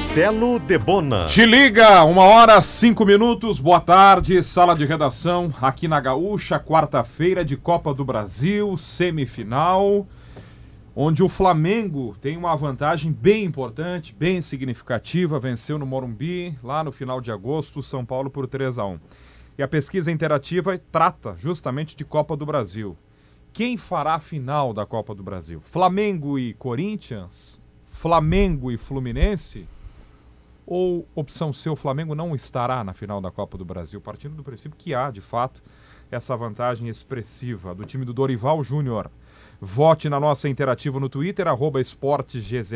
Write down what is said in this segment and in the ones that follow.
Marcelo Debona. Te liga, uma hora, cinco minutos, boa tarde, sala de redação aqui na Gaúcha, quarta-feira de Copa do Brasil, semifinal, onde o Flamengo tem uma vantagem bem importante, bem significativa, venceu no Morumbi, lá no final de agosto, São Paulo por 3 a 1 E a pesquisa interativa trata justamente de Copa do Brasil. Quem fará a final da Copa do Brasil? Flamengo e Corinthians? Flamengo e Fluminense? Ou opção C, o Flamengo não estará na final da Copa do Brasil, partindo do princípio que há, de fato, essa vantagem expressiva do time do Dorival Júnior. Vote na nossa interativa no Twitter, arroba esportegzh,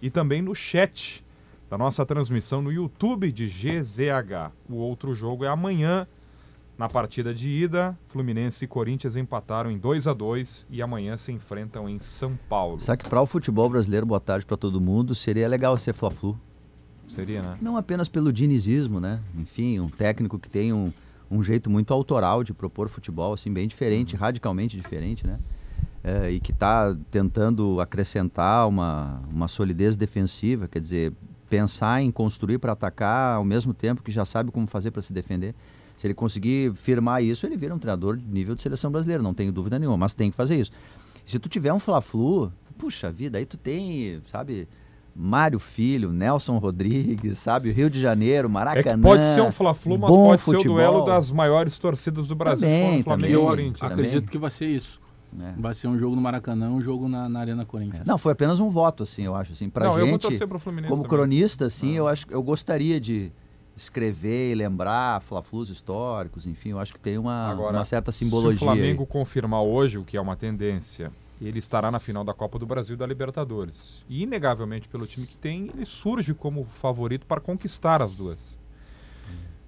e também no chat da nossa transmissão no YouTube de GZH. O outro jogo é amanhã, na partida de ida, Fluminense e Corinthians empataram em 2 a 2 e amanhã se enfrentam em São Paulo. Sabe que para o futebol brasileiro, boa tarde para todo mundo, seria legal ser Fla-Flu. Seria, né? Não apenas pelo dinizismo, né? Enfim, um técnico que tem um, um jeito muito autoral de propor futebol, assim, bem diferente, uhum. radicalmente diferente, né? É, e que está tentando acrescentar uma, uma solidez defensiva, quer dizer, pensar em construir para atacar ao mesmo tempo que já sabe como fazer para se defender. Se ele conseguir firmar isso, ele vira um treinador de nível de seleção brasileira, não tenho dúvida nenhuma, mas tem que fazer isso. Se tu tiver um Fla-Flu, puxa vida, aí tu tem, sabe, Mário Filho, Nelson Rodrigues, sabe, Rio de Janeiro, Maracanã. É pode ser um Fla-Flu, mas pode futebol. ser o duelo das maiores torcidas do Brasil, também, Flamengo também, e Corinthians. Acredito que vai ser isso. É. Vai ser um jogo no Maracanã, um jogo na, na Arena Corinthians. É. Não, foi apenas um voto, assim, eu acho, assim, pra Não, gente. Eu vou torcer pro Fluminense como também. cronista, assim, ah. eu acho, eu gostaria de escrever e lembrar Fla-Flus históricos, enfim, eu acho que tem uma, Agora, uma certa simbologia. Se o Flamengo aí. confirmar hoje, o que é uma tendência, ele estará na final da Copa do Brasil e da Libertadores. E, inegavelmente, pelo time que tem, ele surge como favorito para conquistar as duas.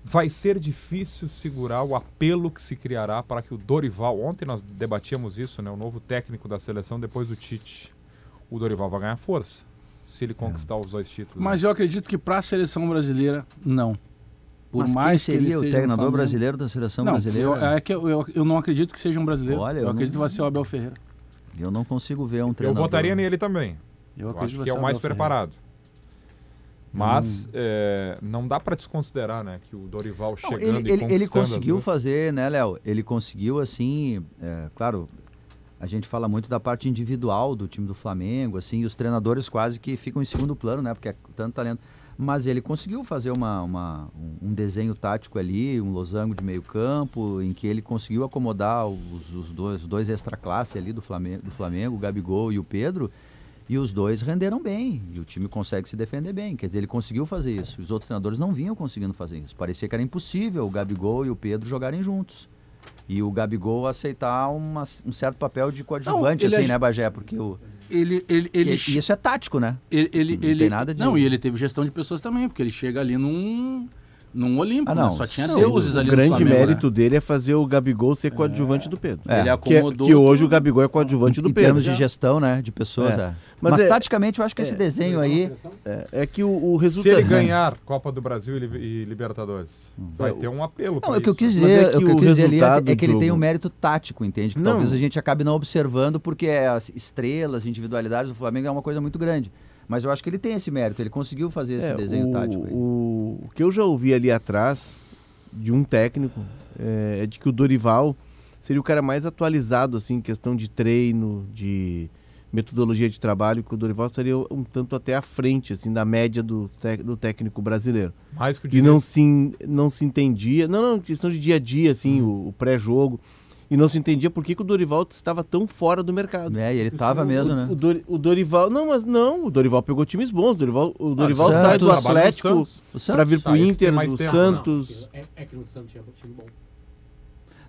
Vai ser difícil segurar o apelo que se criará para que o Dorival. Ontem nós debatíamos isso, né? O novo técnico da seleção depois do Tite. O Dorival vai ganhar força se ele conquistar é. os dois títulos. Mas né? eu acredito que para a seleção brasileira, não. Por Mas mais quem seria que ele o treinador um brasileiro da seleção não, brasileira? Eu, é que eu, eu, eu, não acredito que seja um brasileiro. Olha, eu, eu acredito não... que vai ser o Abel Ferreira. Eu não consigo ver um treinador. Eu votaria nele também. Eu, eu acho que é o mais preparado. Mas hum. é, não dá para desconsiderar, né, que o Dorival não, chegando ele, e ele, ele conseguiu fazer, né, Léo? Ele conseguiu assim, é, claro, a gente fala muito da parte individual do time do Flamengo, assim, e os treinadores quase que ficam em segundo plano, né, porque é tanto talento mas ele conseguiu fazer uma, uma, um desenho tático ali, um losango de meio campo, em que ele conseguiu acomodar os, os dois, dois extra-classe ali do Flamengo, do Flamengo, o Gabigol e o Pedro, e os dois renderam bem, e o time consegue se defender bem. Quer dizer, ele conseguiu fazer isso. Os outros treinadores não vinham conseguindo fazer isso. Parecia que era impossível o Gabigol e o Pedro jogarem juntos. E o Gabigol aceitar uma, um certo papel de coadjuvante, não, assim, é... né, Bagé? Porque o ele, ele, ele, e, isso é tático, né? Ele, ele, não ele, tem nada de... Não, e ele teve gestão de pessoas também, porque ele chega ali num num Olímpico, ah, né? não. Né? só tinha não, deuses ali O grande Flamengo, mérito né? dele é fazer o Gabigol ser coadjuvante é. do Pedro. É. Ele acomodou. Que, que hoje o Gabigol é coadjuvante do em Pedro. Em termos de gestão, né? De pessoas. É. É. Mas, Mas é, taticamente eu acho que esse é. desenho aí. É, que o, o resultado. Se ele ganhar Copa do Brasil e Libertadores, vai ter um apelo. Não, o que eu quis dizer, o que eu quis dizer ali é que ele tem um mérito tático, entende? Que talvez a gente acabe não observando, porque as estrelas, individualidades do Flamengo é uma coisa muito grande. Mas eu acho que ele tem esse mérito, ele conseguiu fazer esse desenho o, tático. Aí. O, o que eu já ouvi ali atrás de um técnico é, é, de que o Dorival seria o cara mais atualizado assim em questão de treino, de metodologia de trabalho, que o Dorival estaria um tanto até à frente assim da média do, do técnico brasileiro. Mais que o E não se não se entendia, não, não, questão de dia a dia assim, hum. o, o pré-jogo e não se entendia por que, que, o Dorival estava tão fora do mercado. É, e ele estava mesmo, né? O, Dor, o, Dorival, não, mas não, o Dorival pegou times bons. O Dorival, o Dorival ah, sai do Atlético para vir para o Inter, do tempo, Santos. Não, é, é, que no Santos tinha time bom.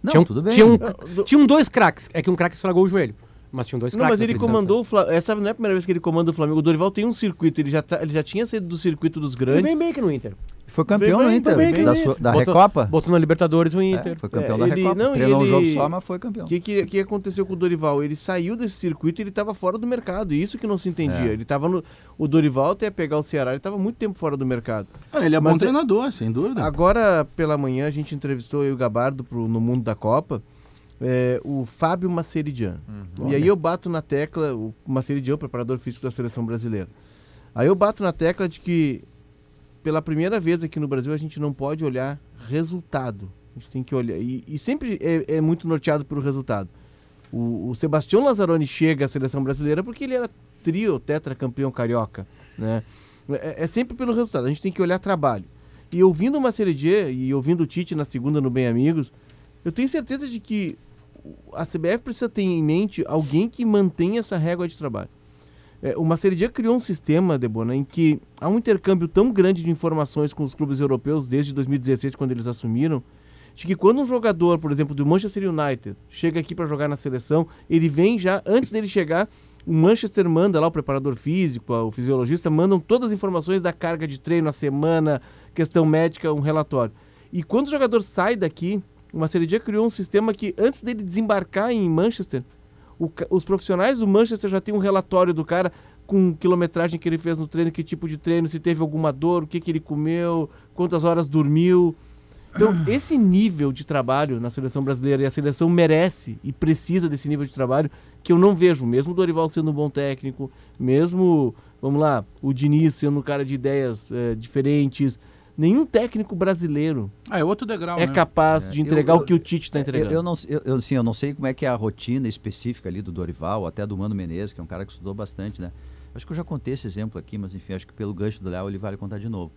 Não, tinha, tudo bem. Tinha, um, tinha um dois craques. É que um craque estragou o joelho. Mas tinha dois Não, mas ele comandou o Flamengo. Essa não é a primeira vez que ele comanda o Flamengo. O Dorival tem um circuito, ele já, tá, ele já tinha saído do circuito dos grandes. Ele vem bem aqui no Inter foi campeão no Inter, bem, da, sua, da botou, Recopa. Botou na Libertadores o Inter. É, foi campeão é, da ele, Recopa. Não, Treinou ele, um jogo só, mas foi campeão. O que, que, que, aconteceu com o Dorival? Ele saiu desse circuito e ele estava fora do mercado. E isso que não se entendia. É. Ele estava no. O Dorival até pegar o Ceará, ele estava muito tempo fora do mercado. Ah, ele é mas bom treinador, sem dúvida. Agora, pela manhã, a gente entrevistou eu e o Gabardo pro, no Mundo da Copa. É, o Fábio Maceridian. Uhum. E aí eu bato na tecla, o Maceridian, preparador físico da seleção brasileira. Aí eu bato na tecla de que pela primeira vez aqui no Brasil, a gente não pode olhar resultado. A gente tem que olhar. E, e sempre é, é, muito norteado pelo resultado. O, o Sebastião Lazzaroni chega à seleção brasileira porque ele era trio, tetracampeão carioca. Né? É, é, sempre pelo resultado. A gente tem que olhar trabalho. E ouvindo série de e ouvindo o Tite na segunda no Bem Amigos, eu tenho certeza de que a CBF precisa ter em mente alguém que mantenha essa régua de trabalho. É, o Maceridia criou um sistema, Debona, em que há um intercâmbio tão grande de informações com os clubes europeus desde 2016, quando eles assumiram, de que quando um jogador, por exemplo, do Manchester United, chega aqui para jogar na seleção, ele vem já, antes dele chegar, o Manchester manda lá, o preparador físico, o fisiologista, mandam todas as informações da carga de treino, a semana, questão médica, um relatório. E quando o jogador sai daqui, o Maceridia criou um sistema que, antes dele desembarcar em Manchester, o, os profissionais do Manchester já têm um relatório do cara com quilometragem que ele fez no treino, que tipo de treino, se teve alguma dor, o que, que ele comeu, quantas horas dormiu. Então, esse nível de trabalho na seleção brasileira, e a seleção merece e precisa desse nível de trabalho, que eu não vejo, mesmo o Dorival sendo um bom técnico, mesmo, vamos lá, o Diniz sendo um cara de ideias é, diferentes, nenhum técnico brasileiro ah, é outro degrau, é né? capaz é, de entregar eu, o que o Tite está entregando. Eu, eu, não, eu, eu, assim, eu não sei como é que é a rotina específica ali do Dorival, até do Mano Menezes, que é um cara que estudou bastante, né? Acho que eu já contei esse exemplo aqui, mas enfim, acho que pelo gancho do Léo ele vale contar de novo.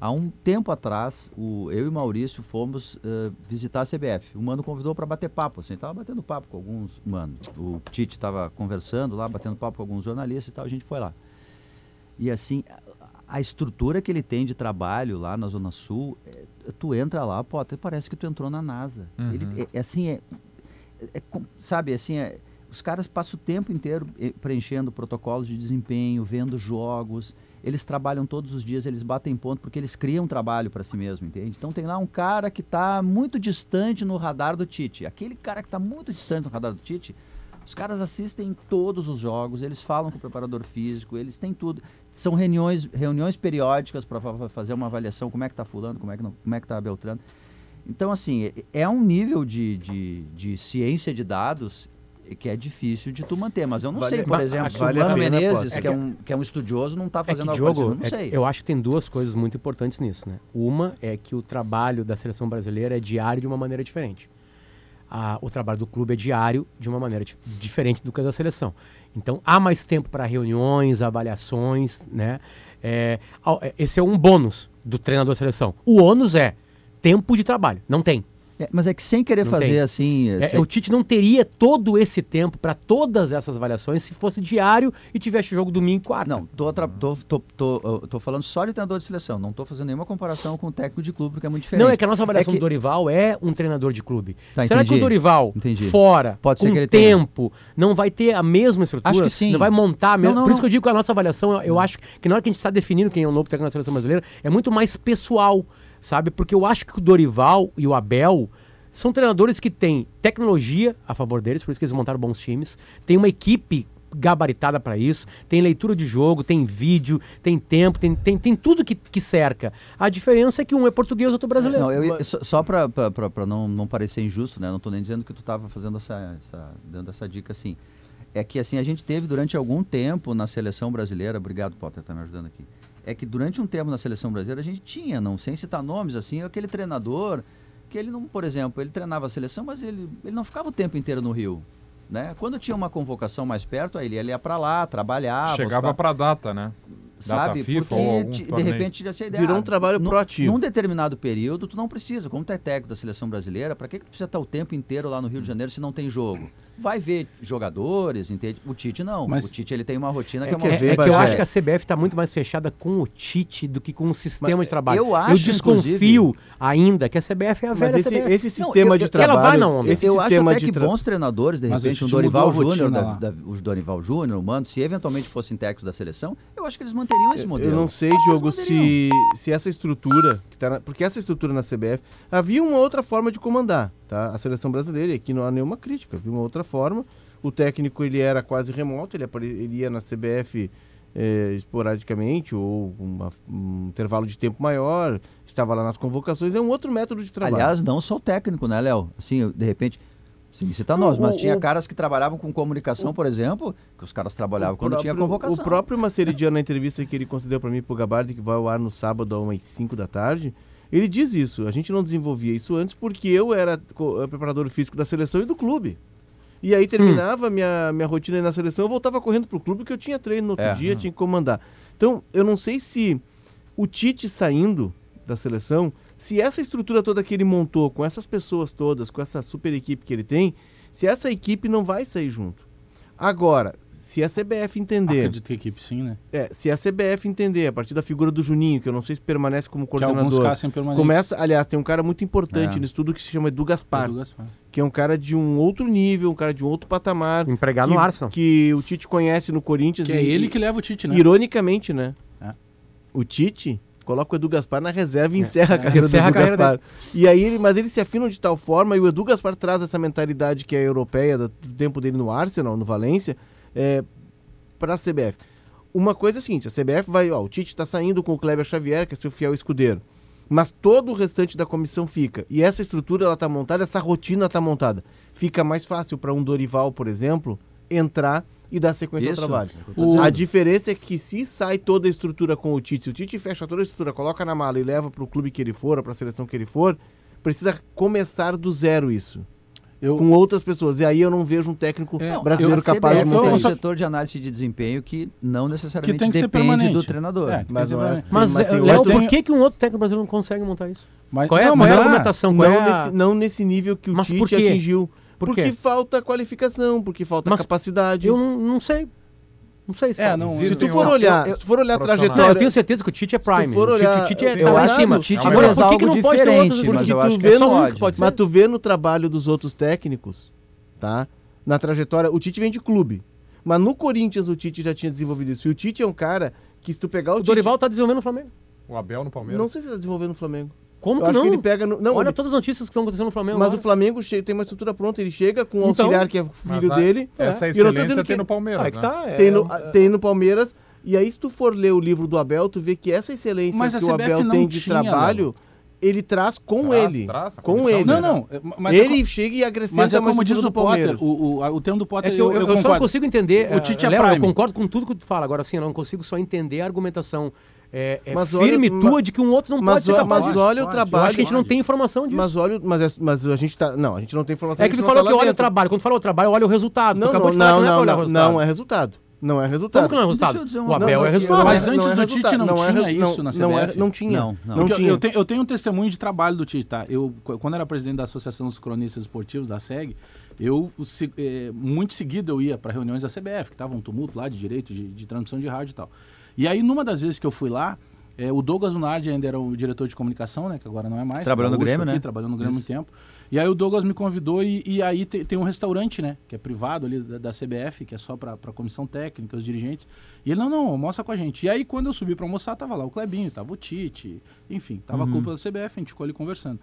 Há um tempo atrás, o, eu e o Maurício fomos uh, visitar a CBF. O Mano convidou para bater papo. Assim, estava batendo papo com alguns. Mano, o Tite estava conversando lá, batendo papo com alguns jornalistas e tal. A gente foi lá. E assim, a estrutura que ele tem de trabalho lá na Zona Sul, é, tu entra lá, pô, até parece que tu entrou na NASA. Uhum. Ele, é, é, assim, é, é, sabe, assim, é, os caras passam o tempo inteiro eh, preenchendo protocolos de desempenho, vendo jogos, eles trabalham todos os dias, eles batem ponto porque eles criam trabalho para si mesmo, entende? Então tem lá um cara que está muito distante no radar do Tite. Aquele cara que está muito distante no radar do Tite, os caras assistem todos os jogos, eles falam com o preparador físico, eles têm tudo. São reuniões, reuniões periódicas para fazer uma avaliação, como é que está fulano, como é que, não, como é que tá Beltrano. Então, assim, é, é um nível de, de, de ciência de dados que é difícil de tu manter. Mas eu não vale, sei, por exemplo, se vale o Mano Menezes, é que, é um, que é um estudioso, não está é fazendo é algo jogo, não sei. eu acho que tem duas coisas muito importantes nisso, né? Uma é que o trabalho da seleção brasileira é diário de uma maneira diferente a, o trabalho do clube é diário de uma maneira diferente do que da seleção. Então há mais tempo para reuniões, avaliações, né? É, esse é um bônus do treinador da seleção. O ônus é tempo de trabalho. Não tem. É, mas é que sem querer não fazer tem. assim. É, sem... O Tite não teria todo esse tempo para todas essas avaliações se fosse diário e tivesse jogo domingo e quarta. Não, tô, tô, tô, tô, tô, falando só de treinador de seleção. Não tô fazendo nenhuma comparação com o técnico de clube, porque é muito diferente. Não, é que a nossa avaliação é que... do Dorival é um treinador de clube. Tá, Será entendi. que o Dorival, entendi. fora, Pode com ser tempo, tenha. não vai ter a mesma estrutura? Acho que sim. Não vai montar a mesma. Não, não, Por isso que eu digo que a nossa avaliação, eu, eu acho que na hora que a gente está definindo quem é o novo técnico da seleção brasileira, é muito mais pessoal, sabe? Porque eu acho que o Dorival e o Abel são treinadores que têm tecnologia a favor deles, por isso que eles montaram bons times. Tem uma equipe gabaritada para isso, tem leitura de jogo, tem vídeo, tem tempo, tem, tem, tem tudo que, que cerca. A diferença é que um é português outro brasileiro. Não, eu, só só para não, não parecer injusto, né? Não estou nem dizendo que tu estava fazendo essa, essa, dando essa dica assim. É que assim, a gente teve durante algum tempo na seleção brasileira, obrigado Potter, tá me ajudando aqui. É que durante um tempo na seleção brasileira a gente tinha, não sem citar nomes assim, aquele treinador que ele não, por exemplo, ele treinava a seleção, mas ele, ele não ficava o tempo inteiro no Rio. Né? Quando tinha uma convocação mais perto, aí ele ia para lá, trabalhar. Chegava para a data, né? sabe? FIFA Porque de, de repente essa ideia. Virou um trabalho no, proativo. Num determinado período, tu não precisa, como tu é técnico da seleção brasileira, para que, que tu precisa estar o tempo inteiro lá no Rio de Janeiro se não tem jogo? Vai ver jogadores, entende? O Tite não. Mas o Tite ele tem uma rotina é que é uma É, é que eu acho que a CBF está muito mais fechada com o Tite do que com o sistema Mas, de trabalho. Eu, acho, eu desconfio ainda que a CBF é a velha esse, CBF. Esse sistema não, eu, de trabalho. Ela vai na onda. Eu acho até que bons treinadores, de repente, um Dorival Júnior, o Dorival Júnior, o Mano, se eventualmente fossem técnicos da seleção, eu acho que eles manteriam esse modelo. Eu não sei, Diogo, se, se essa estrutura, que tá na, porque essa estrutura na CBF, havia uma outra forma de comandar, tá? A seleção brasileira, e aqui não há nenhuma crítica, havia uma outra forma. O técnico ele era quase remoto, ele, ele ia na CBF é, esporadicamente ou uma, um intervalo de tempo maior, estava lá nas convocações, é um outro método de trabalho. Aliás, não só o técnico, né, Léo? Assim, de repente, Sim, cita nós, mas o, tinha o, caras que trabalhavam com comunicação, o, por exemplo, que os caras trabalhavam quando próprio, tinha convocação. O próprio Maceridiano, na entrevista que ele concedeu para mim pro Gabardi, que vai ao ar no sábado, às 5 da tarde, ele diz isso. A gente não desenvolvia isso antes porque eu era preparador físico da seleção e do clube. E aí terminava hum. minha, minha rotina na seleção, eu voltava correndo pro clube que eu tinha treino no outro é, dia, hum. tinha que comandar. Então, eu não sei se o Tite saindo da seleção se essa estrutura toda que ele montou, com essas pessoas todas, com essa super equipe que ele tem, se essa equipe não vai sair junto. Agora, se a CBF entender. Acredito que a equipe sim, né? É, se a CBF entender, a partir da figura do Juninho, que eu não sei se permanece como coordenador. Que alguns casos começa, aliás, tem um cara muito importante é. no estudo que se chama Edu Gaspar, Edu Gaspar, que é um cara de um outro nível, um cara de um outro patamar. Empregado no Arsenal. Que o Tite conhece no Corinthians. Que é e, é ele que leva o Tite, né? Ironicamente, né? É. O Tite coloca o Edu Gaspar na reserva e é, encerra é, a carreira encerra do Edu Gaspar. Dele. E aí, ele, mas eles se afinam de tal forma, e o Edu Gaspar traz essa mentalidade que é europeia, do, do tempo dele no Arsenal, no Valência, é, para a CBF. Uma coisa é a seguinte, a CBF vai, ó, o Tite está saindo com o Kleber Xavier, que é seu fiel escudeiro. Mas todo o restante da comissão fica. E essa estrutura ela tá montada, essa rotina está montada. Fica mais fácil para um Dorival, por exemplo, entrar e dar sequência Isso, ao trabalho. É o... A diferença é que se sai toda a estrutura com o Tite, se o Tite fecha toda a estrutura, coloca na mala e leva para o clube que ele for, para a seleção que ele for, precisa começar do zero isso. Eu... com outras pessoas. E aí eu não vejo um técnico é, brasileiro eu, capaz de montar um setor de análise de desempenho que não necessariamente que depende do treinador. É, mas, não é, mas, mas Léo, por que, que um outro técnico brasileiro não consegue montar isso? Mas, qual é, não, qual é a argumentação? Qual não, é a... nesse, não nesse nível que o mas Tite atingiu. Por porque falta qualificação, porque falta Mas capacidade. Eu não, não sei. Não sei se, é, não, se tu for olhar, eu, se tu for olhar a trajetória, eu tenho certeza que o Tite é prime. For olhar, o Tite, é, eu, eu acho que o Tite Agora, fez algo que não diferente, pode mas eu acho que é só um Mas tu vê no trabalho dos outros técnicos, tá? Na trajetória, o Tite vem de clube. Mas no Corinthians o Tite já tinha desenvolvido isso. E o Tite é um cara que se tu pegar o, o Tite, Dorival tá desenvolvendo no Flamengo. O Abel no Palmeiras. Não sei se tá desenvolvendo no Flamengo. Como eu que não? Que ele pega no... não Olha ele... todas as notícias que estão acontecendo no Flamengo. Mas agora. o Flamengo che... tem uma estrutura pronta, ele chega com o então, auxiliar que é filho dele. Essa é. excelência tem que... no Palmeiras. Né? Tá, é, tem, no, é, tem no Palmeiras. E aí, se tu for ler o livro do Abel, tu vê que essa excelência mas que o Abel tem de tinha, trabalho. Não. Ele traz com traz, ele. Traz, com ele. Não, não. Mas ele é chega e acrescenta mas é como diz o Potter. O, o, o termo do Potter. É que eu, eu, eu, eu só não consigo entender. O Tite é Léo, Eu concordo com tudo que tu fala. Agora, assim, eu não consigo só entender a argumentação é, é mas firme olha, tua de que um outro não pode ser capaz Mas olha o trabalho. Eu acho que a gente não tem informação disso. Mas olha, mas, é, mas a gente tá. Não, a gente não tem informação. É que tu falou tá que olha o trabalho. Quando tu fala o trabalho, olha o resultado. Não, não, não, não, não, não, é resultado. Não é resultado. Como que não é resultado? O Abel é resultado. Mas antes do Tite não, tinha isso na CBF. Não, é, não tinha. Não, não tinha. Eu, tenho, eu tenho um testemunho de trabalho do Tite, tá? Eu, quando era presidente da Associação dos Cronistas Esportivos, da SEG, eu, muito seguido, eu ia para reuniões da CBF, que tava um tumulto lá de direito de, de transmissão de rádio e tal. E aí, numa das vezes que eu fui lá, é, o Douglas Lunardi ainda era o diretor de comunicação, né? Que agora não é mais. Trabalhando no Grêmio, aqui, né? Trabalhando no Grêmio muito tempo. E aí o Douglas me convidou e, e aí tem, tem, um restaurante, né? Que é privado ali da, da CBF, que é só para a comissão técnica, os dirigentes. E ele, não, não, almoça com a gente. E aí quando eu subi para almoçar, tava lá o Clebinho, tava o Tite, enfim, tava uhum. a culpa da CBF, a gente ficou ali conversando.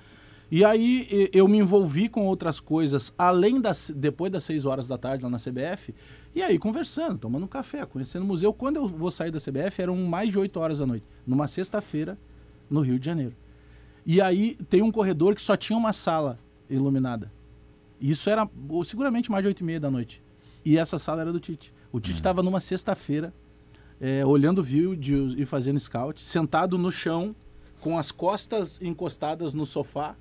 E aí eu me envolvi com outras coisas, além das. depois das 6 horas da tarde lá na CBF, e aí conversando, tomando um café, conhecendo o museu. Quando eu vou sair da CBF, eram mais de 8 horas da noite, numa sexta-feira, no Rio de Janeiro. E aí tem um corredor que só tinha uma sala iluminada. Isso era seguramente mais de 8 e meia da noite. E essa sala era do Tite. O Tite estava é. numa sexta-feira, é, olhando vídeos e fazendo scout, sentado no chão, com as costas encostadas no sofá,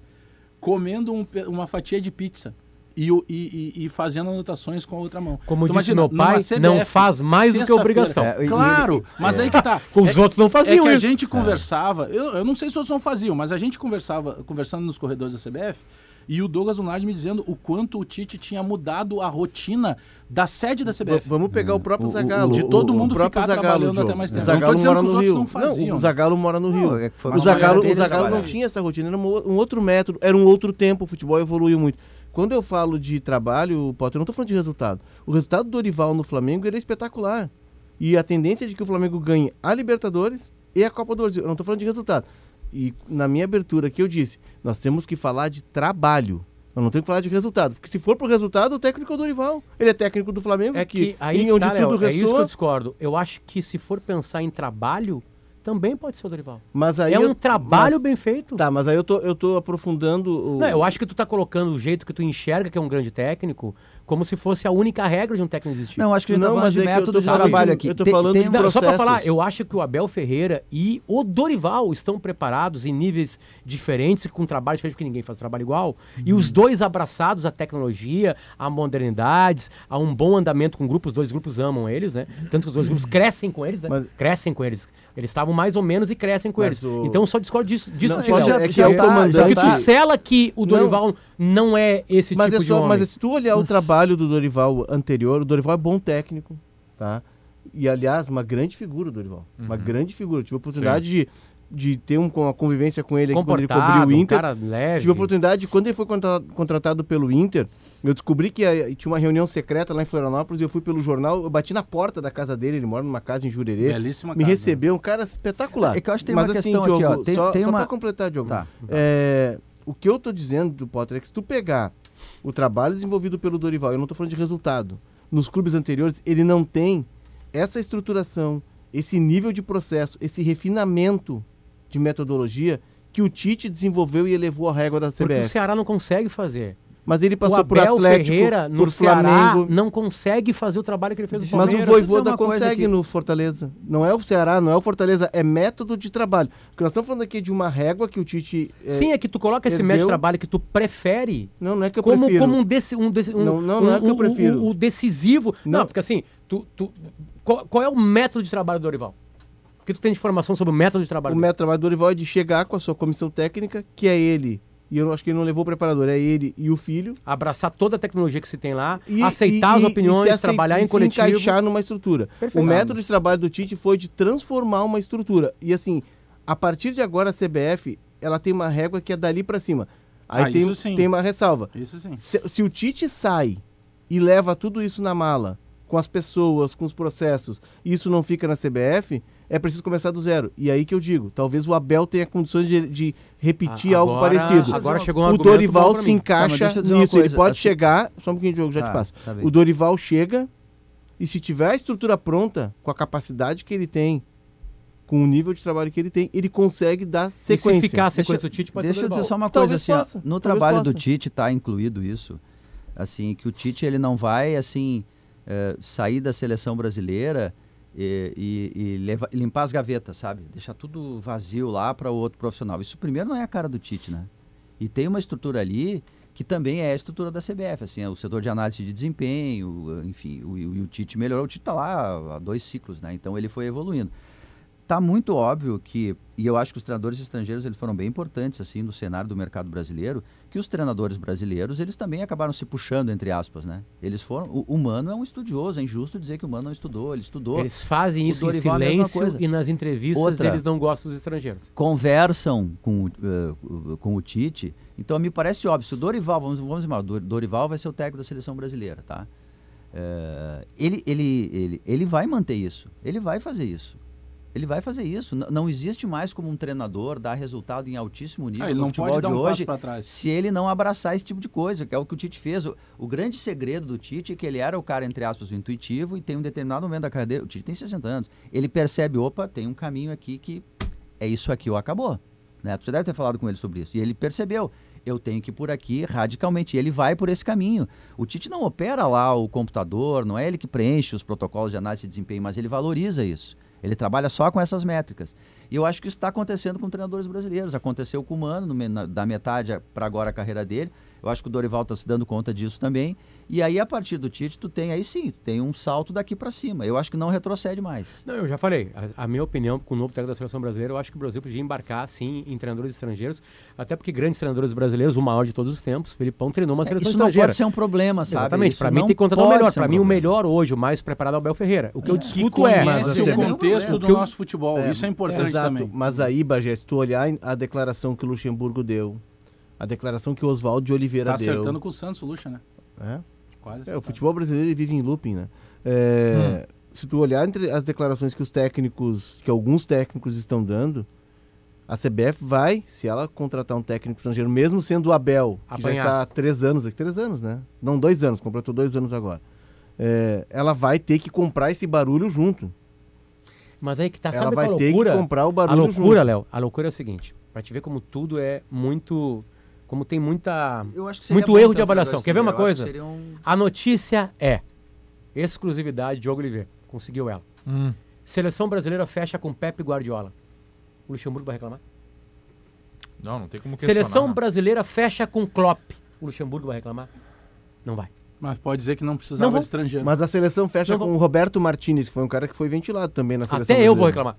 comendo um, uma fatia de pizza. E, e, e, fazendo anotações com a outra mão. Como então, disse meu pai, CBF, não faz mais do que obrigação. É, claro, mas é. aí que tá. Os é, outros não faziam é que isso. a gente conversava, eu, eu não sei se os outros não faziam, mas a gente conversava, conversando nos corredores da CBF, e o Douglas Lunardi me dizendo o quanto o Tite tinha mudado a rotina da sede da CBF. vamos pegar o próprio Zagallo. De todo mundo o ficar Zagalo, trabalhando até mais tempo. O Zagallo mora no Rio. Não, o Zagallo mora no Rio. Não, é o Zagallo, o Zagallo não tinha essa rotina, era um outro método, era um outro tempo, o futebol evoluiu muito. Quando eu falo de trabalho, Potter, eu não estou falando de resultado. O resultado do Dorival no Flamengo era espetacular. E a tendência é de que o Flamengo ganhe a Libertadores e a Copa do Brasil. Eu não estou falando de resultado. E na minha abertura aqui eu disse, nós temos que falar de trabalho. Nós não temos que falar de resultado. Porque se for pro resultado, o técnico é o Dorival. Ele é técnico do Flamengo, É que aí em que onde tá, Léo, tudo é isso que eu ressoa. discordo. Eu acho que se for pensar em trabalho, também pode ser o Dorival. mas aí é um eu- trabalho mas- bem feito. Tá, mas aí eu tô, eu tô aprofundando o. Não, eu acho que tu tá colocando o jeito que tu enxerga que é um grande técnico, como se fosse a única regra de um técnico existir. Não, acho que a gente Não, tá falando mas de é que eu método tô de falando trabalho de- aqui. eu tô falando tem de Não, só pra processos. falar, eu acho que o Abel Ferreira e o Dorival estão preparados em níveis diferentes, com trabalho diferente, porque ninguém faz trabalho igual. E Uhum. os dois abraçados à tecnologia, a modernidades, a um bom andamento com grupos, os dois grupos amam eles, né? Tanto que os dois grupos crescem com eles, né? Mas- Crescem com eles. Eles estavam mais ou menos e crescem com Mas eles. o- Então eu só discordo disso, disso Não, de Léo. é que é o tá- comandante. Porque tá- tu sela que o Dorival não, é esse Mas tipo é de só, homem. mas se tu olhar o trabalho do Dorival anterior, o Dorival é bom técnico, tá? E aliás, uma grande figura Dorival. Uma Uhum. grande figura. Tive a oportunidade de, de ter um, uma convivência com ele aqui quando ele cobriu o um Inter. cara leve. Tive a oportunidade, quando ele foi contra- contratado pelo Inter, eu descobri que eh, tinha uma reunião secreta lá em Florianópolis, eu fui pelo jornal, eu bati na porta da casa dele, ele mora numa casa em Jurerê. Belíssima Me casa. recebeu, um cara espetacular. É que eu acho que tem Mas uma assim, questão aqui, ó, Diogo, tem- só, tem só uma- pra completar, Diogo. Tá. É, o que eu tô dizendo do Potter é que se tu pegar o trabalho desenvolvido pelo Dorival, eu não tô falando de resultado, nos clubes anteriores, ele não tem essa estruturação, esse nível de processo, esse refinamento de metodologia que o Tite desenvolveu e elevou a régua da Porque o CBF. Ceará não consegue fazer. Mas ele passou por Atlético, Ferreira, no por Ceará, Flamengo. não consegue fazer o trabalho que ele fez no o Mas o Palmeiras. Voivoda consegue no Fortaleza. Não é o Ceará, não é o Fortaleza, é método de trabalho. Porque nós estamos falando aqui de uma régua que o Tite... é, Sim, é que tu coloca esse método de trabalho que tu prefere Não, não é que eu como, prefiro. como um, deci, um, deci- um- Não, não, não é que eu o- prefiro. O, o decisivo. Não. Não. porque assim, tu, tu, qual, qual é o método de trabalho do Dorival? Que tu tem de informação sobre o método de trabalho O método de trabalho do Dorival é de chegar com a sua comissão técnica, que é ele, e eu acho que ele não levou o preparador, é ele e o filho. Abraçar toda a tecnologia que se tem lá, E, aceitar e- as e- opiniões, e trabalhar e em se coletivo. encaixar numa estrutura. Perfeito. O método de trabalho do Tite foi de transformar uma estrutura. E assim, a partir de agora a CBF, ela tem uma régua que é dali pra cima. Aí Ah, tem, isso sim. tem uma ressalva. Isso sim. Se, se o Tite sai e leva tudo isso na mala, com as pessoas, com os processos, e isso não fica na CBF, é preciso começar do zero. E aí que eu digo, talvez o Abel tenha condições de, de repetir A- algo agora- parecido. Agora chegou um o Dorival se encaixa Tá, nisso. ele pode assim- chegar. Só um pouquinho, Diogo, já Tá, te passo. tá o Dorival chega e se tiver a estrutura pronta, com a capacidade que ele tem, com o nível de trabalho que ele tem, ele consegue dar E se sequência. ficar a sequência Deixa- do Tite, pode Deixa ser eu dizer só uma Talvez coisa assim, ó, possa, no talvez trabalho do possa. Tite está incluído isso, assim, que o Tite ele não vai assim eh, sair da seleção brasileira e, e- e leva- limpar as gavetas, sabe? Deixar tudo vazio lá para o outro profissional. Isso primeiro não é a cara do Tite, né? E tem uma estrutura ali que também é a estrutura da CBF, assim, é o setor de análise de desempenho, enfim, o, e o Tite melhorou, o Tite está lá há dois ciclos, né? Então ele foi evoluindo tá muito óbvio que, e eu acho que os treinadores estrangeiros eles foram bem importantes assim no cenário do mercado brasileiro, que os treinadores brasileiros eles também acabaram se puxando entre aspas, né? Eles foram, o, o Mano é um estudioso, é injusto dizer que o Mano não estudou, ele estudou. Eles fazem isso em Dorival é mesma silêncio e nas entrevistas Outra. eles não gostam dos estrangeiros. conversam com, o, o- com o Tite. Então me parece óbvio, se o Dorival, vamos, vamos o Dorival vai ser o técnico da seleção brasileira, tá? Eh, ele, ele, ele, ele vai manter isso, ele vai fazer isso. Ele vai fazer isso. N- não existe mais como um treinador dar resultado em altíssimo nível Ah, ele no não futebol pode dar de um hoje se ele não abraçar esse tipo de coisa, que é o que o Tite fez. O, o grande segredo do Tite é que ele era o cara, entre aspas, o intuitivo e tem um determinado momento da carreira. O Tite tem 60 anos. Ele percebe, opa, tem um caminho aqui que é isso aqui ou acabou. Né? Você deve ter falado com ele sobre isso. E ele percebeu. Eu tenho que ir por aqui radicalmente. E ele vai por esse caminho. O Tite não opera lá o computador, não é ele que preenche os protocolos de análise de desempenho, mas ele valoriza isso. Ele trabalha só com essas métricas. E eu acho que isso está acontecendo com treinadores brasileiros. Aconteceu com o Mano, no na- da metade para agora a carreira dele. Eu acho que o Dorival está se dando conta disso também. E aí, a partir do Tite, tu tem aí sim, tem um salto daqui para cima. Eu acho que não retrocede mais. Não, eu já falei. A, a minha opinião com o novo técnico da seleção brasileira, eu acho que o Brasil podia embarcar, sim, em treinadores estrangeiros. Até porque grandes treinadores brasileiros, o maior de todos os tempos, Felipão treinou uma É, seleção isso não estrangeira. pode ser um problema, sabe? Exatamente. Isso Para mim não tem que contratar o melhor. um Para mim, o problema. melhor hoje, o mais preparado é o Abel Ferreira. O que eu Que discuto é. Mas assim, o é contexto o do que eu- nosso futebol. Isso é importante Exato, também. mas aí, Bagé, se tu olhar a declaração que o Luxemburgo deu, a declaração que o Oswaldo de Oliveira Tá deu. acertando com o Santos, o Lucha, né? É? Quase É, o futebol brasileiro ele vive em looping, né? É, se tu olhar entre as declarações que os técnicos, que alguns técnicos estão dando, a CBF vai, se ela contratar um técnico estrangeiro, mesmo sendo o Abel, que já Apanhar. está há três anos, aqui, três anos, né? Não, dois anos, completou dois anos agora. É, ela vai ter que comprar esse barulho junto. Mas aí que tá, ela sabe vai a ter loucura? que comprar o A barulho loucura, junto. Léo, a loucura é o seguinte, pra te ver como tudo é muito, como tem muita... Eu acho que seria Muito erro de um avaliação. Quer ver uma coisa? um- A notícia é exclusividade Diogo Oliveira, conseguiu ela. Hum. Seleção brasileira fecha com Pepe Guardiola. O Luxemburgo vai reclamar? Não, não tem como questionar. Seleção né? brasileira fecha com Klopp. O Luxemburgo vai reclamar? Não vai. Mas pode dizer que não precisava Não vou- de estrangeiro. Mas a seleção fecha Não com vou- o Roberto Martinez, que foi um cara que foi ventilado também na seleção Até eu vou brasileira. reclamar.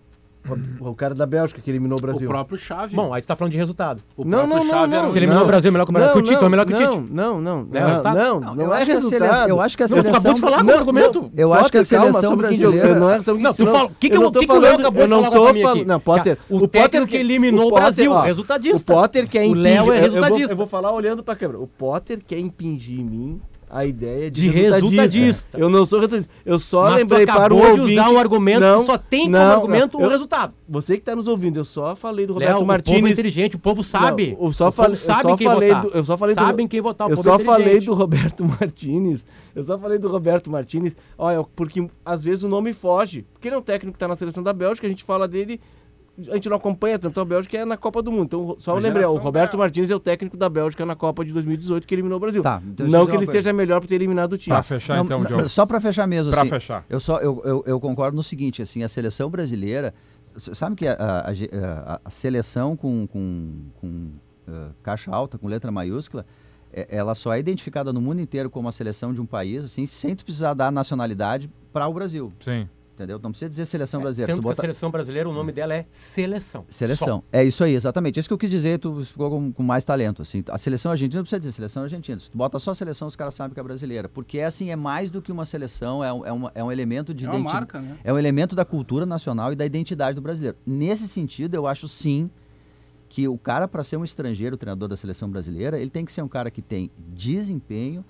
O, o cara da Bélgica que eliminou o o Brasil. próprio Chave. Bom, aí você tá falando de resultado. o Não, próprio não, não, Chave não. era Se eliminou o Brasil melhor que o melhor que o Tite, é melhor que o Tite. Não, não, não. Não é Não, não, Não, não eu é acho que a sele- resultado. eu acho que a Não, você seleção acabou de falar com o argumento. Eu acho que a Potter, seleção brasileira- não é- Não, tu fala- que que eu o- não tô que que o Léo acabou de não falar aqui? Não, Potter. Que o técnico que eliminou o Brasil, ó, resultadista. O Potter quer O impingir. Léo é eu- eu vou- resultadista. Eu vou falar olhando pra câmera. O Potter quer impingir em mim a ideia de, De resultadista. Eu não sou resultadista. Eu só Mas tu lembrei para o acabou de usar um argumento Não, que só tem como não, argumento não. o Eu- resultado. Você que tá nos ouvindo, eu só falei do Roberto Léo, o povo é inteligente, o povo sabe. Não, eu só o povo eu sabe só quem falei votar. do- eu só falei do- Sabem quem votar, o eu povo é só falei do Roberto Martinez. Eu só falei do Roberto Martinez. Olha, porque às vezes o nome foge. Porque ele é um técnico que tá na seleção da Bélgica, a gente fala dele, a gente não acompanha tanto a Bélgica é na Copa do Mundo. Então, só A lembrei, o Roberto dela. Martinez é o técnico da Bélgica na Copa de 2018 que eliminou o Brasil. Tá, então eu não que ele coisa. seja melhor por ter eliminado o time. Pra fechar Não, então, Diogo. Só pra fechar mesmo, Pra assim. fechar. Eu, só, eu, eu, eu concordo no seguinte, assim, a seleção brasileira... Sabe que a, a- a a- seleção com, com, com ah, caixa alta, com letra maiúscula, é- ela só é identificada no mundo inteiro como a seleção de um país, assim, sem tu precisar dar nacionalidade para o Brasil, Sim. Entendeu? Não precisa dizer seleção brasileira. Tanto tu que a bota- seleção brasileira, o nome dela é Seleção. Seleção. É isso aí, exatamente. Isso que eu quis dizer, tu ficou com, com mais talento. Assim. A seleção argentina não precisa dizer seleção argentina. Se tu bota só seleção, os caras sabem que é brasileira. Porque assim, é mais do que uma seleção, é um, é uma- é um elemento de É uma identi- marca, né? É um elemento da cultura nacional e da identidade do brasileiro. Nesse sentido, eu acho sim que o cara, para ser um estrangeiro, treinador da seleção brasileira, ele tem que ser um cara que tem desempenho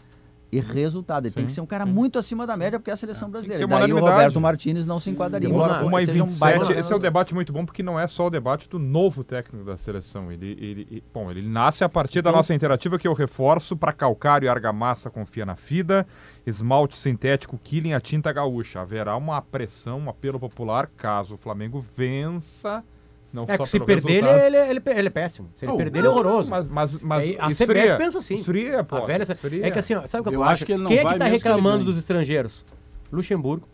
e resultado. Ele tem que ser um cara muito acima da média, porque é a seleção brasileira. daí o. Roberto Martinez não se enquadraria. Embora Uma e seja um 27, baita esse é treinador. debate muito bom, porque não é só o debate do novo técnico da seleção. Ele, ele, ele- bom, ele nasce a partir da nossa interativa que eu reforço para calcário e argamassa confia na FIDA, esmalte sintético Killing a tinta gaúcha. Haverá uma pressão, um apelo popular caso o Flamengo vença, não É só que se perder, ele, resultado. ele, ele, ele é péssimo. Se ele Oh, perder, ele é horroroso. Mas, mas, mas a esfria, CBF pensa assim. Esfria, pô. A velha, esfria. é que assim, ó, sabe o que eu, Eu acho? acho que ele não Quem é que tá que reclamando ganhe. dos estrangeiros? Luxemburgo.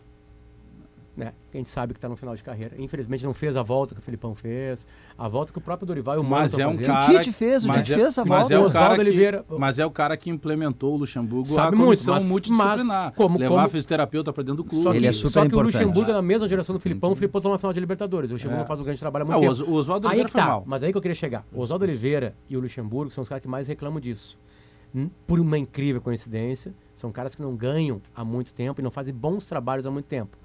Né? Que a gente sabe que tá no final de carreira. Infelizmente não fez a volta que o Filipão fez, a volta que o próprio Dorival e o Mas é um fazendo. cara. Que o Tite fez, o mas Tite é- fez essa mas volta. é o cara que, Oliveira- Mas é o cara que implementou o Luxemburgo Sabe a muito, comissão mas- multidisciplinar. mas como- levar como- fisioterapeuta pra dentro do clube. Só que, Ele é só super que o importante. Luxemburgo é na mesma geração do Filipão, o Filipão tá na final de Libertadores. O Luxemburgo É. não faz um grande trabalho há muito Ah, o tempo. O Oswaldo Aí Oliveira que foi tá, mal. mas aí que eu queria chegar. O Oswaldo Oliveira e o Luxemburgo são os caras que mais reclamam disso. Por uma incrível coincidência, são caras que não ganham há muito tempo e não fazem bons trabalhos há muito tempo.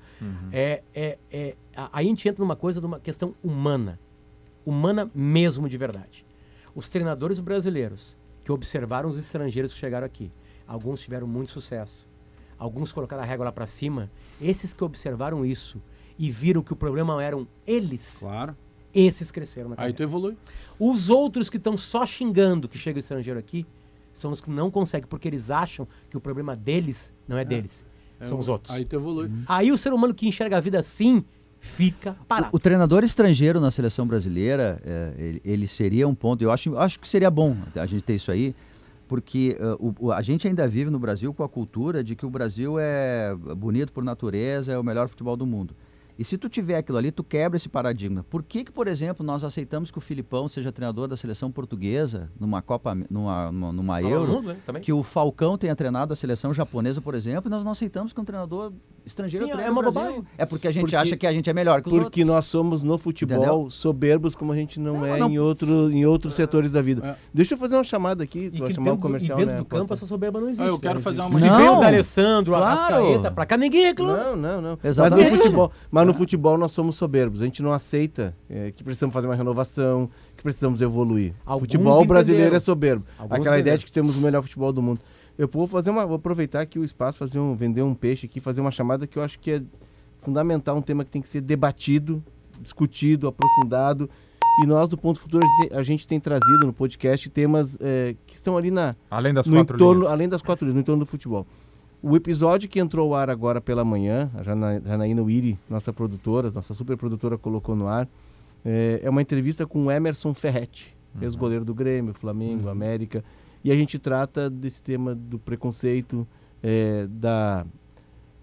É, é, é, a- aí a gente entra numa coisa, numa questão humana. Humana mesmo de verdade. Os treinadores brasileiros que observaram os estrangeiros que chegaram aqui, alguns tiveram muito sucesso, alguns colocaram a régua lá para cima, esses que observaram isso e viram que o problema eram eles, Claro. esses cresceram na Aí tu evolui. Os outros que estão só xingando que chega estrangeiro aqui são os que não conseguem, porque eles acham que o problema deles não é, deles, são os outros. Aí tu evolui. Aí o ser humano que enxerga a vida assim fica parado. O treinador estrangeiro na seleção brasileira, é, ele, ele seria um ponto. Eu acho, acho que seria bom a gente ter isso aí, porque uh, o- o- a gente ainda vive no Brasil com a cultura de que o Brasil é bonito por natureza, é o melhor futebol do mundo. E se tu tiver aquilo ali, tu quebra esse paradigma. Por que, que por exemplo, nós aceitamos que o Filipão seja treinador da seleção portuguesa numa Copa, numa, numa, numa Euro? Mundo, né, também. Que o Falcão tenha treinado a seleção japonesa, por exemplo, e nós não aceitamos que um treinador estrangeiro Sim, treine é uma bobagem. É porque a gente Porque- acha que a gente é melhor que os Porque outros. nós somos no futebol Entendeu? soberbos como a gente não, Não, é não. Em, outro, em outros setores da vida. É. Deixa eu fazer uma chamada aqui, E tu vai chamar o dentro, do- comercial, e dentro né? do campo essa soberba não existe. Ah, eu quero Não fazer existe. uma Não, Se veio o D'Alessandro, a claro. Rascaeta, pra cá ninguém reclama. Não, não, não. Exatamente. Mas no futebol, mas no futebol nós somos soberbos. A gente não aceita é, que precisamos fazer uma renovação, que precisamos evoluir. O Alguns futebol brasileiro é soberbo. Alguns Aquela ideia de que temos o melhor futebol do mundo. Eu vou fazer uma, vou aproveitar aqui o espaço, fazer um, vender um peixe aqui, fazer uma chamada que eu acho que é fundamental, um tema que tem que ser debatido, discutido, aprofundado. E nós, do Ponto Futuro, a gente- a gente tem trazido no podcast temas é, que estão ali na, Além das no quatro entorno, linhas. além das quatro linhas, no entorno do futebol. O episódio que entrou ao ar agora pela manhã, a Jana- Janaína Wiri, nossa produtora, nossa super produtora, colocou no ar, é, é uma entrevista com o Emerson Ferretti, Uhum. ex-goleiro do Grêmio, Flamengo, América. E a gente trata desse tema do preconceito, é, da,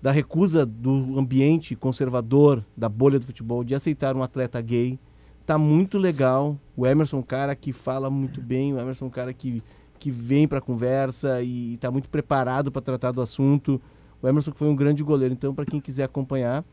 da recusa do ambiente conservador, da bolha do futebol, de aceitar um atleta gay. Tá muito legal. O Emerson é um cara que fala muito bem, o Emerson é um cara que, que vem para conversa e está muito preparado para tratar do assunto. O Emerson foi um grande goleiro, então para quem quiser acompanhar,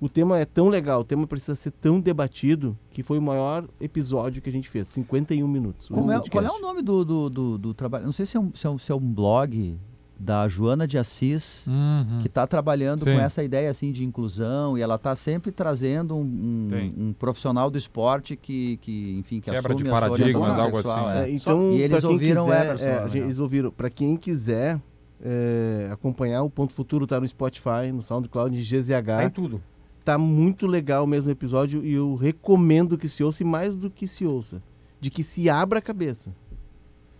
o tema é tão legal, o tema precisa ser tão debatido que foi o maior episódio que a gente fez, 51 minutos. É- qual é o nome do, do, do, do trabalho? Não sei se é, um, se, é um, se é um blog da Joana de Assis, Uhum. que está trabalhando Sim. com essa ideia assim de inclusão e ela está sempre trazendo um, um- um profissional do esporte que, que enfim, que Quebra de assume a sua paradigmas, algo sexual, assim, é. É, então, E eles ouviram o quiser, Emerson, é, né, eles ouviram. Para quem quiser é, acompanhar, o Ponto Futuro tá no Spotify, no SoundCloud, de Tá em GZH. tudo. Tá muito legal mesmo o episódio e eu recomendo que se ouça e mais do que se ouça, de que se abra a cabeça,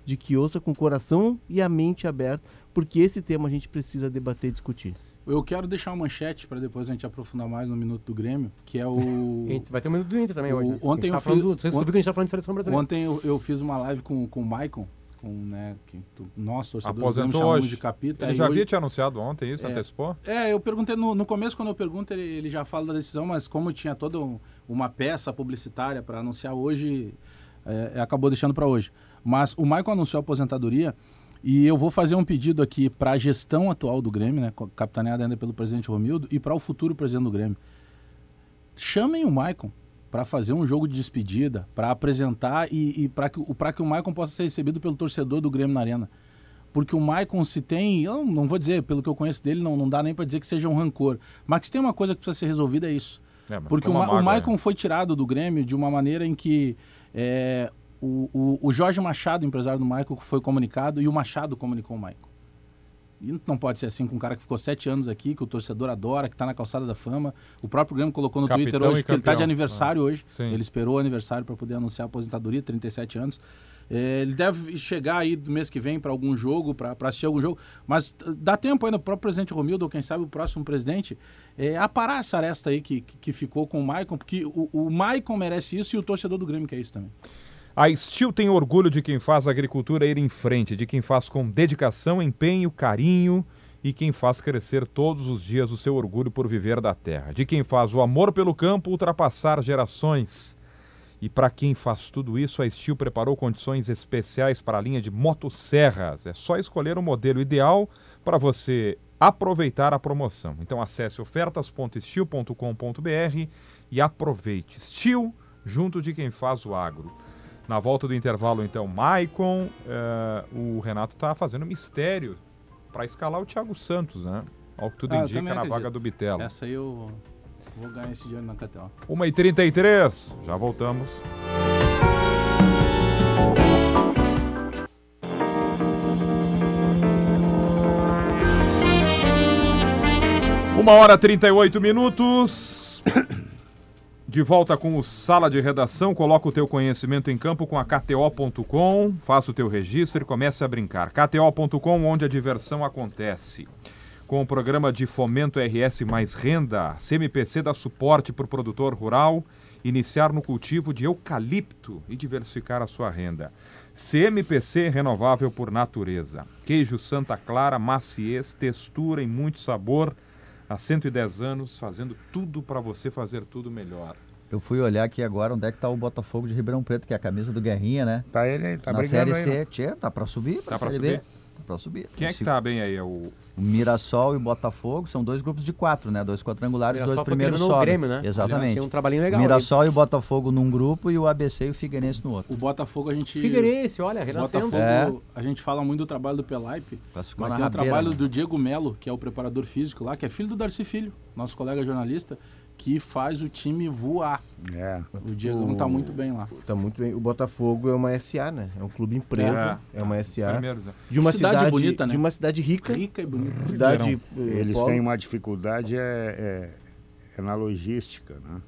de que ouça com o coração e a mente aberta, porque esse tema a gente precisa debater e discutir. Eu quero deixar uma manchete para depois a gente aprofundar mais no Minuto do Grêmio, que é o... Vai ter um minuto do Inter também O- hoje. né? ontem tá eu do, on- souberam que a gente tá falando de seleção brasileira. Ontem eu, eu fiz uma live com, com o Maicon, com, né, que tu, nós, torcedores Aposentou hoje. de capita. Ele já hoje- havia te anunciado ontem isso, É. antecipou? É, eu perguntei no, no começo, quando eu pergunto, ele, ele já fala da decisão, mas como tinha toda um- uma peça publicitária para anunciar hoje, é, acabou deixando para hoje. Mas o Maicon anunciou a aposentadoria e eu vou fazer um pedido aqui para a gestão atual do Grêmio, né, capitaneada ainda pelo presidente Romildo, e para o futuro presidente do Grêmio. Chamem o Maicon para fazer um jogo de despedida, para apresentar e, e para que, pra que o Maicon possa ser recebido pelo torcedor do Grêmio na Arena. Porque o Maicon se tem, eu não vou dizer, pelo que eu conheço dele, não, não dá nem para dizer que seja um rancor. Mas se tem uma coisa que precisa ser resolvida é isso. É, Porque o, Ma o Maicon né? foi tirado do Grêmio de uma maneira em que é, o, o, o Jorge Machado, empresário do Maicon, foi comunicado e o Machado comunicou o Maicon. E não pode ser assim com um cara que ficou sete anos aqui, que o torcedor adora, que está na calçada da fama. O próprio Grêmio colocou no Capitão Twitter hoje que ele está de aniversário hoje. Sim. Ele esperou o aniversário para poder anunciar a aposentadoria, 37 anos. É, ele deve chegar aí do mês que vem para algum jogo, para assistir algum jogo, mas dá tempo ainda para o próprio presidente Romildo, ou quem sabe o próximo presidente, é, aparar essa aresta aí que, que, que ficou com o Maicon, porque o, o Maicon merece isso e o torcedor do Grêmio quer isso também. A Steel tem orgulho de quem faz a agricultura ir em frente, de quem faz com dedicação, empenho, carinho e quem faz crescer todos os dias o seu orgulho por viver da terra, de quem faz o amor pelo campo ultrapassar gerações. E para quem faz tudo isso, a Steel preparou condições especiais para a linha de motosserras. É só escolher o modelo ideal para você aproveitar a promoção. Então acesse ofertas.steel.com.br e aproveite. Steel junto de quem faz o agro. Na volta do intervalo, então, Maicon, eh, o Renato está fazendo mistério para escalar o Thiago Santos, né? Ao que tudo Ah, indica na acredito. vaga do Bitelo. Essa aí eu vou ganhar esse dinheiro na KTO. 1h33, já voltamos. Uma hora e 38 minutos. De volta com o Sala de Redação. Coloca o teu conhecimento em campo com a KTO.com. Faça o teu registro e comece a brincar. KTO.com, onde a diversão acontece. Com o programa de fomento RS Mais Renda, CMPC dá suporte para o produtor rural iniciar no cultivo de eucalipto e diversificar a sua renda. CMPC renovável por natureza. Queijo Santa Clara, maciez, textura e muito sabor. Há 110 anos, fazendo tudo para você fazer tudo melhor. Eu fui olhar aqui agora onde é que tá o Botafogo de Ribeirão Preto, que é a camisa do Guerrinha, né? Tá ele aí, tá Na brigando Série aí. C, né? tchê, tá pra subir, pra Tá pra Série B. pra subir. Quem é que tá bem aí? É o O Mirassol e o Botafogo são dois grupos de quatro, né? Dois quadrangulares, dois primeiros sobem. Grêmio, né? Exatamente. Aliás, tem um trabalhinho legal O Mirassol e o Botafogo num grupo e o ABC e o Figueirense no outro. O Botafogo a gente. Figueirense, olha, renascendo. Botafogo, É. a gente fala muito do trabalho do Pelaipe, mas tem o rabeira, trabalho né? do Diego Melo, que é o preparador físico lá, que é filho do Darcy Filho, nosso colega jornalista, que faz o time voar. É. O Diego não tá muito bem lá. Tá muito bem. O Botafogo é uma SA, né? É um clube empresa, é, uma SA. primeiro. né? De uma Cidade cidade, bonita, né? De uma cidade rica. Rica e bonita. Cidade. eh, Eles polo. têm uma dificuldade, é, é- é na logística, né?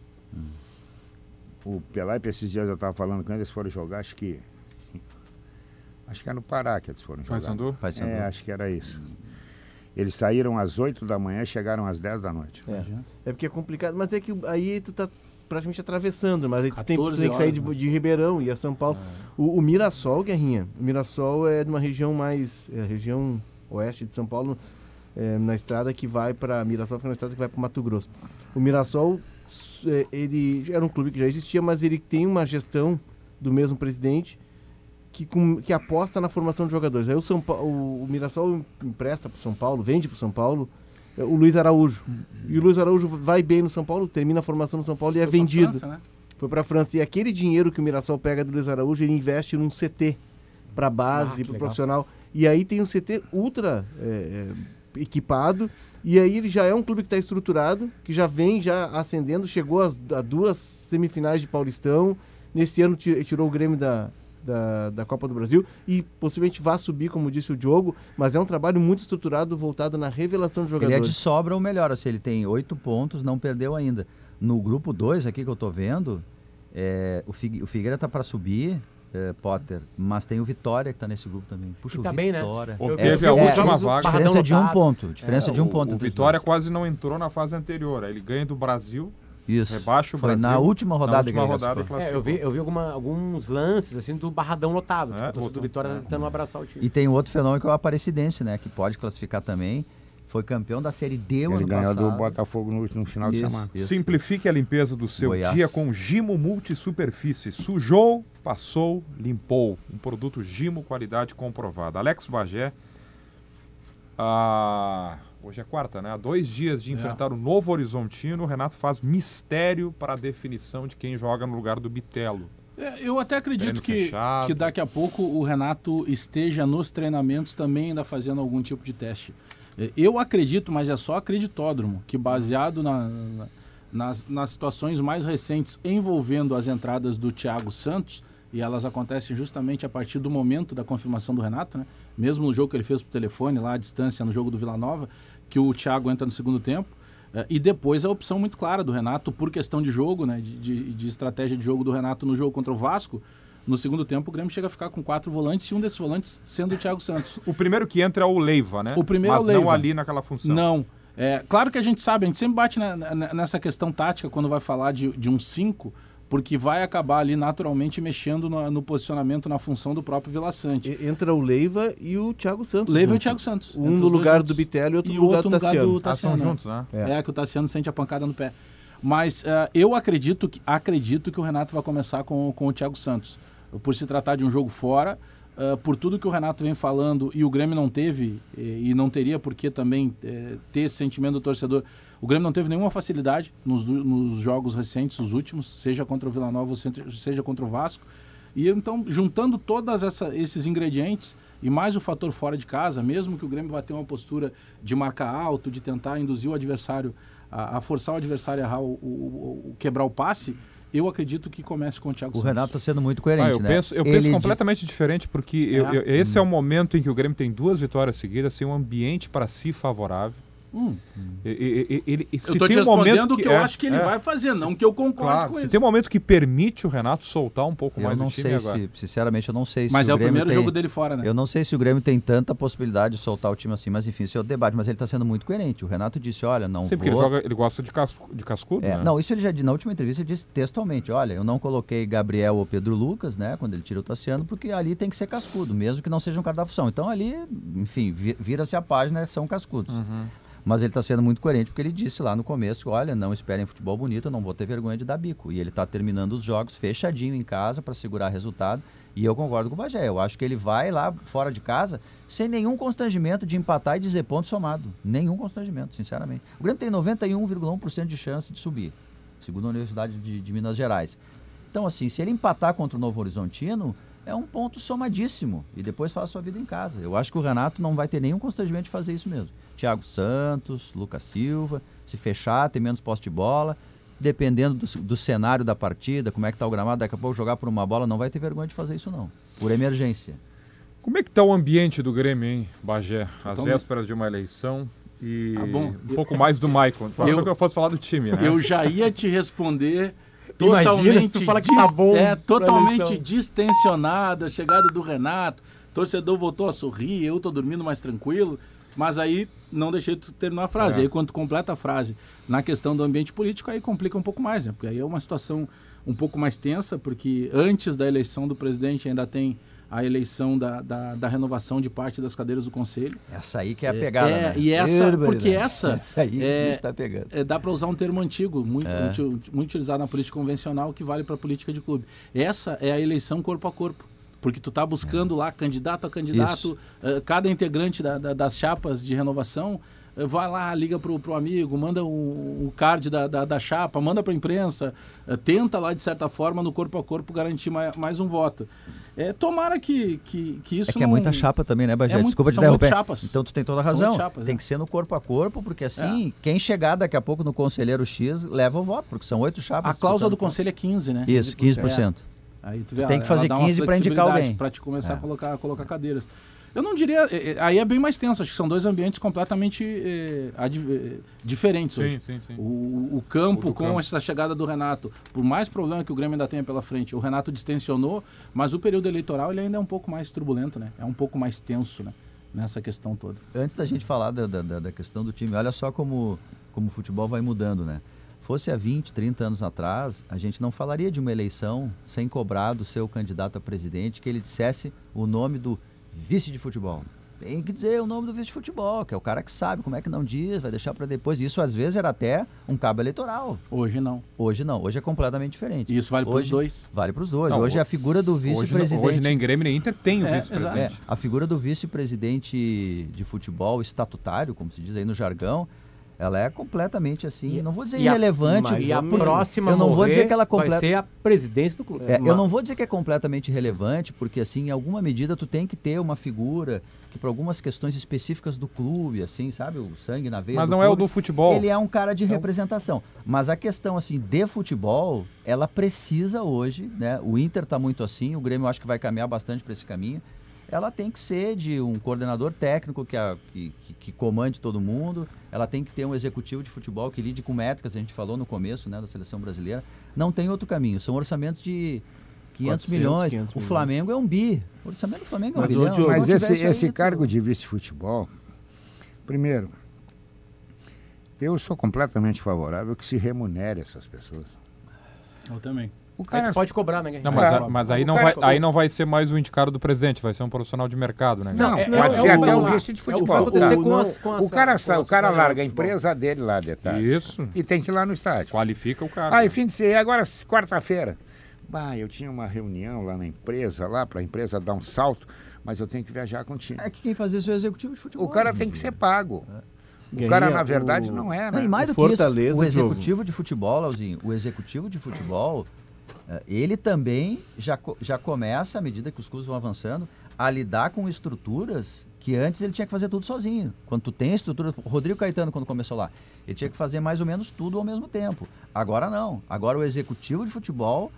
O Pelaipe, esses dias eu estava falando com eles, foram jogar, acho que. Acho que é no Pará que eles foram jogar. Paysandu? Paysandu. É, acho que era isso. Eles saíram às 8 da manhã e chegaram às 10 da noite. É. É porque é complicado, mas é que aí tu tá praticamente atravessando, mas aí tu tem, tu 14 tem que sair de, né? de Ribeirão e a São Paulo. O, o Mirassol, Guerrinha, o Mirassol é de uma região mais, é a região oeste de São Paulo, é, na estrada que vai para Mirassol, fica na estrada que vai para Mato Grosso. O Mirassol, é, ele era um clube que já existia, mas ele tem uma gestão do mesmo presidente que, com- que aposta na formação de jogadores. Aí o, São Pa- o, o Mirassol empresta para São Paulo, vende para São Paulo é, o Luiz Araújo. E o Luiz Araújo vai bem no São Paulo, termina a formação no São Paulo e é Foi pra vendido. França, né? Foi para a França. E aquele dinheiro que o Mirassol pega do Luiz Araújo, ele investe num CT para Ah, base, que para profissional. E aí tem um CT ultra é, é, equipado. E aí ele já é um clube que está estruturado, que já vem já ascendendo, chegou às- a duas semifinais de Paulistão. Nesse ano ti- tirou o Grêmio da, da, da Copa do Brasil e possivelmente vai subir, como disse o Diogo, mas é um trabalho muito estruturado, voltado na revelação de Ele jogadores. é de sobra ou melhor, assim, ele tem oito pontos, não perdeu ainda. No grupo 2 aqui que eu tô vendo, é, o, Figue, o Figueira tá para subir, é, Potter, mas tem o Vitória que tá nesse grupo também. Puxa, o tá bem, né? Vitória. Obteve É, a é, última é, vaga. Diferença de um ponto. Diferença É, de um o- ponto. O os Vitória quase não entrou na fase anterior. Ele ganha do Brasil, Isso. rebaixa o Foi Brasil. na última rodada na que última ele rodada. É, eu vi, eu vi alguma- alguns lances assim do Barradão lotado. É, tipo, torcida do. Vitória tentando abraçar o time. E tem outro fenômeno que é o Aparecidense, né? Que pode classificar também. Foi campeão da Série D o Ele ano ganhou passado. do Botafogo no, no final de Isso, semana. isso. Simplifique a limpeza do seu Goiás. dia com Gimo Multisuperfície. Sujou, passou, limpou. Um produto Gimo, qualidade comprovada. Alex Bagé, ah, hoje é quarta, né? Há dois dias de enfrentar o Novo Horizontino, o Renato faz mistério para a definição de quem joga no lugar do Bitelo. É, Eu até acredito Treino que, fechado. que daqui a pouco o Renato esteja nos treinamentos também ainda fazendo algum tipo de teste. É, Eu acredito, mas é só acreditódromo, que baseado na- na- nas, nas situações mais recentes envolvendo as entradas do Thiago Santos, e elas acontecem justamente a partir do momento da confirmação do Renato, né? mesmo no jogo que ele fez por telefone, lá à distância, no jogo do Vila Nova, que o Thiago entra no segundo tempo. É, E depois a opção muito clara do Renato, por questão de jogo, né, de, de- de estratégia de jogo do Renato no jogo contra o Vasco. No segundo tempo, o Grêmio chega a ficar com quatro volantes e um desses volantes sendo o Thiago Santos. O primeiro que entra é o Leiva, né? O primeiro Mas é o não Leiva. ali naquela função. Não. É, claro que a gente sabe, a gente sempre bate na- na- nessa questão tática quando vai falar de, de um 5, porque vai acabar ali naturalmente mexendo no, no posicionamento, na função do próprio Vila Sante. E- Entra o Leiva e o Thiago Santos. Leva o junto. Thiago Santos. Um no lugar juntos. do Bitello e outro E no lugar outro do no lugar Tassiano. do Ah, são Tassiano, juntos, né? É. É. que o Tassiano sente a pancada no pé. Mas eh, eu acredito que, acredito que o Renato vai começar com, com o Thiago Santos. Por se tratar de um jogo fora, eh, por tudo que o Renato vem falando e o Grêmio não teve, eh, e não teria por que também eh, ter esse sentimento do torcedor. O Grêmio não teve nenhuma facilidade nos, nos jogos recentes, os últimos, seja contra o Vila Nova, seja contra o Vasco. E então, juntando todos esses ingredientes e mais o fator fora de casa, mesmo que o Grêmio vá ter uma postura de marcar alto, de tentar induzir o adversário a, a forçar o adversário a errar o, o- o- quebrar o passe, eu acredito que comece com o Thiago O Santos. Renato está sendo muito coerente, Ah, eu né? penso, eu Ele penso de- completamente diferente, porque eu- É. eu- esse é o momento em que o Grêmio tem duas vitórias seguidas, sem um ambiente para si favorável. Hum. Ele- Eu se estou te tem um momento respondendo o que eu é, acho que ele é, vai fazer, não que eu concordo Claro, com se isso. tem um momento que permite o Renato soltar um pouco Eu mais não o time sei agora. se, sinceramente, eu não sei se Mas é o Grêmio primeiro tem- jogo dele fora, né? Eu não sei se o Grêmio tem tanta possibilidade de soltar o time assim, mas enfim, isso é o debate. Mas ele está sendo muito coerente. O Renato disse, olha, não Sim, porque vou... ele, joga, ele gosta de, casco, de cascudo, É, né? Não, isso ele já na última entrevista ele disse textualmente, olha, eu não coloquei Gabriel ou Pedro Lucas, né, quando ele tira o Tassiano, porque ali tem que ser cascudo, mesmo que não seja um cara da função. Então ali, enfim, vi- vira-se a página, são cascudos. Uhum. Mas ele está sendo muito coerente porque ele disse lá no começo, olha, não esperem futebol bonito, eu não vou ter vergonha de dar bico. E ele está terminando os jogos fechadinho em casa para segurar resultado. E eu concordo com o Bagé. Eu acho que ele vai lá fora de casa sem nenhum constrangimento de empatar e dizer ponto somado. Nenhum constrangimento, sinceramente. O Grêmio tem 91,1% de chance de subir, segundo a Universidade de, de Minas Gerais. Então, assim, se ele empatar contra o Novo Horizontino, é um ponto somadíssimo. E depois faz a sua vida em casa. Eu acho que o Renato não vai ter nenhum constrangimento de fazer isso mesmo. Thiago Santos, Lucas Silva, se fechar, ter menos posse de bola. Dependendo do, do cenário da partida, como é que tá o gramado, daqui a pouco jogar por uma bola, não vai ter vergonha de fazer isso não. Por emergência. Como é que tá o ambiente do Grêmio, hein, Bagé? Às Totalmente. vésperas de uma eleição, E Ah, bom. um pouco mais do Maicon. Eu- que eu fosse falar do time, né? Eu já ia te responder totalmente, que tá bom é, totalmente distensionada, a chegada do Renato, torcedor voltou a sorrir, eu tô dormindo mais tranquilo, mas aí não deixei tu terminar a frase. É. Aí quando tu completa a frase na questão do ambiente político, aí complica um pouco mais, né? Porque aí é uma situação um pouco mais tensa, porque antes da eleição do presidente ainda tem a eleição da, da, da renovação de parte das cadeiras do conselho. Essa aí que é a pegada, é, né? e essa- porque essa Essa aí é- o bicho tá pegando. É, dá para usar um termo antigo, muito, É. uti- muito utilizado na política convencional, que vale para a política de clube. Essa é a eleição corpo a corpo. Porque tu tá buscando lá, candidato a candidato, eh, cada integrante da- da- das chapas de renovação vai lá, liga pro, pro amigo, manda o, o card da, da, da chapa, manda para a imprensa, eh, tenta lá, de certa forma, no corpo a corpo, garantir mais, mais um voto. É, tomara que, que, que isso É que é não- muita chapa também, né, Bagé? É muito- Desculpa te derrubar. chapas. Então tu tem toda a razão. chapas, tem é. que ser no corpo a corpo, porque assim, quem chegar daqui a pouco no conselheiro X leva o voto, porque são oito chapas. A cláusula do disputando. conselho é 15, né? Isso, 15%. Aí tu vê, Tem que fazer ela dá uma 15 pra indicar alguém. Pra te começar É. a colocar, colocar cadeiras. Eu não diria. eh, eh, Aí é bem mais tenso. Acho que são dois ambientes completamente eh, adv- eh, diferentes Sim, hoje. sim, sim. O, o campo, O com campo. essa chegada do Renato, por mais problema que o Grêmio ainda tenha pela frente, o Renato distensionou, mas o período eleitoral ele ainda é um pouco mais turbulento, né? É um pouco mais tenso, né? Nessa questão toda. Antes da gente falar da, da, da- da questão do time, olha só como, como o futebol vai mudando, né? Fosse há 20, 30 anos atrás, a gente não falaria de uma eleição sem cobrar do seu candidato a presidente que ele dissesse o nome do vice de futebol. Tem que dizer o nome do vice de futebol, que é o cara que sabe como é que não diz, vai deixar para depois. Isso às vezes era até um cabo eleitoral. Hoje não. Hoje não, hoje é completamente diferente. E isso vale para os Hoje- dois. Vale para os dois. Não, hoje ho- a figura do Hoje, vice-presidente. hoje nem Grêmio nem Inter tem o É, vice-presidente. É, a figura do vice-presidente de futebol estatutário, como se diz aí no jargão, ela é completamente assim, não vou dizer e a- irrelevante. mas E a próxima Eu não vou dizer que ela vai completa- ser a presidência do clube. É, eu não vou dizer que é completamente irrelevante, porque assim, em alguma medida tu tem que ter uma figura que para algumas questões específicas do clube, assim, sabe, o sangue na veia Mas do não é o clube, do futebol. Ele é um cara de representação. Mas a questão assim de futebol, ela precisa hoje, né? O Inter tá muito assim, o Grêmio eu acho que vai caminhar bastante para esse caminho. Ela tem que ser de um coordenador técnico que, a- que, que- que comande todo mundo. Ela tem que ter um executivo de futebol que lide com métricas, a gente falou no começo, né, da seleção brasileira. Não tem outro caminho. São orçamentos de 500 400, milhões. 500 o milhões. Flamengo é um bi. O orçamento do Flamengo é um Mas, bilhão. Se Mas esse, tivesse aí, esse tu- cargo de vice-futebol, primeiro, eu sou completamente favorável que se remunere essas pessoas. Eu também. O Aí cara tu pode cobrar, né? Não, mas, É, a- mas aí, o não cara- vai, aí não vai ser mais o indicado do presidente, vai ser um profissional de mercado, né? Não, é- pode é ser o- até é o o- vice de É o futebol. acontecer Tá. com as, com as O cara, sa- o cara larga a futebol. empresa dele lá de tarde. Isso. E tem que ir lá no estádio. Qualifica o cara. Aí, fim de semana, agora quarta-feira. Bah, eu tinha uma reunião lá na empresa, lá para a empresa dar um salto, mas eu tenho que viajar com o time. É que quem faz isso é o executivo de futebol. O cara tem que ser pago. O Ganha cara, na verdade, o- não é, Não, né? e mais O do que isso, o executivo de futebol, Leozinho, o executivo de futebol, ele também já, já começa, à medida que os clubes vão avançando, a lidar com estruturas que antes ele tinha que fazer tudo sozinho. Quando tu tem a estrutura, Rodrigo Caetano, quando começou lá, ele tinha que fazer mais ou menos tudo ao mesmo tempo. Agora não. Agora o executivo de futebol,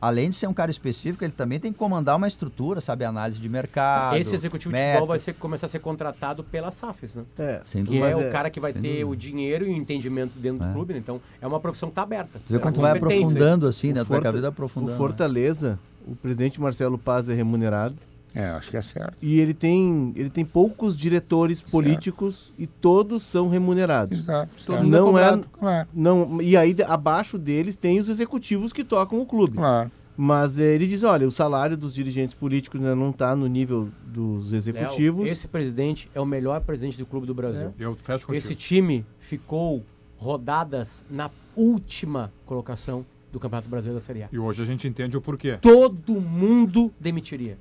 além de ser um cara específico, ele também tem que comandar uma estrutura, sabe, análise de mercado. Esse executivo de futebol vai ser, começar a ser contratado pela SAFES, né? É, Sem Que é Mas o é- cara que vai ter dúvida. o dinheiro e o entendimento dentro É. do clube, né? Então é uma profissão que tá aberta. Tu vê É tu uma vai aprofundando assim, né? o Tu vai cada Forta- vez aprofundando. O né? Fortaleza, o presidente Marcelo Paz é remunerado É, acho que é certo. e ele tem, ele tem poucos diretores políticos e todos são remunerados. Exato. Certo. é Não é-. Claro, Não, e aí abaixo deles tem os executivos que tocam o clube. claro. Mas eh, ele diz, olha, o salário dos dirigentes políticos ainda não está no nível dos Léo, executivos. esse presidente é o melhor presidente do clube do Brasil. Eu fecho contigo. Esse time ficou rodadas na última colocação do Campeonato Brasileiro da Série A. E hoje a gente entende o porquê. Todo mundo demitiria.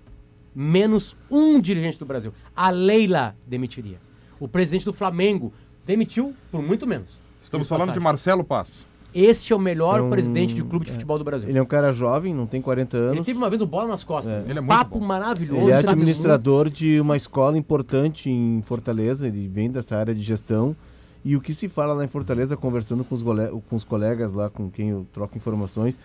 Menos um dirigente do Brasil. A Leila demitiria. O presidente do Flamengo demitiu por muito menos. Estamos falando de passagem. Marcelo Paz. Este é o melhor É um- presidente de clube de futebol do Brasil. Ele é um cara jovem, não tem 40 Ele anos. teve uma vez o bola nas costas. É. Ele é muito papo bom. maravilhoso. Ele é administrador de uma escola importante em Fortaleza, ele vem dessa área de gestão. E o que se fala lá em Fortaleza, conversando com os, com os colegas lá com quem eu troco informações,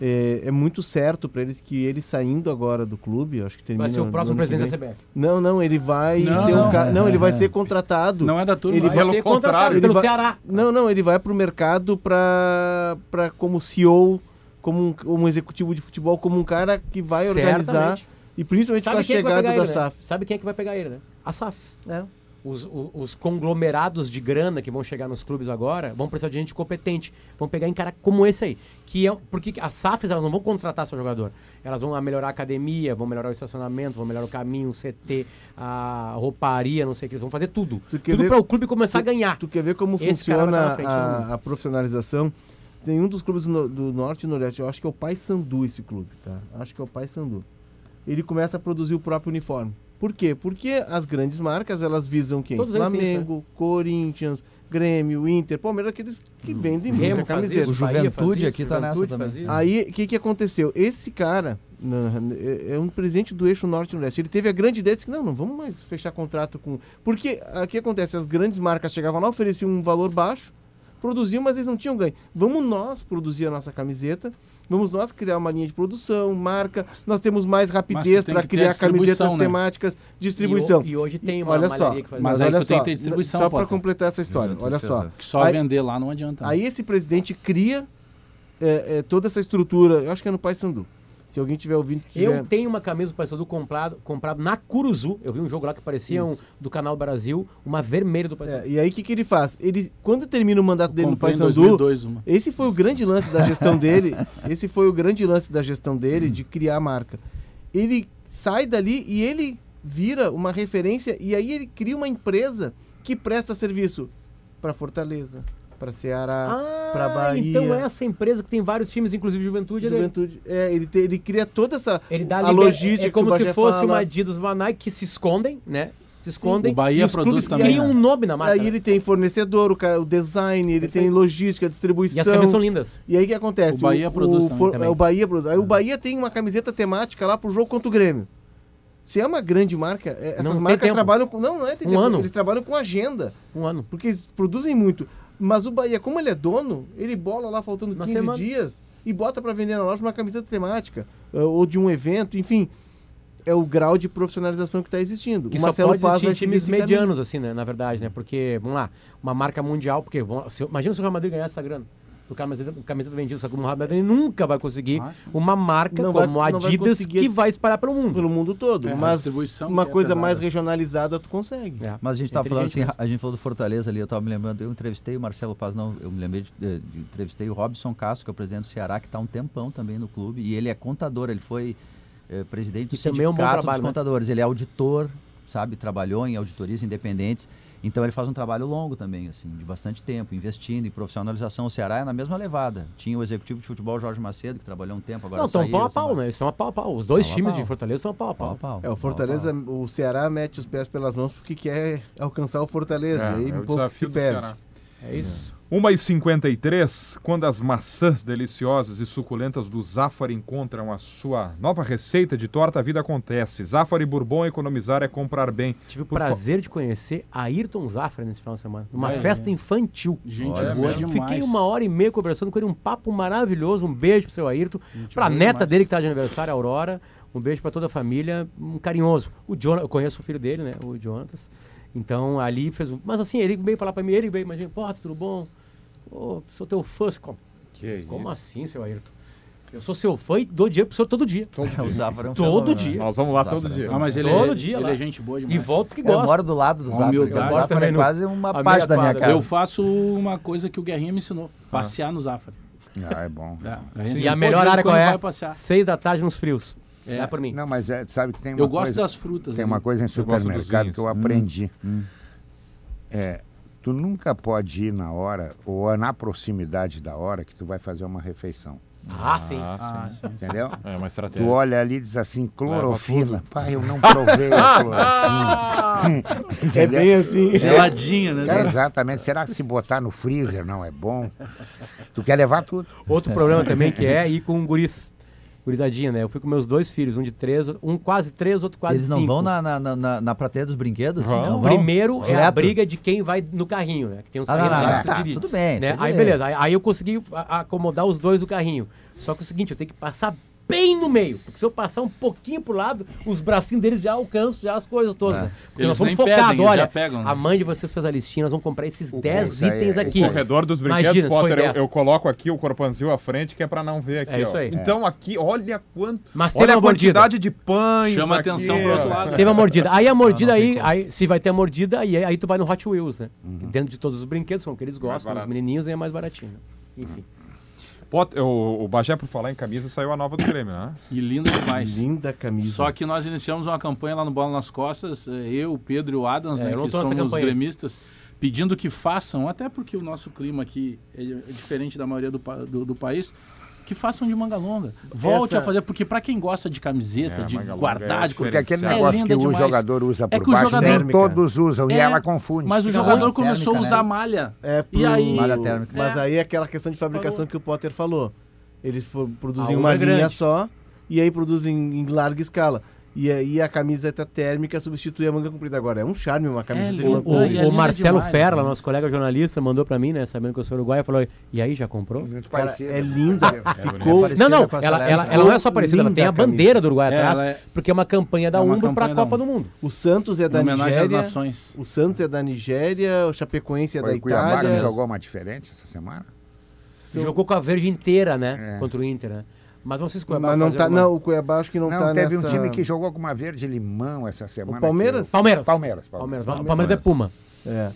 é, é muito certo para eles que ele saindo agora do clube, acho que termina Vai ser o próximo presidente da. CBF. Não, não, ele vai Não, ser um ca- não, ele vai ser contratado. Não é da turma. Ele Vai ser contrário, contratado ele pelo vai- Ceará. Não, não, ele vai pro mercado pra, pra como CEO, como um, como um executivo de futebol, como um cara que vai organizar Certamente. e principalmente com a Sabe quem é vai chegada pegar da ele, né? SAF. Sabe quem é que vai pegar ele, né? A SAFs. É. Os, os conglomerados de grana que vão chegar nos clubes agora vão precisar de gente competente. Vão pegar em cara como esse aí. Que é, porque as SAFs elas não vão contratar seu jogador. Elas vão melhorar a academia, vão melhorar o estacionamento, vão melhorar o caminho, o CT, a rouparia, não sei o que. Eles vão fazer tudo. Tu Tudo para o clube começar a ganhar. Tu quer ver como Esse vai funciona frente a, a profissionalização? Tem um dos clubes do, do Norte e Nordeste, eu acho que é o Pai Sandu esse clube, tá? Acho que é o Pai Sandu. Ele começa a produzir o próprio uniforme. Por quê? Porque as grandes marcas, elas visam quem? Todos eles têm Flamengo, Corinthians, Grêmio, Inter, Palmeiras, aqueles que vendem Remo muita camiseta. isso, O Bahia Juventude aqui isso, tá nessa também. Aí, o que, que aconteceu? Esse cara na- é é um presidente do eixo norte e nordeste. Ele teve a grande ideia de que não, não vamos mais fechar contrato com. Porque o que acontece? As grandes marcas chegavam lá, ofereciam um valor baixo, produziam, mas eles não tinham ganho. Vamos nós produzir a nossa camiseta. Vamos nós criar uma linha de produção, marca. Nós temos mais rapidez para criar camisetas né? temáticas, distribuição. E, e hoje tem uma olha só, que faz Mas aí olha tu tem só, que ter distribuição, só para completar essa história, Exato, olha só. Que só Aí- vender lá não adianta. Aí esse presidente cria é, é, toda essa estrutura, eu acho que é no Paysandu. Se alguém tiver ouvindo, Eu tiver... tenho uma camisa do Paysandu comprado, comprado na Curuzu. Eu vi um jogo lá que parecia um, do Canal Brasil, uma vermelha do Paysandu. É, e aí o que, que ele faz? Ele, quando termina o mandato dele no Paysandu, 2002 uma. esse foi o grande lance da gestão dele. Esse foi o grande lance da gestão dele de criar a marca. Ele sai dali e ele vira uma referência e aí ele cria uma empresa que presta serviço para Fortaleza, para Ceará, para Bahia. então essa empresa que tem vários times, inclusive Juventude, ele, Juventude. É, ele, te- ele cria toda essa ele dá a liber- logística É como que o se fosse fala. uma Adidas, uma Nike que se escondem, né? Se escondem. o Bahia e os produz também, criam né? um nome na marca. Aí né? ele tem fornecedor, o, cara, o design, ele tem logística, E distribuição. as camisas são lindas. E aí o que acontece? O Bahia produz também, for- também. é, O Bahia produz. Aí o Bahia tem uma camiseta temática lá pro jogo contra o Grêmio. Se é uma grande marca, é, essas Não marcas trabalham com. Não, não é tem Um tempo, ano. Eles trabalham com agenda. Um ano. Porque eles produzem muito. Mas o Bahia, como ele é dono, ele bola lá faltando Na 15 semana. dias e bota pra vender na loja uma camiseta temática. eh, Ou de um evento, enfim. É o grau de profissionalização que está existindo. Que o só Marcelo pode Paz existir times caminho. medianos, assim, né? Na verdade, né? Porque, vamos lá, uma marca mundial, porque vamos- se- imagina se o Real Madrid ganhasse essa grana. O camiseta, camiseta vendida, só que o Real Madrid nunca vai conseguir Ah, uma marca Não vai- como vai Adidas conseguir que vai espalhar pelo mundo. Pelo mundo todo. É, mas uma é coisa pesada. mais regionalizada tu consegue. É. Mas a gente estava falando assim, a gente falou do Fortaleza ali, eu estava me lembrando, eu entrevistei o Marcelo Paz, não, eu me lembrei de, de- de- entrevistei o Robson Castro, que é o presidente do Ceará, que está um tempão também no clube, e ele é contador, ele foi eh, presidente do Que também é um bom sindicato trabalho, dos né? contadores, ele é auditor, sabe, trabalhou em auditorias independentes, então ele faz um trabalho longo também, assim, de bastante tempo, investindo em profissionalização. O Ceará é na mesma levada. Tinha o executivo de futebol Jorge Macedo, que trabalhou um tempo, agora Não, estão pau a pau, né? Eles estão a pau a pau. Os dois Pau times pau. de Fortaleza estão a pau a Pau a pau. pau. É, o Fortaleza, o Ceará mete os pés pelas mãos porque quer alcançar o Fortaleza. É, e é um o pouco se perde. É isso. 1h53, quando as maçãs deliciosas e suculentas do Zafari encontram a sua nova receita de torta, a vida acontece. Zafari Bourbon, economizar é comprar bem. Tive o Por fa- prazer de conhecer Ayrton Zafra nesse final de semana. Numa É, festa infantil. Gente Olha, boa demais. Fiquei uma hora e meia conversando com ele, um papo maravilhoso. Um beijo pro seu Ayrton. Pra boa neta demais. dele que tá de aniversário, a Aurora. Um beijo pra toda a família, um carinhoso. O Jonathan, eu conheço o filho dele, né? O Jonatas. Então ali fez um. Mas assim, ele veio falar pra mim, ele veio, imagina, pô, tudo bom? Ô, sou teu fã. Como, Que como assim, seu Ayrton? Eu sou seu fã e dou dinheiro pro senhor todo dia. O Zafra é um Todo fenômeno, dia. né? Nós vamos lá todo é dia. Ah, mas ele, Todo é, dia ele lá. é gente boa E demais. volto que Eu gosto. moro do lado do Zafra. humildade. O Eu Zafra é quase uma parte da minha casa. Eu faço uma coisa que o Guerrinha me ensinou. Passear no Zafra. Ah, é bom. É, E a melhor área qual é? Vai passear. Seis da tarde nos frios. É. É por mim. Não, mas é, sabe que tem uma Eu gosto coisa, das frutas. tem ali. uma coisa em supermercado que eu aprendi. É, tu nunca pode ir na hora ou na proximidade da hora que tu vai fazer uma refeição. Ah, sim. Ah, sim. Entendeu? É uma Tu estratégia. olha ali e diz assim, clorofila. Pai, eu não provei a clorofila. É bem assim. Geladinha, né? É, exatamente. Será que se botar no freezer não é bom? Tu quer levar tudo. Outro problema também que é ir com guris. Gurizadinha, né? Eu fui com meus dois filhos, um de três, um quase três, outro quase Eles não cinco. vão na, na, na, na, prateia dos brinquedos? Vão. Não O primeiro é a briga de quem vai no carrinho, né? Que tem uns Ah, não, carrinhos não, lá não, tu tá, tudo bem, Né? Aí beleza, aí, aí eu consegui acomodar os dois do carrinho. Só que é o seguinte, eu tenho que passar bem no meio. Porque se eu passar um pouquinho pro lado, os bracinhos deles já alcançam já as coisas todas. né? Porque Eles nós somos pedem, focados, olha. pegam, né? A mãe de vocês fez a listinha, nós vamos comprar esses 10 isso aí itens é- aqui. O corredor dos brinquedos, Imagina, Potter, eu, eu coloco aqui o corpanzil à frente, que é pra não ver aqui, É isso ó. aí. Então aqui, olha quanto... Mas olha a uma mordida. quantidade de pães Chama aqui, atenção pro outro lado. Teve a mordida. Aí a mordida aí, aí, se vai ter a mordida, aí, aí tu vai no Hot Wheels, né? Dentro de todos os brinquedos, são que eles gostam, os menininhos, aí é mais baratinho. né? Enfim. Potter, o, o Bagé, por falar em camisa, saiu a nova do Grêmio, né? E linda demais. Linda camisa. Só que nós iniciamos uma campanha lá no Bola nas Costas, eh, eu, o Pedro e o Adams, É, né, que somos os gremistas, pedindo que façam, até porque o nosso clima aqui é é diferente da maioria do, do, do país, que façam de manga longa. Volte Essa- a fazer, porque para quem gosta de camiseta, É, de longa guardar, é de Porque aquele É negócio linda que o demais. jogador usa É por o baixo, jogador- nem todos usam e É, ela confunde. Mas o jogador começou a usar né? malha. É pro... E aí- Malha térmica. Mas É. aí é aquela questão de fabricação Falou. que o Potter falou. Eles pro- produzem uma é linha grande. só e aí produzem em larga escala. E aí a camiseta térmica substitui a manga comprida. Agora é um charme uma camiseta de lindo. manga O, é comprida. o linda Marcelo demais, Ferla, né? nosso colega jornalista, mandou pra mim, né? Sabendo que eu sou uruguaio, falou: e aí, já comprou? Muito Cara, é linda. Ficou. parecida Não, não, a ela, ela, ela não é só parecida, ela tem a a bandeira do Uruguai É, atrás, é- porque é uma campanha da é Umbro pra da Copa do. Mundo. O Santos é da Em homenagem às Nigéria. nações. O Santos é da Nigéria, o Chapecoense é Foi da o Cuiabá Itália. jogou uma diferente essa semana? Jogou com a verde inteira, né? É. Contra o Inter, né? Mas não sei se o Cuiabá Mas não tá, alguma- não, o Cuiabá acho que não, Não, tá teve nessa... um time que jogou com uma verde limão essa semana. Palmeiras? que- Palmeiras. Palmeiras. Palmeiras. Palmeiras. O Palmeiras é Puma. É.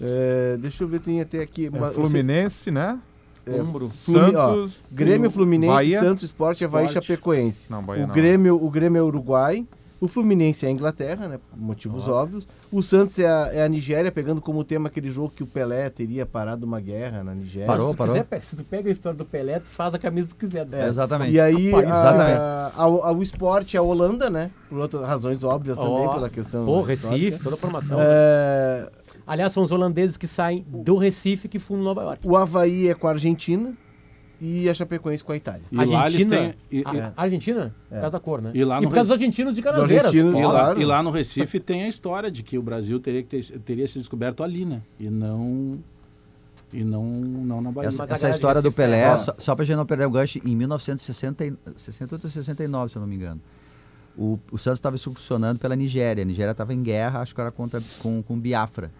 É, deixa eu ver, tem até aqui... uma- É Fluminense, né? É, Umbro. Flumi- ó, Santos, Grêmio, Fluminense, Bahia. Santos, Esporte, Havaí e. Chapecoense. Não, Bahia o, não. Grêmio, o Grêmio é Uruguai, o Fluminense é a Inglaterra, né? Por motivos óbvios. O Santos é a, é a Nigéria, pegando como tema aquele jogo que o Pelé teria parado uma guerra na Nigéria. Parou, se, parou. quiser, se tu pega a história do Pelé, tu faz a camisa que tu quiser. É, exatamente. E aí, Rapaz, a, a, a- o esporte é a Holanda, né? Por outras razões óbvias também, Ó, pela questão. Pô. Recife, toda a formação. É, Aliás, são os holandeses que saem do Recife que fundam Nova York. o Havaí é com a Argentina e a Chapecoense com a Itália. E lá eles Argentina, têm. E, e- a- Argentina? Por causa da cor, né? E lá no por causa dos argentinos de Canaseiras. argentinos e, lá, claro. e lá no Recife tem a história de que o Brasil teria, que ter- teria se descoberto ali, né? E não. E não, não na Bahia. Essa, a essa história do Recife é- Pelé, ó. só, só pra gente não perder o gancho, em 1968 ou 69, se eu não me engano. O, o Santos estava excursionando pela Nigéria. A Nigéria estava em guerra, acho que era contra, com, com Biafra.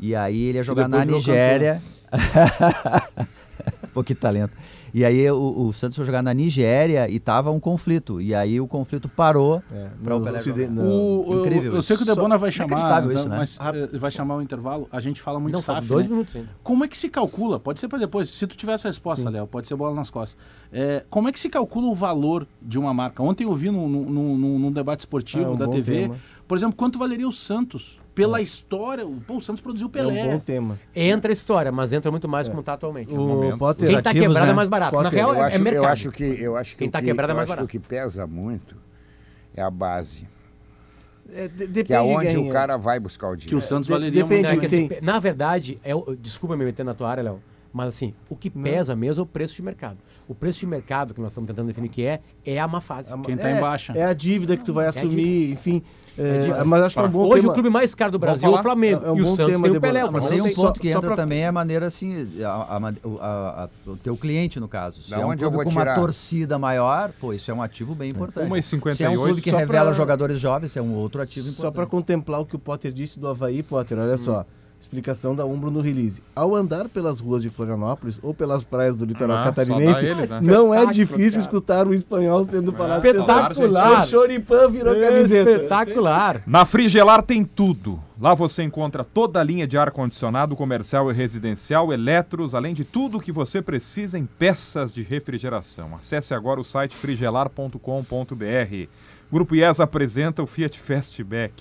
E aí ele ia jogar na Nigéria. Pô, que talento. E aí o, o Santos foi jogar na Nigéria e tava um conflito. E aí o conflito parou É, para o Pelé. O, Incrível eu sei isso. que o Debona vai chamar, inacreditável isso, né? mas eh, vai chamar o intervalo. A gente fala muito Não, SAF, dois né? minutos ainda. Como é que se calcula? Pode ser para depois. Se tu tiver essa resposta, Léo, pode ser bola nas costas. É, como é que se calcula o valor de uma marca? Ontem eu vi num, num, num- num debate esportivo Ah, é um da TV, tema. por exemplo, quanto valeria o Santos? Pela história, o- pô, o Santos produziu É Pelé. um bom tema. Entra a história, mas entra muito mais como tá atualmente. O Quem tá ativos, quebrado né? é mais barato. Na Potter, real, Eu é, acho, é mercado. eu acho que eu acho que Quem o tá que- quebrado é eu mais acho que o barato. que pesa muito é a base, é, de- que é onde o cara vai buscar o Que o dinheiro. Santos valeria depende, Não, é muito. que assim, na verdade, é o- desculpa me meter na tua área, Léo, mas assim, o que pesa mesmo é o preço de mercado. O preço de mercado que nós estamos tentando definir que é, é a má fase. Quem tá é, em baixa. É a dívida que tu vai assumir, enfim. É, dívida. mas acho que é um bom Hoje tema. o clube mais caro do Brasil é o? Flamengo. É um e o Santos tema tem o Pelé. Mas tem um não ponto que entra pra- também, é a maneira assim, a, a, a- a- o teu cliente, no caso. Se Da é um onde eu clube vou com uma tirar? torcida maior, pô, isso é um ativo bem importante. Uma e Se é um 58, clube que revela pra- jogadores jovens, é um outro ativo Só para importante. contemplar o que o Potter disse do Havaí, Potter, olha só. Explicação da Umbro no release. Ao andar pelas ruas de Florianópolis ou pelas praias do litoral Ah, catarinense, eles, né? não é difícil escutar o espanhol sendo falado. Espetacular. O Choripan virou camiseta. Espetacular. Na Frigelar tem tudo. Lá você encontra toda a linha de ar-condicionado comercial e residencial, eletros, além de tudo o que você precisa em peças de refrigeração. Acesse agora o site frigelar.com.br. Grupo IES apresenta o Fiat Fastback.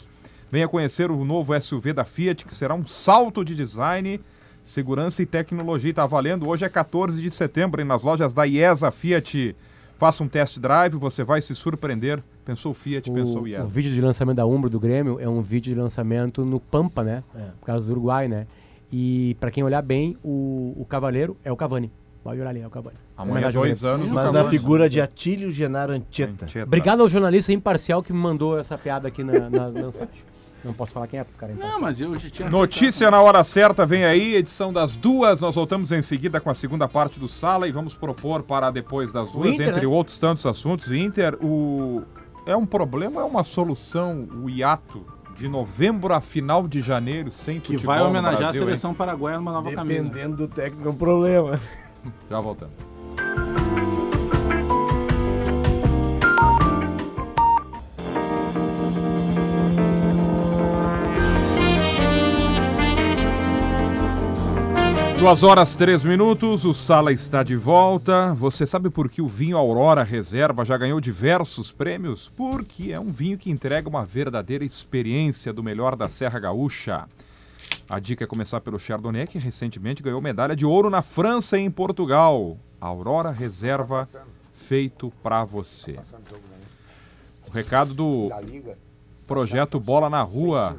Venha conhecer o novo SUV da Fiat, que será um salto de design, segurança e tecnologia. Está valendo hoje é 14 de setembro, hein, nas lojas da IESA Fiat. Faça um test drive, você vai se surpreender. Pensou Fiat, pensou O, IESA. o vídeo de lançamento da Umbro do Grêmio é um vídeo de lançamento no Pampa, né? É. Por causa do Uruguai, né? E pra quem olhar bem, o, o cavaleiro é o Cavani. Pode olhar ali, é o Cavani. Amanhã, ao dois anos, no Mas na figura de Atílio Genaro Anchieta. Anchieta. Obrigado ao jornalista imparcial que me mandou essa piada aqui na, na mensagem. Não posso falar quem é, cara. Então. Não, mas eu já tinha. Notícia na hora certa vem aí, edição das duas. Nós voltamos em seguida com a segunda parte do Sala e vamos propor para depois das duas, Inter, entre né? outros tantos assuntos. Inter, o... é um problema ou é uma solução o hiato de novembro a final de janeiro sem Que futebol vai no homenagear Brasil, a seleção paraguaia numa nova camisa. Dependendo do técnico, é um problema. hein? Já voltamos. Duas horas, três minutos, o Sala está de volta. Você sabe por que o vinho Aurora Reserva já ganhou diversos prêmios? Porque é um vinho que entrega uma verdadeira experiência do melhor da Serra Gaúcha. A dica é começar pelo Chardonnay, que recentemente ganhou medalha de ouro na França e em Portugal. Aurora Reserva, feito pra você. O recado do projeto Bola na Rua,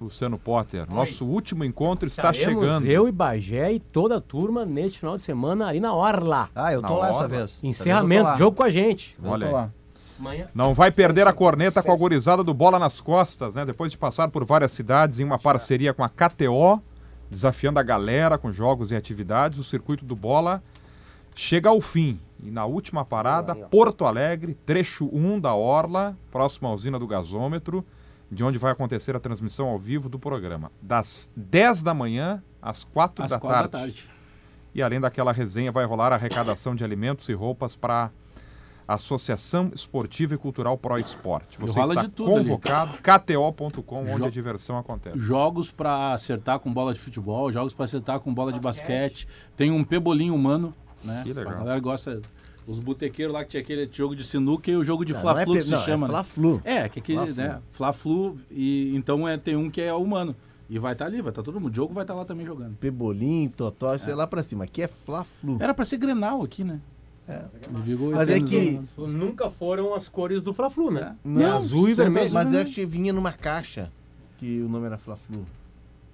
Luciano Potter. Nosso último encontro está Estaremos chegando. Eu e Bagé e toda a turma neste final de semana ali na Orla. Ah, eu Na tô lá essa vez. Essa vez Encerramento, jogo com a gente. Olha lá. Não vai perder a corneta com a gurizada do Bola nas Costas, né? Depois de passar por várias cidades em uma parceria com a KTO, desafiando a galera com jogos e atividades, o circuito do Bola chega ao fim. E na última parada, Porto Alegre, trecho 1 da Orla, próximo à usina do gasômetro, de onde vai acontecer a transmissão ao vivo do programa. Das 10 da manhã às 4 Às da quatro tarde. da tarde. E além daquela resenha, vai rolar a arrecadação de alimentos e roupas para a Associação Esportiva e Cultural Pro Esporte. Você rola está de tudo ali. convocado, kto.com, onde Jo- a diversão acontece. Jogos pra acertar com bola de futebol, jogos pra acertar com bola de basquete. Tem um pebolinho humano, né? Que legal. A galera gosta. Os botequeiros lá que tinha aquele jogo de sinuca e o jogo de Não, não é Fla-Flu pe- que se não, é chama. né? Fla-Flu. É, que aqui, Fla-Flu. né? Fla-Flu. E então é, tem um que é humano. E vai estar ali, vai estar todo mundo. O jogo vai estar lá também jogando. Pebolim, Totó, isso é lá pra cima. Aqui é Fla-Flu. Era pra ser Grenal aqui, né? É. Mas é que- né? Nunca foram as cores do Fla-Flu, né? Não, azul e vermelho. Mas eu acho que vinha numa caixa que o nome era Fla-Flu.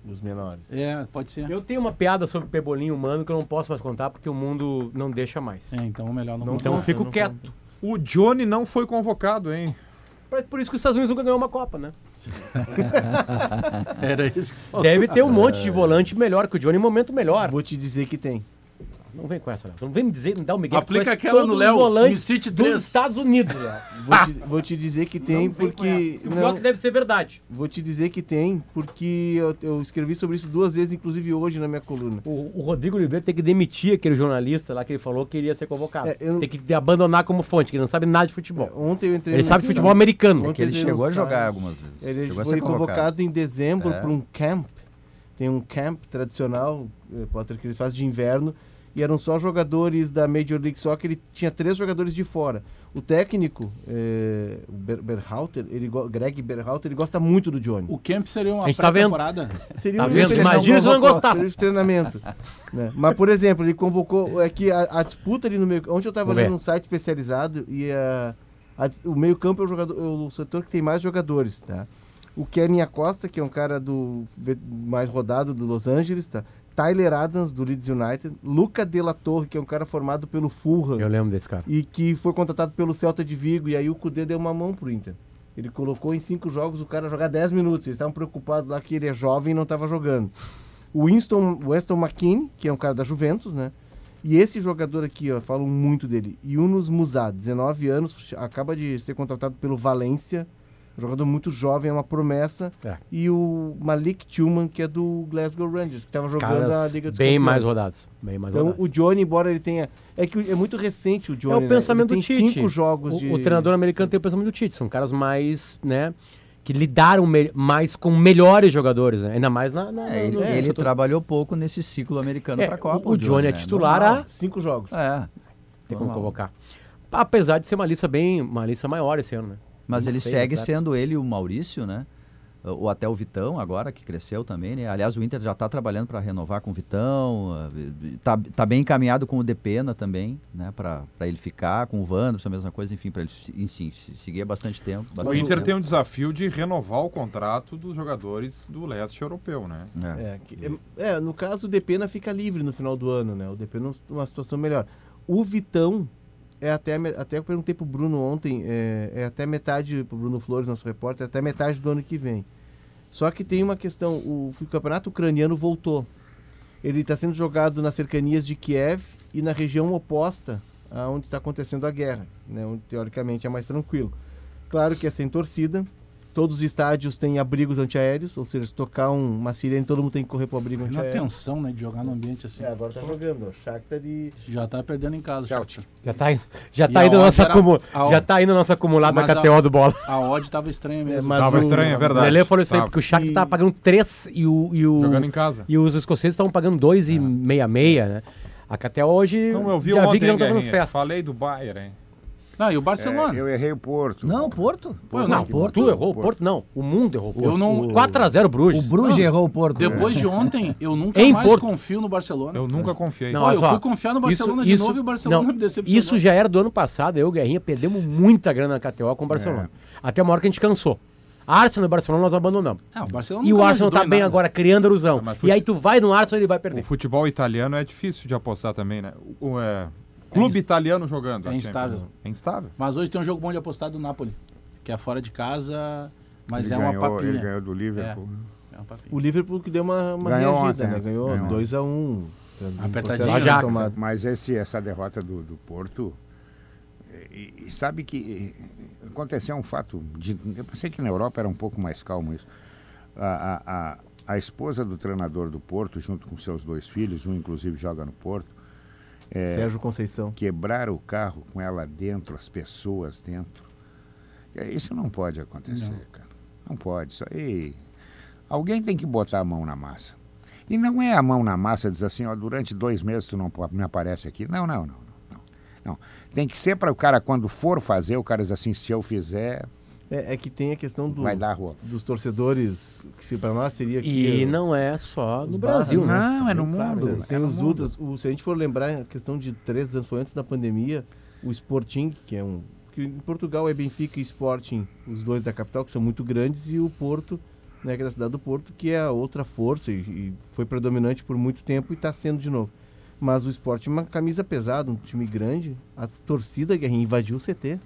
Os menores. É, pode ser. Eu tenho uma piada sobre pebolinho humano que eu não posso mais contar porque o mundo não deixa mais. É, então melhor não. Não Então eu fico não quieto. O Johnny não foi convocado, hein? Por- isso que os Estados Unidos nunca ganhou uma Copa, né? Era isso que faltou. Deve ter um monte de volante melhor que o Johnny, em momento melhor. Vou te dizer que tem. Não vem com essa, Léo. Não vem me dizer, me dá o Miguel. Aplica aquela no Léo, Me City dos 3. Estados Unidos, Léo. Vou te, vou te dizer que tem Não porque. o pior Não, que deve ser verdade. vou te dizer que tem porque eu, eu escrevi sobre isso duas vezes, inclusive hoje na minha coluna. O, o Rodrigo Oliveira tem que demitir aquele jornalista lá que ele falou que iria ser convocado. É, eu- Tem que abandonar como fonte, que ele não sabe nada de futebol. É, Ontem eu entrei ele sabe futebol americano. Ontem Que ele chegou a site. jogar algumas vezes. Ele chegou a foi ser convocado. em dezembro É. para um camp. Tem um camp tradicional, eh, Potter, que eles fazem de inverno. E eram só jogadores da Major League Soccer. Ele tinha três jogadores de fora. O técnico, o Ber Berhalter, ele, Greg Berhalter, ele gosta muito do Johnny. O camp seria uma A gente tá vendo. pré-temporada. Seria Tá um vendo? Imagina se não gostasse. seria de treinamento. né? Mas, por exemplo, ele convocou. É que a, a disputa ali no meio. Ontem eu estava lendo ver. um site especializado e a, a- o meio-campo é o, jogador, é o setor que tem mais jogadores. Tá? O Kenny Acosta, que é um cara do mais rodado do Los Angeles, tá? Tyler Adams, do Leeds United. Luca De La Torre, que é um cara formado pelo Fulham Eu lembro desse cara. e que foi contratado pelo Celta de Vigo. E aí o Cudê deu uma mão pro Inter. Ele colocou em cinco jogos o cara jogar 10 minutos. Eles estavam preocupados lá que ele é jovem e não estava jogando. O Winston, Weston McKinney, que é um cara da Juventus, né? E esse jogador aqui, ó, falam muito dele. Yunus Musa, 19 anos, acaba de ser contratado pelo Valência. Um jogador muito jovem, é uma promessa. É. E o Malik Tillman, que é do Glasgow Rangers, que estava jogando na Caras Liga dos bem Campeões. mais rodados. Bem mais Então, rodados. o Johnny, embora ele tenha. É que é muito recente o Johnny. é o né? pensamento ele do tem Tite. cinco jogos o, de. o treinador americano tem o pensamento do Tite. São caras mais, né? Que lidaram mais com melhores jogadores, né? Ainda mais na. na É, ele no- ele trabalhou pouco nesse ciclo americano É, pra Copa. o- o Johnny é né? titular há- Cinco jogos. É. Tem como convocar. Apesar de ser uma lista bem. Uma lista maior esse ano, né? Mas Como ele segue sendo ele e o Maurício, né? Ou até o Vitão agora, que cresceu também, né? Aliás, o Inter já está trabalhando para renovar com o Vitão. Tá, tá bem encaminhado com o Depena também, né? Para ele ficar, com o Wanderson, a mesma coisa, enfim, para ele enfim, se- seguir há bastante tempo. O bastante Inter tempo. tem um desafio de renovar o contrato dos jogadores do leste europeu, né? É. É, que- é, é, no caso o Depena fica livre no final do ano, né? O Depena numa situação melhor. O Vitão é até, até eu perguntei pro Bruno ontem, é, é até metade, pro Bruno Flores, nosso repórter, é até metade do ano que vem. Só que tem uma questão, o, o campeonato ucraniano voltou. Ele está sendo jogado nas cercanias de Kiev e na região oposta a onde está acontecendo a guerra, né, onde teoricamente é mais tranquilo. Claro que é sem torcida, todos os estádios têm abrigos antiaéreos, ou seja, se tocar um, uma sirene, todo mundo tem que correr para o abrigo Na antiaéreo. tensão, né, de jogar num ambiente assim. É, agora tá jogando. Shakhtar de... Já tá perdendo em casa. Já tá, indo- já E tá a indo odd nosso era- acumu- a- já tá indo nosso acumulado Mas da a- KTO do bola. A odd tava estranha mesmo. mas Tava o- estranho, é O verdade. Lele falou isso aí, Tava. porque o Shakhtar E- tava pagando 3 e o, e o, Jogando em casa. e os escoceses estavam pagando 2,66, né? A KTO hoje Não, eu vi já vi ontem, que não tá Guerrinha. festa. Falei do Bayern, hein? Não, e o É, Barcelona? eu errei o Porto. Não, Porto. Pô, eu Não, não, Porto, tu errou, o Porto. Porto não. O mundo errou. o Porto. Eu não- 4x0 O Bruges. Bruges errou o Porto. Depois de ontem, eu nunca Em mais Porto. confio no Barcelona. Eu nunca confiei. Não, Pô, olha eu só, fui confiar no Barcelona isso- de isso- novo e o Barcelona não, me decepcionou. Isso já era do ano passado, eu e o Guerrinha perdemos muita grana na KTO com o Barcelona. Até uma hora que a gente cansou. Arsenal e Barcelona nós abandonamos. Ah, o Barcelona E o Arsenal tá em bem nada. agora, criando erosão. Ah, mas E fute- aí tu vai no Arsenal ele vai O perder. futebol italiano é difícil de apostar também, né? O, é, clube inst- italiano jogando. é instável. É instável. Mas hoje tem um jogo bom de apostar do Napoli, que é fora de casa, mas Ele é uma ganhou, papinha. Ele ganhou do Liverpool. É uma papinha. O Liverpool que deu uma, uma Ganhou reagida, ontem, né? Ganhou ganhou. 2x1. Um, Apertadinho, retomado. Mas esse, essa derrota do, do Porto. E, e sabe que aconteceu um fato. De, eu pensei que na Europa era um pouco mais calmo isso. A, a, a, a esposa do treinador do Porto, junto com seus dois filhos, um inclusive joga no Porto, Sérgio Conceição. quebraram o carro com ela dentro, as pessoas dentro. É, Isso não pode acontecer, cara. Não pode. Isso aí. Alguém tem que botar a mão na massa. E não é a mão na massa dizer assim, ó, durante dois meses tu não me aparece aqui. Não, não, não. Não. não. Tem que ser para o cara, quando for fazer, o cara diz assim, se eu fizer, É, é que tem a questão do, vai dar rua. dos torcedores, que se para nós seria que E não é só no Brasil, barras, né? Não, é no Claro, mundo. tem é os mundo. ultras. O, se a gente for lembrar, a questão de três anos, foi antes da pandemia, o Sporting, que é um. que em Portugal é Benfica e Sporting, os dois da capital, que são muito grandes, e o Porto, né, que é da cidade do Porto, que é a outra força e, e foi predominante por muito tempo e está sendo de novo. Mas o Sporting é uma camisa pesada, um time grande, a torcida Guerrinha, invadiu o CT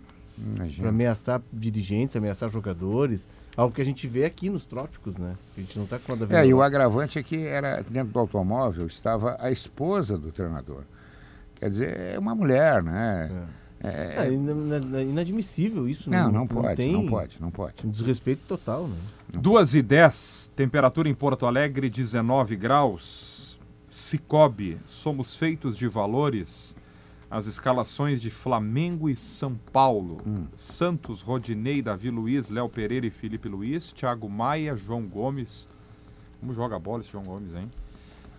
para ameaçar dirigentes, ameaçar jogadores, algo que a gente vê aqui nos trópicos, né? A gente não está acostumado a ver. É, e o agravante é que era dentro do automóvel estava a esposa do treinador. Quer dizer, é uma mulher, né? É, É ina- inadmissível isso. não, não pode, tem não pode, não pode. Um desrespeito total, né? 2 e 10, temperatura em Porto Alegre 19 graus. Cicobi, somos feitos de valores. As escalações de Flamengo e São Paulo. Santos, Rodinei, Davi Luiz, Léo Pereira e Felipe Luiz. Thiago Maia, João Gomes. Como joga a bola esse João Gomes, hein?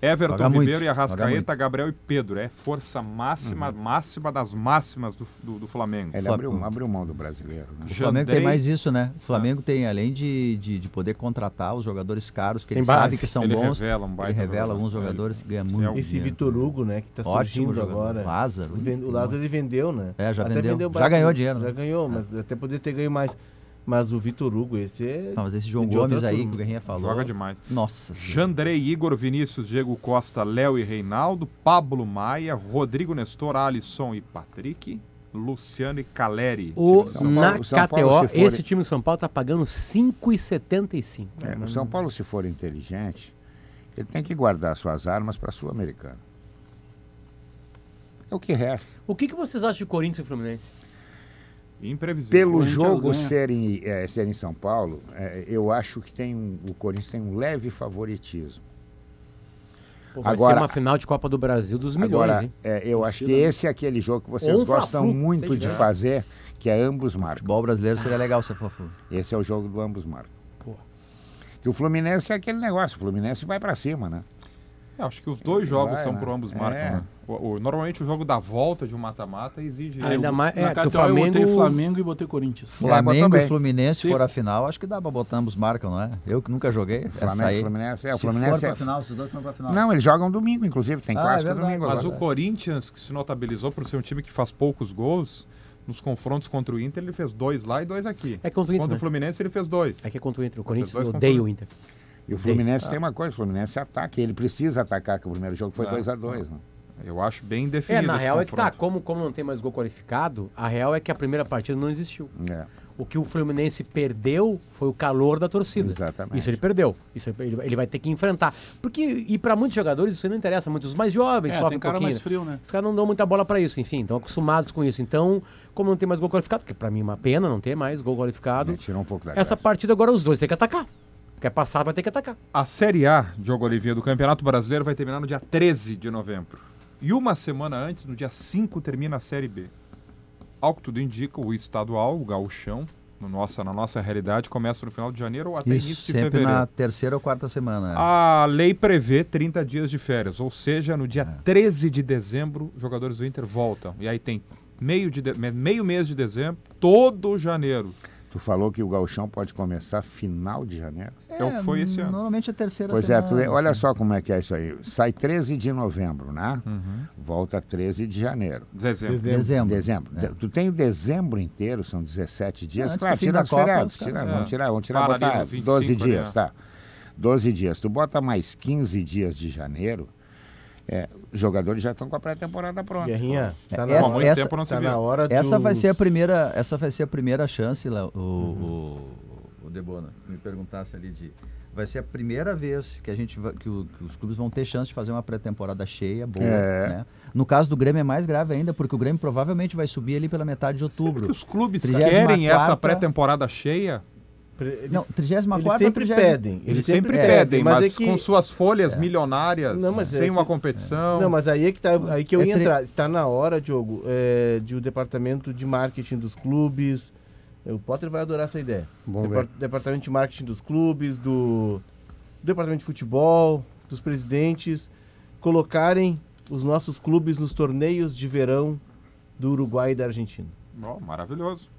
Everton Joga muito, Ribeiro e joga Arrascaeta, muito. Gabriel e Pedro. É força máxima, máxima das máximas do, do, do Flamengo. Ele abriu, abriu mão do brasileiro. Né? O Flamengo tem mais isso, né? O Flamengo tem, além de, de, de poder contratar os jogadores caros, que Tem ele base. sabe que são Ele bons, revela um ele revela alguns Ele- jogadores que ganham muito. um- Esse dinheiro. Vitor Hugo, né, que tá Ótimo surgindo jogador. agora. Lázaro. O, Lázaro ele vendeu, né? É, já Até vendeu. Já ganhou dinheiro, Já né? ganhou, mas até poderia ter ganho mais. Mas o Vitor Hugo, esse é. Não, mas esse João de Gomes aí que o Guerrinha falou. Joga demais. Nossa. Senhora. Jandrei, Igor Vinícius, Diego Costa, Léo e Reinaldo, Pablo Maia, Rodrigo Nestor, Alisson e Patrick, Luciano e Caleri. O, na KTO, for- esse time do São Paulo tá pagando 5,75. É, o São Paulo, se for inteligente, ele tem que guardar suas armas para a Sul-Americana. É o que resta. O que, que vocês acham de Corinthians e Fluminense? Imprevisível. Pelo jogo ser em, é, ser em São Paulo, é, eu acho que tem um, o Corinthians tem um leve favoritismo. Pô, vai Agora- ser uma final de Copa do Brasil dos milhões, Agora, hein? é, eu acho que né? esse é aquele jogo que vocês Ou um gostam Fla-Flu, muito de fazer, que é ambos marcam. Futebol brasileiro seria legal se for. Esse é o jogo do ambos marcam. Pô. Que o Fluminense é aquele negócio, o Fluminense vai para cima, né? É, acho que os dois jogos Vai, são né? por ambos É. marcam. né? O- o- normalmente o jogo da volta de um mata-mata exige. Ainda eu- mais- na é, que o KTO eu Flamengo- botei Flamengo e botei Corinthians. Flamengo botou e. Fluminense Se- for a final, acho que dá pra botar ambos marcam, não é? Eu que nunca joguei. essa Flamengo e Fluminense. É, o Se Fluminense for pra é- final, esses dois foram pra final. Não, eles jogam domingo, inclusive, tem Ah, é clássico verdade. domingo Mas o agora. Corinthians, que se notabilizou por ser um time que faz poucos gols, nos confrontos contra o Inter, ele fez dois lá e dois aqui. É contra o Inter, Contra né? o Fluminense, ele fez dois. É que é contra o Inter. O Corinthians dois odeia o Inter. E o Fluminense tem uma coisa, o Fluminense ataca, ele precisa atacar, que o primeiro jogo foi É. 2x2, né? Eu acho bem É, definido na esse real é que tá, confronto. como, como não tem mais gol qualificado, a real é que a primeira partida não existiu. É. O que o Fluminense perdeu foi o calor da torcida. Exatamente. Isso ele perdeu. Isso ele, ele vai ter que enfrentar. Porque, e para muitos jogadores, isso aí não interessa muito. Os mais jovens É, sofrem tem um cara pouquinho. mais frio, né? Os caras não dão muita bola para isso, enfim, estão acostumados com isso. Então, como não tem mais gol qualificado, que para mim é uma pena não ter mais gol qualificado, É, tirou um pouco da essa graça. partida agora os dois têm que atacar. Quer passar, vai ter que atacar. A Série A, Diogo Olivinha, do Campeonato Brasileiro vai terminar no dia 13 de novembro. E uma semana antes, no dia 5, termina a Série B. Ao que tudo indica, o estadual, o gauchão, no nossa, na nossa realidade, começa no final de janeiro ou até início Isso, de sempre fevereiro. na terceira ou quarta semana. A lei prevê 30 dias de férias, ou seja, no dia É. 13 de dezembro, os jogadores do Inter voltam. E aí tem meio, de de- meio mês de dezembro, todo janeiro. Tu falou que o gauchão pode começar final de janeiro. É o que foi esse ano. Normalmente a terceira Pois é, semana. tu vê- olha assim. só como é que é isso aí. Sai 13 de novembro, né? Uhum. Volta 13 de janeiro. Dezembro. Dezembro. Dezembro. É. De- Tu tem o dezembro inteiro, são 17 dias. Antes claro, fim tira as férias. Tira, caras- vamos É. tirar, vamos tirar, Para ali botar no 25 12 ali, dias, é. tá? 12 dias. Tu bota mais 15 dias de janeiro, é, os jogadores já estão com a pré-temporada pronta. Guerrinha, tá, na, Essa- Há muito essa- tempo não se tá na hora de Essa vai ser a primeira, essa vai ser a primeira chance, Léo, o, Uhum. o, o Debona, que me perguntasse ali de vai ser a primeira vez que a gente vai- que, o- que os clubes vão ter chance de fazer uma pré-temporada cheia, boa, É. né? No caso do Grêmio é mais grave ainda, porque o Grêmio provavelmente vai subir ali pela metade de Será outubro. que os clubes 34ª querem essa pré-temporada cheia? Eles, Não, 34 eles sempre 30 pedem. Eles sempre é, pedem, mas, é que- com suas folhas milionárias, Não, mas é sem uma que- competição. Não, mas aí é que, tá, aí que eu É ia tre- entrar. Está na hora, Diogo, é, de o departamento de marketing dos clubes. O Potter vai adorar essa ideia. Depar- departamento de marketing dos clubes, do, do departamento de futebol, dos presidentes, colocarem os nossos clubes nos torneios de verão do Uruguai e da Argentina. Ó, maravilhoso.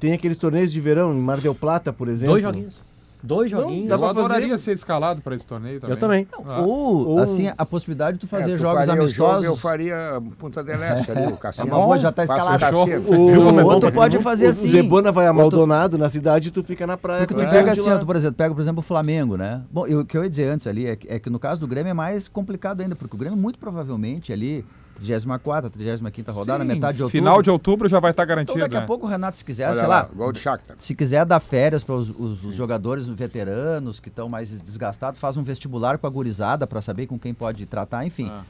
Tem aqueles torneios de verão em Mar del Plata, por exemplo. Dois joguinhos. Dois Não, joguinhos. dá Eu pra fazer- adoraria ser escalado para esse torneio também. Eu também. Ah. Ou, Ou- assim, a possibilidade de tu fazer É, tu jogos o jogo, amistosos. eu faria Punta del Este ali, o cassino. uma boa, já tá Faço escalado. o cassino. O, é bom outro pode fazer o assim. Debona vai a Maldonado na cidade e tu fica na praia. Porque tu o pega assim, ó, tu, por exemplo, pega, por exemplo, o Flamengo, né? Bom, eu- o que eu ia dizer antes ali é que, é que no caso do Grêmio é mais complicado ainda, porque o Grêmio muito provavelmente ali, 34ª, 35ª rodada, Sim, metade de outubro. Final de outubro já vai estar Então garantido. daqui a né? pouco o Renato, se quiser, Olha sei lá, lá, gol de Shakhtar. se quiser dar férias para os, os- os jogadores veteranos que estão mais desgastados, faz um vestibular com a gurizada para saber com quem pode tratar, enfim. Ah.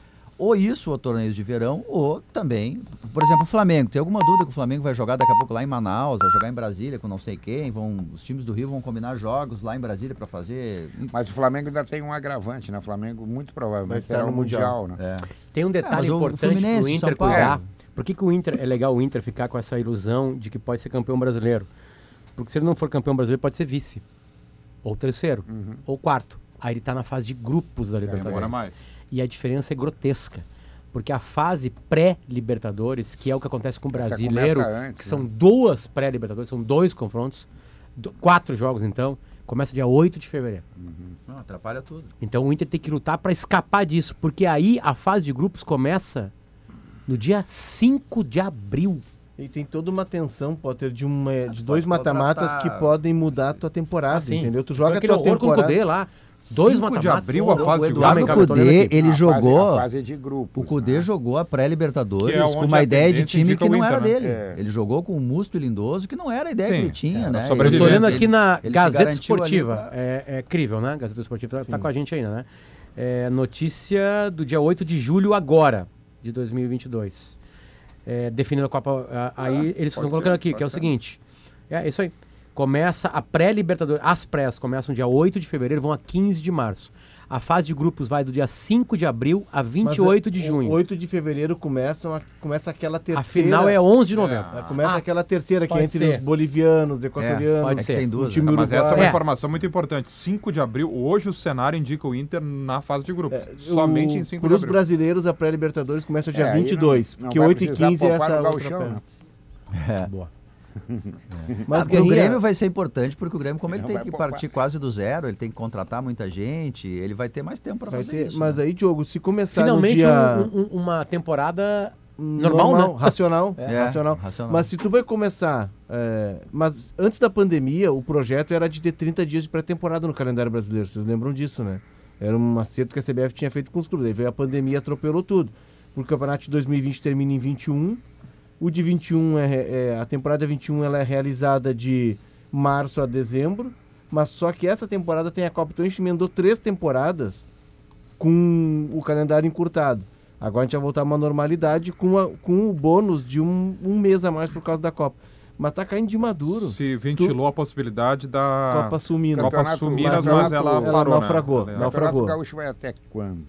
Ou isso, ou torneios de verão, ou também, por exemplo, o Flamengo. Tem alguma dúvida que o Flamengo vai jogar daqui a pouco lá em Manaus, vai jogar em Brasília com não sei quem, vão, os times do Rio vão combinar jogos lá em Brasília para fazer. Mas o Flamengo ainda tem um agravante, né? O Flamengo muito Vai provavelmente terá no o Mundial, né? É. Tem um detalhe mas o importante pro Inter cuidar. Por que, que o Inter é legal o Inter ficar com essa ilusão de que pode ser campeão brasileiro? Porque se ele não for campeão brasileiro, pode ser vice. Ou terceiro. Ou quarto. Aí ele tá na fase de grupos da Libertadores. Demora mais. E a diferença é grotesca. Porque a fase pré-Libertadores, que é o que acontece com o brasileiro, antes, que são né? duas pré-Libertadores, são dois confrontos, do- quatro jogos então, começa dia 8 de fevereiro. Não, atrapalha tudo. Então o Inter tem que lutar para escapar disso, porque aí a fase de grupos começa no dia 5 de abril. E tem toda uma tensão, Potter, de, uma, de tu dois mata-matas que podem mudar a tua temporada, Assim, entendeu? Tu joga a aquele tua horror com o temporada... Cudê lá. Dois 5 de mata-matas. abril, a fase o de tô olhando Cudê, ele A fase- jogou. a fase de grupos, O Cudê né? jogou a pré-Libertadores é com uma ideia de time que o não era Inter, né? dele. É. Ele jogou com o Musto e Lindoso, que não era a ideia Sim, que ele tinha, né? Eu sobrevivência. tô olhando aqui na Gazeta Esportiva. pra- É, é incrível, né? Gazeta Esportiva tá, tá com a gente ainda, né? É, notícia do dia 8 de julho agora, de 2022. É, definindo a Copa... a- aí eles Ah, estão colocando ser, aqui, que é o ser. seguinte. É isso aí. Começa a pré-Libertadores. As prés começam dia 8 de fevereiro, vão a 15 de março. A fase de grupos vai do dia 5 de abril a Mas 28 é- de o junho. 8 de fevereiro começam a- começa aquela terceira... A final é 11 de novembro. É, Começa Ah, aquela terceira que é entre ser. os bolivianos, equatorianos, pode É ser. tem o duas. time né? Mas essa é uma. É. informação muito importante. 5 de abril, hoje o cenário indica o Inter na fase de grupos. É, Somente o- em 5 de Para os abril. brasileiros, a pré-libertadores começa dia É, aí 22, não- não porque vai 8 e precisar 15 é essa outra perna. né? É. Boa. Mas, Ah, Guerrinha, Grêmio vai ser importante, porque o Grêmio, como ele tem que poupar. partir quase do zero, ele tem que contratar muita gente, ele vai ter mais tempo para fazer ter, isso. mas né? aí, Diogo, se começar Finalmente no dia um- um- uma temporada normal, né? racional, É, racional. racional. Mas se tu vai começar, é, mas antes da pandemia, o projeto era de ter 30 dias de pré-temporada no calendário brasileiro, vocês lembram disso, né? Era um acerto que a CBF tinha feito com os clubes, aí veio a pandemia, atropelou tudo. o campeonato de 2020 termina em 21. O de 21 é, é a temporada 21 ela é realizada de março a dezembro, mas só que essa temporada tem a Copa, então a gente emendou três temporadas com o calendário encurtado. Agora a gente vai voltar a uma normalidade com, a- com o bônus de um, um mês a mais por causa da Copa. Mas tá caindo de maduro. Se ventilou a possibilidade da Copa Sul Minas. Copa Campeonato- Sul Minas, Campeonato- mas ela ela parou, naufragou, né? O naufragou. Campeonato Gaúcho vai até quando?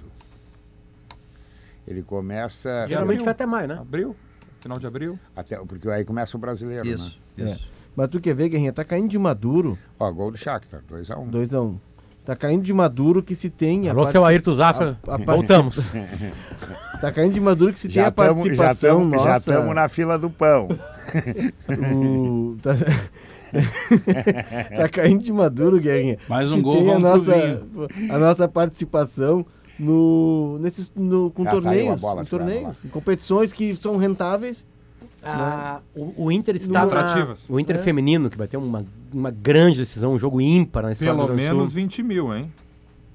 Ele começa. Geralmente vai até maio, né? Abril? Final de abril? Até, porque aí começa o brasileiro, Isso, né? isso. Mas tu quer ver, Guerrinha, tá caindo de maduro, Ó, gol do Shakhtar, 2x1. 2x1. Tá caindo de maduro que se tem Alô, seu Ayrton Zafra, a- a voltamos. Tá caindo de maduro que se tem Já a participação já nossa. estamos na fila do pão. o- tá... tá caindo de maduro, Guerrinha. Mais um Se gol, tem a nossa, a nossa participação no, nesses, no, com Já torneios, bola, em torneios, em competições que são rentáveis. Ah, o, o Inter está na, Atrativas. o Inter É. feminino, que vai ter uma, uma grande decisão, um jogo ímpar na história Pelo do Sul. menos 20 mil, hein?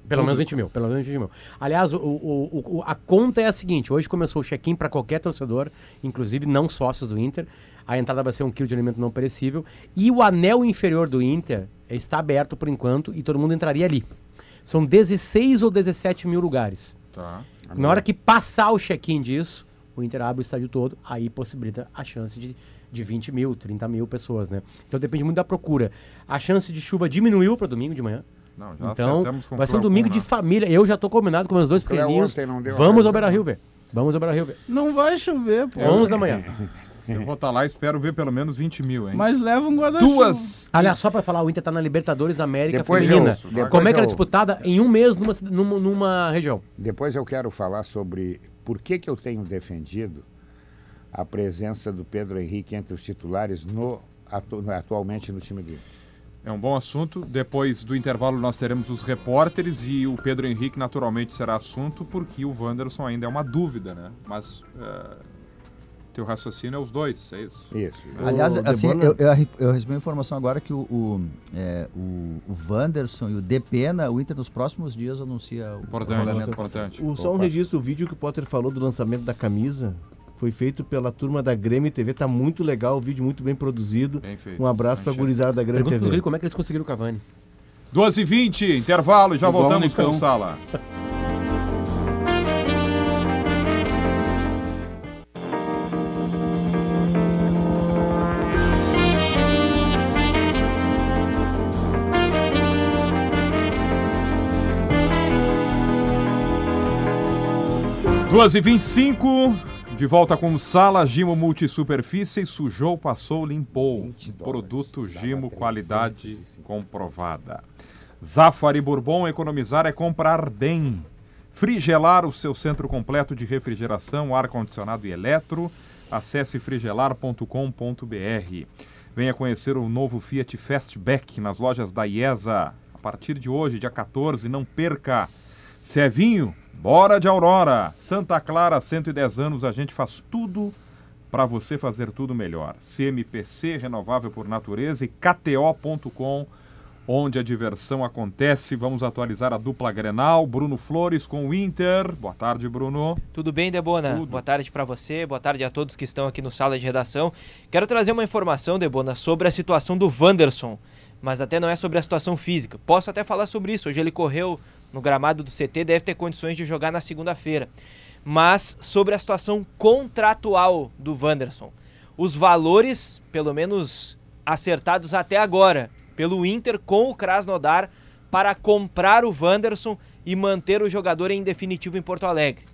Pelo menos 20 mil, pelo menos 20 mil. Aliás, o, o- o- a conta é a seguinte: hoje começou o check-in para qualquer torcedor, inclusive não sócios do Inter. A entrada vai ser um quilo de alimento não perecível. E o anel inferior do Inter está aberto por enquanto e todo mundo entraria ali. São 16 ou 17 mil lugares. Tá. Na hora que passar o check-in disso, o Inter abre o estádio todo, aí possibilita a chance de, de 20 mil, 30 mil pessoas, né? Então depende muito da procura. A chance de chuva diminuiu para domingo de manhã. Não, já Então, vai ser um domingo Procon, de família. Eu já tô combinado com meus dois pequenininhos. ontem não deu Vamos ao Beira Rio ver. Vamos ao Beira Rio ver. Não vai chover, pô. 11 da manhã. Eu vou estar lá e espero ver pelo menos 20 mil, hein? Mas leva um guarda-chuva. Duas. Aliás, só pra falar, o Inter tá na Libertadores América Depois Feminina. eu- depois Como é que ela é eu- disputada? Em um mês numa, numa, numa região. Depois eu quero falar sobre por que, que eu tenho defendido a presença do Pedro Henrique entre os titulares no, atu- atualmente no time do Inter. É um bom assunto. Depois do intervalo nós teremos os repórteres e o Pedro Henrique naturalmente será assunto porque o Wanderson ainda é uma dúvida, né? Mas é, teu raciocínio é os dois, é isso? Isso. Aliás, O assim, eu, eu, eu recebi uma informação agora que o, o, é, o, o Wanderson e o Depena, o Inter nos próximos dias anuncia o Importante, importante. O, só um registro, o vídeo que o Potter falou do lançamento da camisa foi feito pela turma da Grêmio TV, tá muito legal, o vídeo muito bem produzido. Bem feito. Um abraço pra Manchete. gurizada da Grêmio Pergunta TV. como é que eles conseguiram o Cavani. 12 h 20 intervalo e já Igual o voltamos com o Sala. Duas e 25 de volta com Sala Gimo Multisuperfície, sujou, passou, limpou. Produto Gimo, qualidade comprovada. Zafari Bourbon, economizar é comprar bem. Frigelar, o seu centro completo de refrigeração, ar-condicionado e eletro. Acesse frigelar.com.br. Venha conhecer o novo Fiat Fastback nas lojas da IESA. A partir de hoje, dia 14, não perca. Se é vinho, bora de Aurora. Santa Clara, 110 anos, a gente faz tudo para você fazer tudo melhor. CMPC, renovável por natureza e KTO.com, onde a diversão acontece. Vamos atualizar a dupla Grenal, Bruno Flores com o Inter. Boa tarde, Bruno. Tudo bem, Debona? Tudo. Boa tarde para você, boa tarde a todos que estão aqui no sala de redação. Quero trazer uma informação, Debona, sobre a situação do Wanderson, mas até não é sobre a situação física. Posso até falar sobre isso. Hoje ele correu no gramado do CT, deve ter condições de jogar na segunda-feira. Mas sobre a situação contratual do Wanderson. Os valores, pelo menos acertados até agora, pelo Inter com o Krasnodar para comprar o Wanderson e manter o jogador em definitivo em Porto Alegre.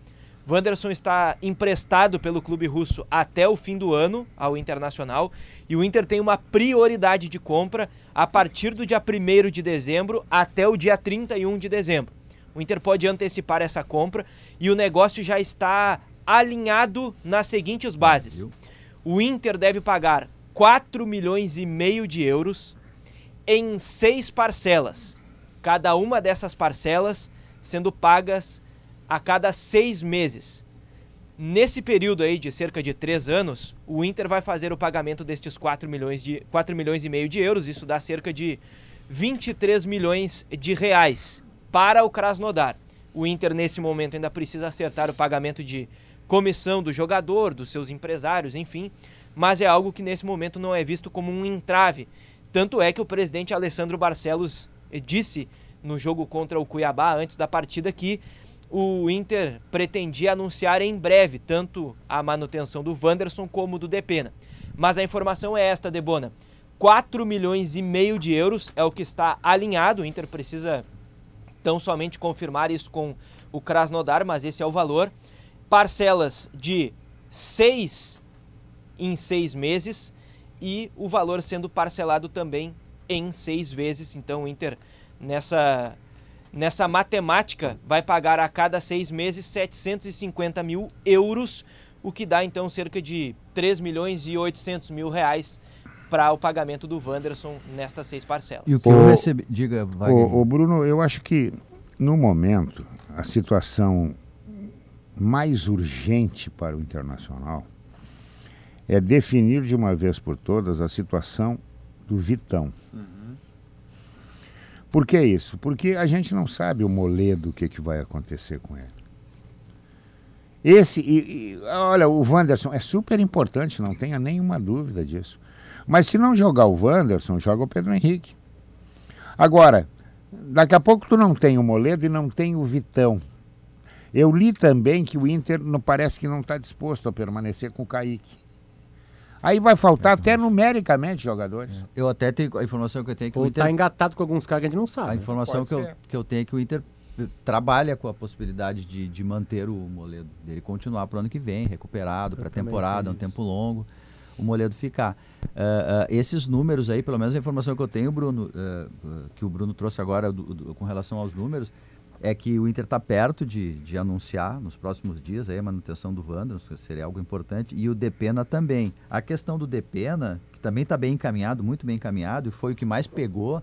Wanderson está emprestado pelo clube russo até o fim do ano ao Internacional e o Inter tem uma prioridade de compra a partir do dia 1 de dezembro até o dia 31 de dezembro. O Inter pode antecipar essa compra e o negócio já está alinhado nas seguintes bases. O Inter deve pagar 4 milhões e meio de euros em seis parcelas, cada uma dessas parcelas sendo pagas a cada seis meses. Nesse período aí de cerca de três anos, o Inter vai fazer o pagamento destes 4 milhões, de, 4 milhões e meio de euros, isso dá cerca de 23 milhões de reais para o Krasnodar. O Inter nesse momento ainda precisa acertar o pagamento de comissão do jogador, dos seus empresários, enfim, mas é algo que nesse momento não é visto como um entrave. Tanto é que o presidente Alessandro Barcelos disse no jogo contra o Cuiabá antes da partida que o Inter pretendia anunciar em breve tanto a manutenção do Wanderson como do Depena. Mas a informação é esta, Debona. 4 milhões e meio de euros é o que está alinhado. O Inter precisa tão somente confirmar isso com o Krasnodar, mas esse é o valor. Parcelas de 6 em 6 meses e o valor sendo parcelado também em 6 vezes. Então o Inter nessa nessa matemática vai pagar a cada seis meses 750 mil euros, o que dá então cerca de 3 milhões e 800 mil reais para o pagamento do Wanderson nestas seis parcelas. E o que O- eu recebi. Diga, Wagner. O, Bruno, eu acho que no momento a situação mais urgente para o Internacional é definir de uma vez por todas a situação do Vitão. Por que isso? Porque a gente não sabe o moledo o que, que vai acontecer com ele. Esse, e- e, olha, o Wanderson é super importante, não tenha nenhuma dúvida disso. Mas se não jogar o Wanderson, joga o Pedro Henrique. Agora, daqui a pouco tu não tem o Moledo e não tem o Vitão. Eu li também que o Inter não parece que não está disposto a permanecer com o Kaique. Aí vai faltar até numericamente jogadores. Eu até tenho a informação que eu tenho é que o Ou Inter. tá engatado com alguns caras que a gente não sabe. A informação Pode que eu, que eu tenho é que o Inter eh, trabalha com a possibilidade de, de manter o Moledo, dele continuar para o ano que vem, recuperado, para a temporada, é um tempo longo, o Moledo ficar. Ah, ah, esses números aí, pelo menos a informação que eu tenho, Bruno, ah, que o Bruno trouxe agora do- do- com relação aos números, é que o Inter está perto de, de anunciar nos próximos dias aí a manutenção do Wanderson, que seria algo importante, e o Depena também. A questão do Depena, que também está bem encaminhado, muito bem encaminhado, e foi o que mais pegou,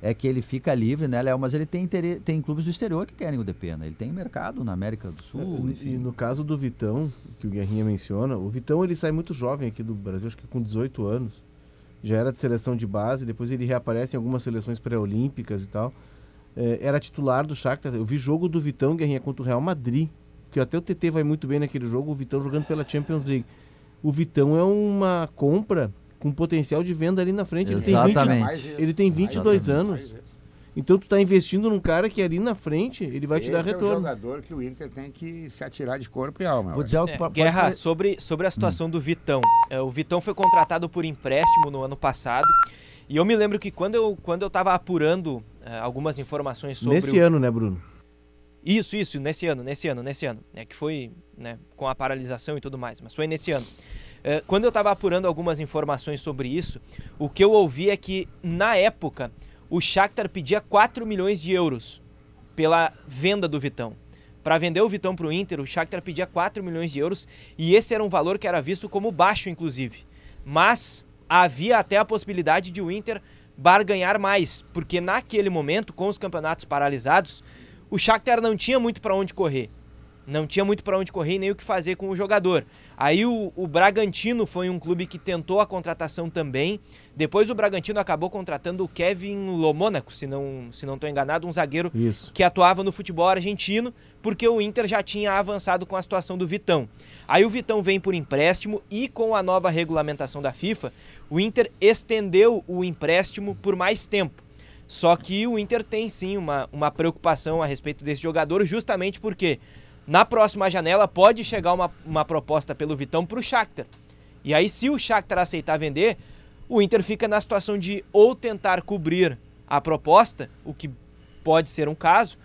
é que ele fica livre, né, Léo? Mas ele tem, interesse, tem clubes do exterior que querem o Depena. Ele tem mercado na América do Sul, e enfim. no caso do Vitão, que o Guerrinha menciona, o Vitão ele sai muito jovem aqui do Brasil, acho que com 18 anos. Já era de seleção de base, depois ele reaparece em algumas seleções pré-olímpicas e tal. É, era titular do Shakhtar. Eu vi jogo do Vitão Guerrinha contra o Real Madrid, que até o TT vai muito bem naquele jogo, o Vitão jogando pela Champions League. O Vitão é uma compra com potencial de venda ali na frente. Ele tem, 20, Exatamente. ele tem 22 anos. Então tu tá investindo num cara que ali na frente ele vai te dar Esse é o retorno. jogador que o Inter tem que se atirar de corpo e alma. Vou dizer algo É, Guerra, pode- sobre, sobre a situação do Vitão. É, o Vitão foi contratado por empréstimo no ano passado. E eu me lembro que quando eu, quando eu tava apurando é, algumas informações sobre. Nesse o- ano, né, Bruno? Isso, isso, nesse ano, nesse ano, nesse ano. É que foi né, com a paralisação e tudo mais, mas foi nesse ano. É, quando eu estava apurando algumas informações sobre isso, o que eu ouvi é que, na época, o Shakhtar pedia 4 milhões de euros pela venda do Vitão. Para vender o Vitão para o Inter, o Shakhtar pedia 4 milhões de euros e esse era um valor que era visto como baixo, inclusive. Mas havia até a possibilidade de o Inter barganhar mais, porque naquele momento, com os campeonatos paralisados, o Shakhtar não tinha muito para onde correr. Não tinha muito para onde correr nem o que fazer com o jogador. Aí o, o Bragantino foi um clube que tentou a contratação também. Depois o Bragantino acabou contratando o Kevin Lomônaco, se não se não estou enganado, um zagueiro Isso. que atuava no futebol argentino, porque o Inter já tinha avançado com a situação do Vitão. Aí o Vitão vem por empréstimo e com a nova regulamentação da FIFA, o Inter estendeu o empréstimo por mais tempo. Só que o Inter tem sim uma, uma preocupação a respeito desse jogador, justamente porque na próxima janela pode chegar uma, uma proposta pelo Vitão para o Shakhtar. E aí, se o Shakhtar aceitar vender, o Inter fica na situação de ou tentar cobrir a proposta, o que pode ser um caso,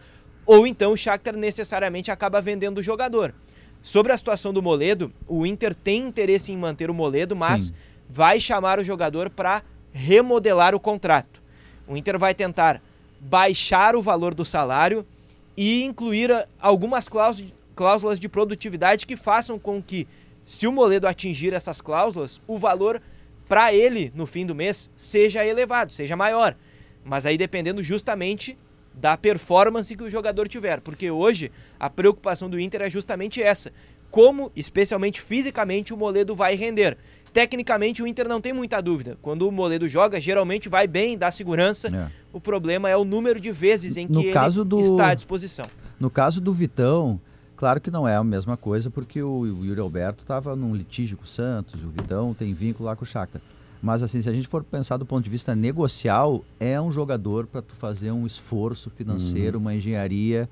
ou então o Shakhtar necessariamente acaba vendendo o jogador. Sobre a situação do Moledo, o Inter tem interesse em manter o Moledo, mas Sim. vai chamar o jogador para remodelar o contrato. O Inter vai tentar baixar o valor do salário e incluir ah, algumas cláusulas, cláusulas de produtividade que façam com que, se o Moledo atingir essas cláusulas, o valor para ele no fim do mês seja elevado, seja maior. Mas aí dependendo justamente da performance que o jogador tiver, porque hoje a preocupação do Inter é justamente essa: como, especialmente fisicamente, o Moledo vai render. Tecnicamente, o Inter não tem muita dúvida. Quando o Moledo joga, geralmente vai bem, dá segurança. É. O problema é o número de vezes em que No ele caso do- está à disposição. No caso do Vitão, Claro que não é a mesma coisa, porque o, o Yuri Alberto estava num litígio com o Santos, o Vidão tem vínculo lá com o Shakhtar. Mas assim, se a gente for pensar do ponto de vista negocial, é um jogador para tu fazer um esforço financeiro, uma engenharia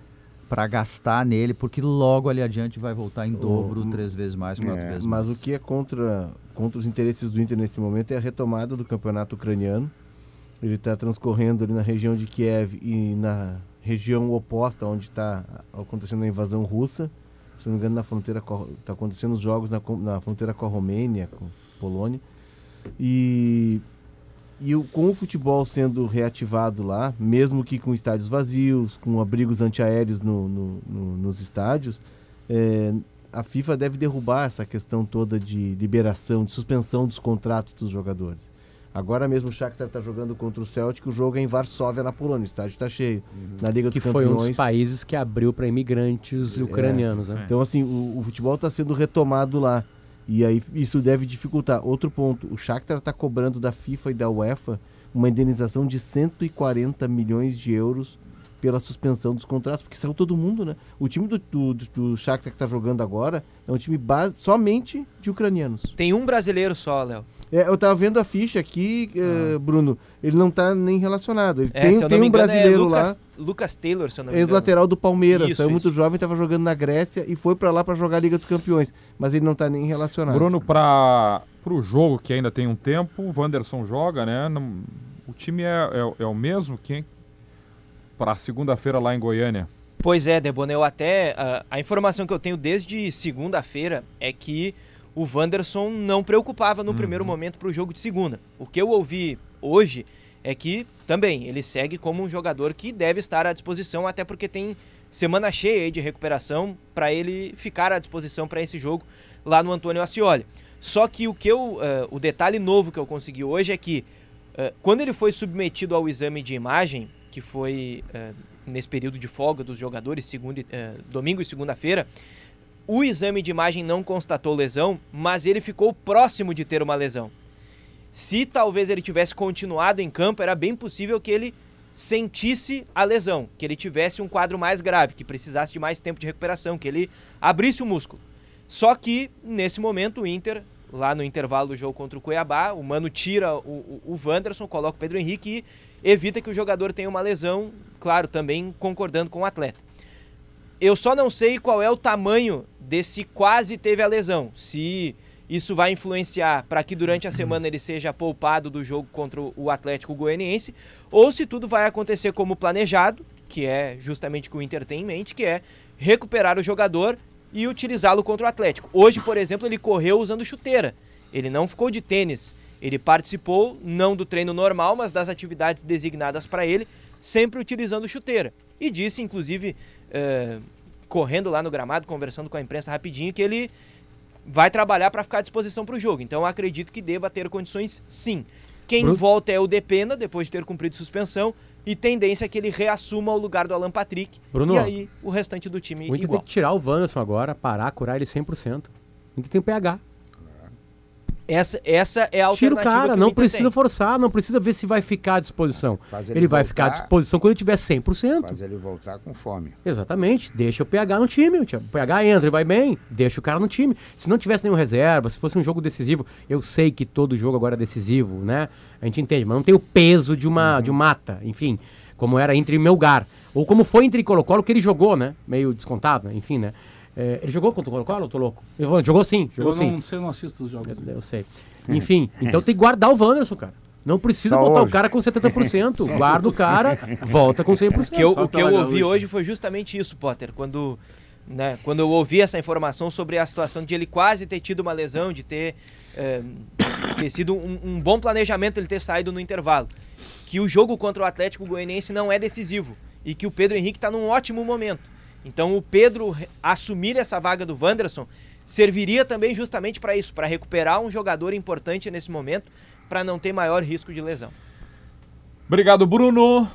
para gastar nele, porque logo ali adiante vai voltar em dobro, três vezes mais, quatro É, vezes mas mais. o que é contra, contra os interesses do Inter nesse momento é a retomada do campeonato ucraniano. Ele está transcorrendo ali na região de Kiev e na região oposta onde está acontecendo a invasão russa. Se não me engano, na fronteira está acontecendo os jogos na, na fronteira com a Romênia, com Polônia. E, e o- com o futebol sendo reativado lá, mesmo que com estádios vazios, com abrigos antiaéreos no, no- no- nos estádios, é, a FIFA deve derrubar essa questão toda de liberação, de suspensão dos contratos dos jogadores. Agora mesmo o Shakhtar está jogando contra o Celtic, o jogo é em Varsóvia, na Polônia, o estádio está cheio. Na Liga Que dos foi um Campeões... dos países que abriu para imigrantes ucranianos, né? Então, assim, o, o futebol está sendo retomado lá. E aí isso deve dificultar. Outro ponto, o Shakhtar está cobrando da FIFA e da UEFA uma indenização de 140 milhões de euros pela suspensão dos contratos, porque saiu todo mundo, né? O time do, do, do, Shakhtar que está jogando agora é um time base, somente de ucranianos. Tem um brasileiro só, Léo. É, eu tava vendo a ficha aqui, eh, Bruno, ele não tá nem relacionado. Ele É, tem tem um engano, brasileiro é Lucas, lá, Lucas Taylor, se eu não me engano. ex-lateral do Palmeiras, Isso, saiu muito isso. jovem, tava jogando na Grécia e foi pra lá pra jogar a Liga dos Campeões, mas ele não tá nem relacionado. Bruno, para o jogo que ainda tem um tempo, o Wanderson joga, né? Não- o time é, é, é o mesmo que para segunda-feira lá em Goiânia. Pois é, Debona, eu até. A, a informação que eu tenho desde segunda-feira é que o Wanderson não preocupava no primeiro momento para o jogo de segunda. O que eu ouvi hoje é que também ele segue como um jogador que deve estar à disposição, até porque tem semana cheia de recuperação para ele ficar à disposição para esse jogo lá no Antônio Ascioli. Só que o que eu, eh, o detalhe novo que eu consegui hoje é que eh, quando ele foi submetido ao exame de imagem, que foi eh, nesse período de folga dos jogadores, segunda, domingo e segunda-feira, o exame de imagem não constatou lesão, mas ele ficou próximo de ter uma lesão. Se talvez ele tivesse continuado em campo, era bem possível que ele sentisse a lesão, que ele tivesse um quadro mais grave, que precisasse de mais tempo de recuperação, que ele abrisse o músculo. Só que, nesse momento, o Inter, lá no intervalo do jogo contra o Cuiabá, o Mano tira o, o, o Wanderson, coloca o Pedro Henrique e evita que o jogador tenha uma lesão, claro, também concordando com o atleta. Eu só não sei qual é o tamanho desse quase teve a lesão. Se isso vai influenciar para que durante a semana ele seja poupado do jogo contra o Atlético Goianiense, ou se tudo vai acontecer como planejado, que é justamente o que o Inter tem em mente, que é recuperar o jogador e utilizá-lo contra o Atlético. Hoje, por exemplo, ele correu usando chuteira. Ele não ficou de tênis. Ele participou não do treino normal, mas das atividades designadas para ele, sempre utilizando chuteira. E disse, inclusive, eh, correndo lá no gramado, conversando com a imprensa rapidinho, que ele vai trabalhar para ficar à disposição para o jogo. Então, acredito que deva ter condições, sim. Quem Bruno? volta é o Depena, depois de ter cumprido suspensão, e tendência é que ele reassuma o lugar do Alan Patrick. Bruno, e aí, o restante do time O Inter igual. tem que tirar o Wanderson agora, parar, curar ele 100%. O Inter tem o PH. Essa, essa é a Tira o alternativa cara, não precisa tem. forçar, não precisa ver se vai ficar à disposição. Faz Ele, ele vai voltar- ficar à disposição quando ele tiver 100%. Faz ele voltar com fome. Exatamente, deixa o PH no time. O PH entra e vai bem, deixa o cara no time. Se não tivesse nenhum reserva, se fosse um jogo decisivo, eu sei que todo jogo agora é decisivo, né? A gente entende, mas não tem o peso de uma de um mata, enfim, como era entre Melgar. Ou como foi entre Colo-Colo que ele jogou, né? Meio descontado, enfim, né? É, ele jogou contra o Colo-Colo, eu tô louco? Ele jogou sim, jogou Eu sim. não sei, eu não assisto os jogos. Eu, eu sei. Enfim, então tem que guardar o Wanderson, cara. Não precisa Só botar hoje. o cara com 70%. Guarda o cara, volta com 100%. que eu, o que eu ouvi hoje foi justamente isso, Potter. Quando, né, quando eu ouvi essa informação sobre a situação de ele quase ter tido uma lesão, de ter, eh, ter sido um, um bom planejamento ele ter saído no intervalo. Que o jogo contra o Atlético Goianiense não é decisivo. E que o Pedro Henrique está num ótimo momento. Então o Pedro assumir essa vaga do Wanderson serviria também justamente para isso, para recuperar um jogador importante nesse momento, para não ter maior risco de lesão. Obrigado, Bruno.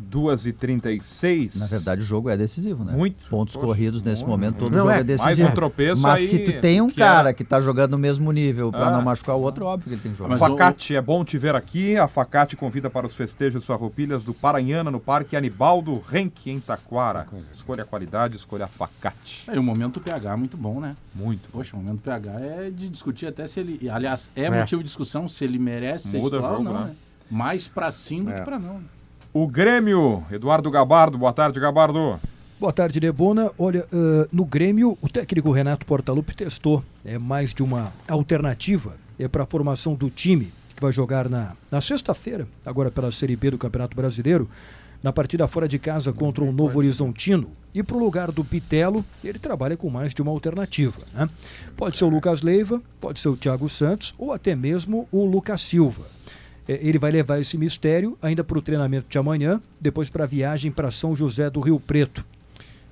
2h36. Na verdade, o jogo é decisivo, né? Muito. Pontos Poxa, corridos nesse muito. momento, todo Não, jogo é, é, mais decisivo. um tropeço Mas aí se tu tem um que cara era- que tá jogando no mesmo nível pra Ah. não machucar o outro, óbvio que ele tem que jogar. Facate, é bom te ver aqui. A Facate convida para os festejos farroupilhas do Paranhana no Parque Anibaldo Renck, em Taquara. Escolha a qualidade, escolha a Facate. É, e o momento PH é muito bom, né? Muito. Poxa, o momento PH é de discutir até se ele. Aliás, é, É. motivo de discussão se ele merece ser Muda titular ou jogo, não, né? né? Mais pra sim do É. que pra não. O Grêmio, Eduardo Gabardo. Boa tarde, Gabardo. Boa tarde, Debona. Olha, ah, no Grêmio, o técnico Renato Portaluppi testou é, mais de uma alternativa é, para a formação do time que vai jogar na, na sexta-feira, agora pela Série B do Campeonato Brasileiro, na partida fora de casa contra o Novo Horizontino. E para o lugar do Pitelo, ele trabalha com mais de uma alternativa. Né? Pode ser o Lucas Leiva, pode ser o Thiago Santos ou até mesmo o Lucas Silva. É, ele vai levar esse mistério ainda para o treinamento de amanhã, depois para a viagem para São José do Rio Preto.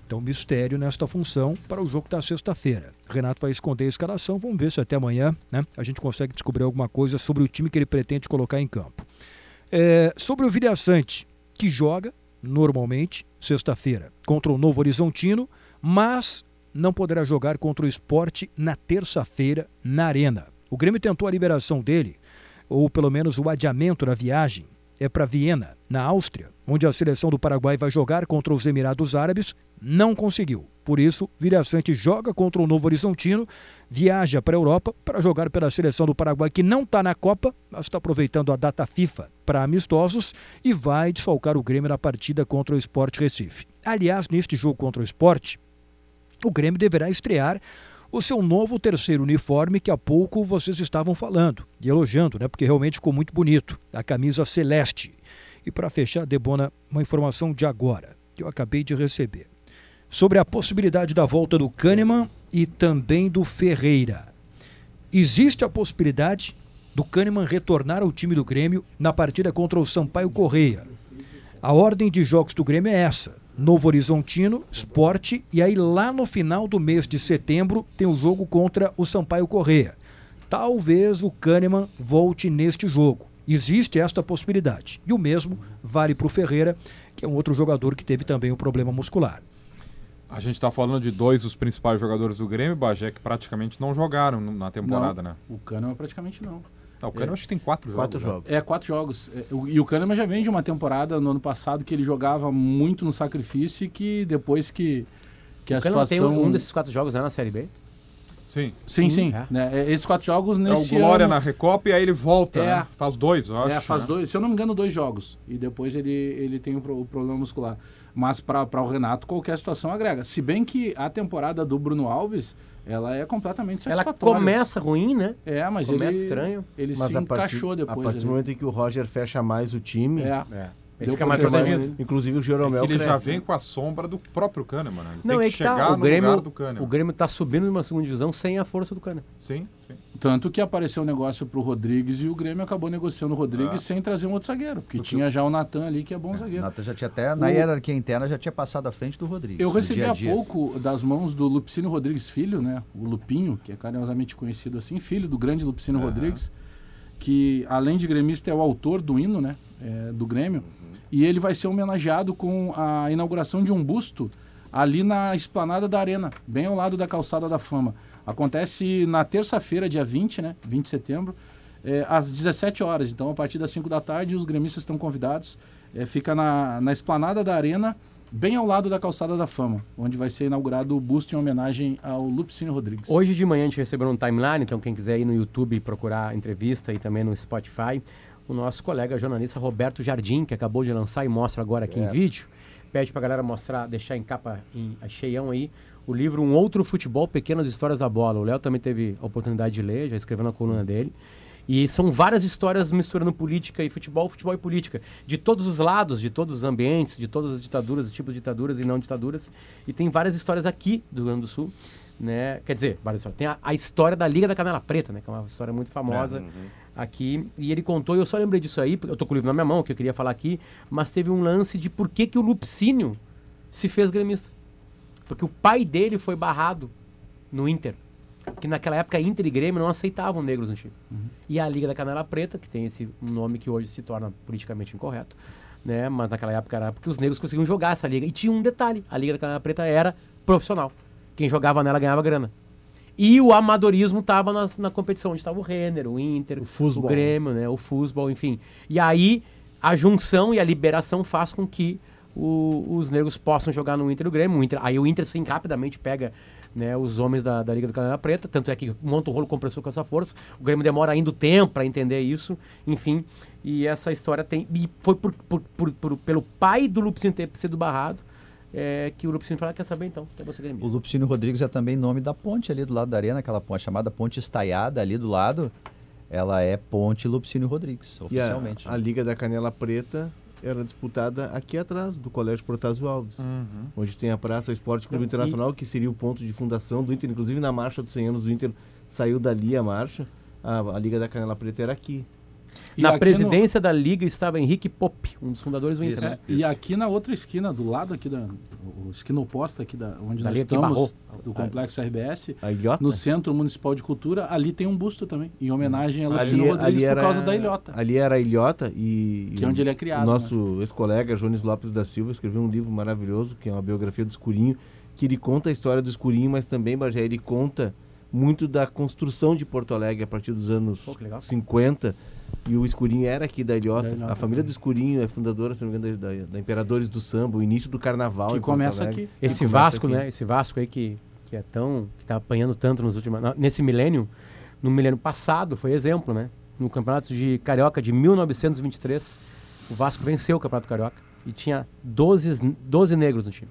Então, mistério nesta função para o jogo da sexta-feira. Renato vai esconder a escalação, vamos ver se até amanhã né, a gente consegue descobrir alguma coisa sobre o time que ele pretende colocar em campo. É, sobre o Vilha Sante, que joga normalmente sexta-feira contra o Novo Horizontino, mas não poderá jogar contra o esporte na terça-feira na Arena. O Grêmio tentou a liberação dele, ou pelo menos o adiamento da viagem, é para Viena, na Áustria, onde a seleção do Paraguai vai jogar contra os Emirados Árabes, não conseguiu. Por isso, Vilhaçante joga contra o Novo Horizontino, viaja para a Europa para jogar pela seleção do Paraguai, que não está na Copa, mas está aproveitando a data FIFA para amistosos e vai desfalcar o Grêmio na partida contra o Sport Recife. Aliás, neste jogo contra o Sport, o Grêmio deverá estrear o seu novo terceiro uniforme que há pouco vocês estavam falando e elogiando, né? Porque realmente ficou muito bonito, a camisa celeste. E para fechar, Debona, uma informação de agora que eu acabei de receber sobre a possibilidade da volta do Kahneman e também do Ferreira. Existe a possibilidade do Kahneman retornar ao time do Grêmio na partida contra o Sampaio Correia. A ordem de jogos do Grêmio é essa: Novo Horizontino, Esporte, e aí lá no final do mês de setembro tem o jogo contra o Sampaio Correia. Talvez o Kahneman volte neste jogo. Existe esta possibilidade. E o mesmo vale para o Ferreira, que é um outro jogador que teve também um problema muscular. A gente está falando de dois dos principais jogadores do Grêmio, Bagé, que praticamente não jogaram na temporada, né? O Kahneman praticamente não. Não, o Kahneman acho que tem quatro, Quatro jogos. jogos. né? É, quatro jogos. É, o- E o Kahneman já vem de uma temporada no ano passado que ele jogava muito no sacrifício e que depois que, que a O Kahneman situação... tem um, um desses quatro jogos né, na Série B. Sim. Sim, sim. É. né, é, Esses quatro jogos É o nesse Glória ano... na Recopa e aí ele volta, É. né? Faz dois, eu acho. É, faz né? dois, se eu não me engano, dois jogos. E depois ele, ele tem o, pro- o problema muscular. Mas para o Renato, qualquer situação agrega. Se bem que a temporada do Bruno Alves, ela é completamente Ela satisfatória. começa ruim, né? É, mas começa ele, estranho. ele Mas se a partir, encaixou a depois. partir ali. do momento em que o Roger fecha mais o time, É. Ele Deu fica mais protegido. inclusive o É Jeromel que ele já cresce. vem com a sombra do próprio Kahneman, né? Ele Não, tem é que que chegar tá. O no Grêmio, lugar do Kahneman. o Grêmio tá subindo numa segunda divisão sem a força do Kahneman. Sim, sim. Tanto que apareceu o negócio pro Rodrigues e o Grêmio acabou negociando o Rodrigues Ah. sem trazer um outro zagueiro. Porque tinha já o Natan ali, que é bom zagueiro. Nata já tinha até, na O- hierarquia interna, já tinha passado à frente do Rodrigues. Eu recebi há pouco das mãos do Lupicínio Rodrigues Filho, né? O Lupinho, que é carinhosamente conhecido assim, filho do grande Lupicínio Aham. Rodrigues, que além de gremista é o autor do hino, né? É, do Grêmio. E ele vai ser homenageado com a inauguração de um busto ali na esplanada da Arena, bem ao lado da Calçada da Fama. Acontece na terça-feira, dia 20, né? 20 de setembro, é, às 17 horas. Então, a partir das 5 da tarde, os gremistas estão convidados. É, fica na, na esplanada da Arena, bem ao lado da Calçada da Fama, onde vai ser inaugurado o busto em homenagem ao Lupicínio Rodrigues. Hoje de manhã a gente recebeu um timeline, então quem quiser ir no YouTube procurar a entrevista e também no Spotify, o nosso colega jornalista Roberto Jardim, que acabou de lançar e mostra agora aqui em vídeo, pede pra galera mostrar, deixar em capa em cheião aí, o livro Um Outro Futebol, Pequenas Histórias da Bola. O Léo também teve a oportunidade de ler, já escreveu na coluna dele. E são várias histórias misturando política e futebol, futebol e política. De todos os lados, de todos os ambientes, de todas as ditaduras, tipos de ditaduras e não ditaduras. E tem várias histórias aqui do Rio Grande do Sul. Né? Quer dizer, várias histórias. Tem a, a história da Liga da Canela Preta, né? que é uma história muito famosa aqui. E ele contou, e eu só lembrei disso aí, porque eu tô com o livro na minha mão, que eu queria falar aqui, mas teve um lance de por que, que o Lupicínio se fez gremista. Porque o pai dele foi barrado no Inter. Que naquela época Inter e Grêmio não aceitavam negros no time. E a Liga da Canela Preta, que tem esse nome que hoje se torna politicamente incorreto, né? Mas naquela época era porque os negros conseguiam jogar essa liga. E tinha um detalhe: a Liga da Canela Preta era profissional. Quem jogava nela ganhava grana. E o amadorismo estava na, na competição, onde estava o Renner, o Inter, O o. Grêmio, né? o futebol, enfim. E aí a junção e a liberação faz com que o- os negros possam jogar no Inter e no Grêmio. O Inter, aí o Inter, sim, rapidamente pega né, os homens da, da Liga do Canela Preta, tanto é que monta o rolo compressor com essa força. O Grêmio demora ainda o tempo para entender isso, enfim. E essa história tem. E foi por, por- por- por- pelo pai do Lupicínio ter sido barrado é, que o Lupicínio falou: "Ah, quer saber então? Quer você O gremista. Lupicínio Rodrigues é também nome da ponte ali do lado da arena, aquela ponte chamada Ponte Estaiada ali do lado. Ela é Ponte Lupicínio Rodrigues, E a, oficialmente. a Liga da Canela Preta era disputada aqui atrás do Colégio Protásio Alves, onde tem a Praça Esporte Clube Não, e- Internacional, que seria o ponto de fundação do Inter. Inclusive na marcha dos 100 anos do Inter saiu dali a marcha. A, a Liga da Canela Preta era aqui. E Na aqui no- presidência da liga estava Henrique Pop, um dos fundadores do Inter. É, e aqui na outra esquina, do lado aqui da. Esquina oposta aqui da onde Da nós estamos. Do complexo RBS, A ilhota. no Centro Municipal de Cultura, ali tem um busto também, em homenagem a ali, Lupicino Rodrigues por causa da ilhota. Ali era a ilhota e. Que é onde ele é criado, O nosso ex-colega Jones Lopes da Silva escreveu um livro maravilhoso, que é uma biografia do Escurinho, que ele conta a história do Escurinho, mas também, Bagé, ele conta muito da construção de Porto Alegre a partir dos anos Pô, que legal. 50. E o Escurinho era aqui da ilhota. Da Ilhota, a família do Escurinho é fundadora, se não me engano, da, da- Imperadores do Samba, o início do carnaval. Que começa aqui. Esse começa Vasco, aqui. né? Esse Vasco aí que, que é tão. que tá apanhando tanto nos últimos. Nesse milênio, no milênio passado, foi exemplo, né? No campeonato de Carioca de 1923, o Vasco venceu o Campeonato Carioca e tinha 12, 12 negros no time.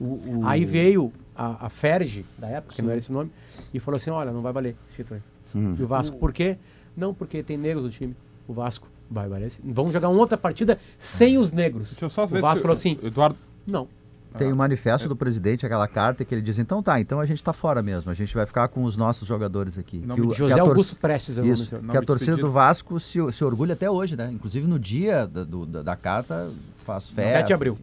O- o- Aí veio a, a Ferge, da época, que não era esse nome, e falou assim: olha, não vai valer esse título aí. Hum. E o Vasco, por quê? Não, porque tem negros no time. O Vasco vai valer. Vamos jogar uma outra partida sem os negros. Deixa eu só ver o Vasco se falou assim: Eduardo, não. Tem o manifesto do presidente, aquela carta que ele diz, então tá, então a gente tá fora mesmo, a gente vai ficar com os nossos jogadores aqui. Não que o, José que Augusto Prestes é o nome Isso, senhor. que Nome a torcida despedido. do Vasco se, se orgulha até hoje, né? Inclusive no dia da, do- da, da carta faz festa. 7 de abril.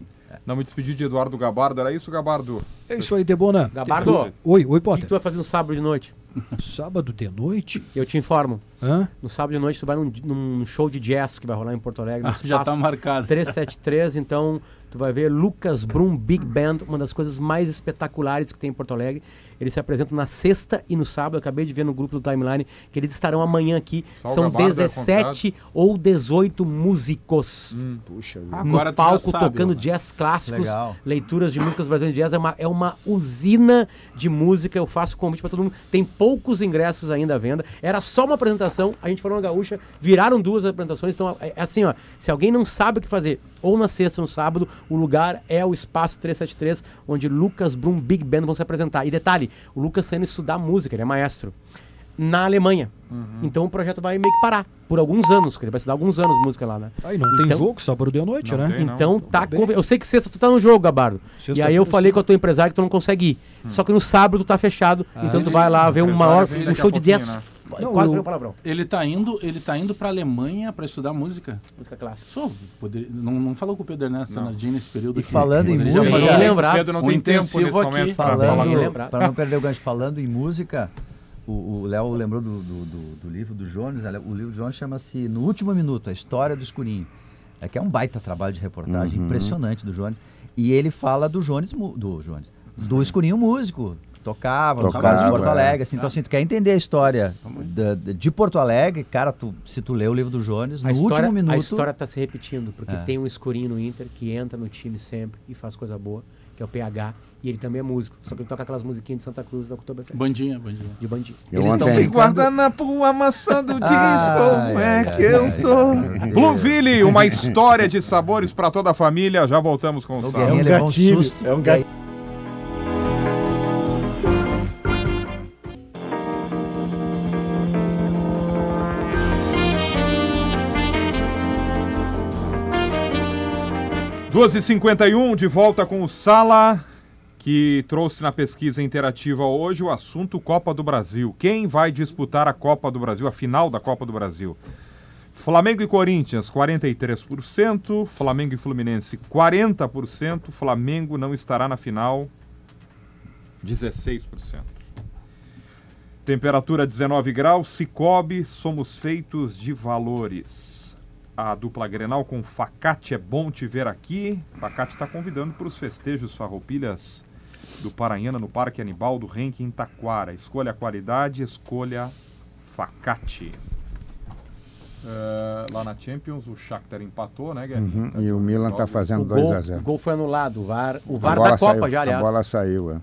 não me despedi de Eduardo Gabardo, era isso, Gabardo? É isso aí, Debona. Gabardo, o Oi, oi, que, que Potter. tu vai fazer no sábado de noite? Sábado de noite? Eu te informo. Hã? No sábado de noite tu vai num, num show de jazz que vai rolar em Porto Alegre. Ah, já tá marcado. 373, então tu vai ver Lucas Brum Big Band, uma das coisas mais espetaculares que tem em Porto Alegre. Eles se apresentam na sexta e no sábado. Eu acabei de ver no grupo do Timeline que eles estarão amanhã aqui. O São Gabardo é 17 ou 18 músicos Puxa vida. Agora no já palco sabe, tocando jazz clássicos, Legal. leituras de músicas brasileiras de jazz. É uma, é uma usina de música. Eu faço convite para todo mundo. Tem poucos ingressos ainda à venda. Era só uma apresentação. A gente falou na Gaúcha, viraram duas apresentações. Então, é, é assim, ó. Se alguém não sabe o que fazer, ou na sexta ou no sábado, o lugar é o Espaço 373, onde Lucas Brum Big Band vão se apresentar. E detalhe, o Lucas está indo estudar música, ele é maestro. Na Alemanha. Então o projeto vai meio que parar por alguns anos, porque ele vai estudar alguns anos música lá, né? Aí não tem Então- jogo sábado de noite, Não né? tem. não. Então tá, bem. conven- Eu sei que sexta tu tá no jogo, Gabardo. E Sexta-feira aí eu falei sim. com a tua empresária que tu não consegue ir. Só que no sábado tu tá fechado. então tu vai lá ver um empresário maior um show de pouquinho, 10. né? Não, quase eu- meu palavrão. Ele tá indo, ele tá indo pra Alemanha pra estudar música. Música clássica. Pô, poderia- não, não falou com o Pedro Ernesto. Nardini nesse período E aqui. falando em música- Bem lembrado. Pedro não Um tem tempo nesse aqui. momento para Falando, lembrar. para não perder o gancho, falando em música, o Léo lembrou do, do, do- do livro do Jones, né? o livro do Jones chama-se No Último Minuto, a História do Escurinho. É que é um baita trabalho de reportagem, impressionante do Jones. E ele fala do Jones, do Jones, do Escurinho músico, tocava, nos Tocava, de Porto é. Alegre, assim, então assim, tu quer entender a história da- da- de Porto Alegre, cara, tu, se tu lê o livro do Jones, no A história, último minuto... a história tá se repetindo, porque É. tem um escurinho no Inter que entra no time sempre e faz coisa boa, que é o PH. E ele também é músico, só que ele toca aquelas musiquinhas de Santa Cruz da Oktoberfest, Bandinha, bandinha. de bandinho. Eu Eles estão brincando. guardanapo amassando diz Ai, como é ai, que ai, eu tô. Blueville, uma história de sabores para toda a família. Já voltamos com o sábado. Guerrinha levou um susto. É um gatilho. Duas e 51 de volta com o Sala, que trouxe na pesquisa interativa hoje o assunto Copa do Brasil. Quem vai disputar a Copa do Brasil, a final da Copa do Brasil? Flamengo e Corinthians, 43%. Flamengo e Fluminense, 40%. Flamengo não estará na final, 16%. Temperatura 19 graus. Cicobi, somos feitos de valores. A dupla Grenal com Facate. É bom te ver aqui. Facate está convidando para os festejos farroupilhas do Paranhana no Parque Animal do Renque em Taquara. Escolha a qualidade, escolha Facate. É, lá na Champions, o Shakhtar empatou, né, Guilherme? Uhum, E o Milan está fazendo O gol, 2 a 0 o gol foi anulado. O VAR, o VAR da Copa saiu, já, aliás. A bola saiu, é.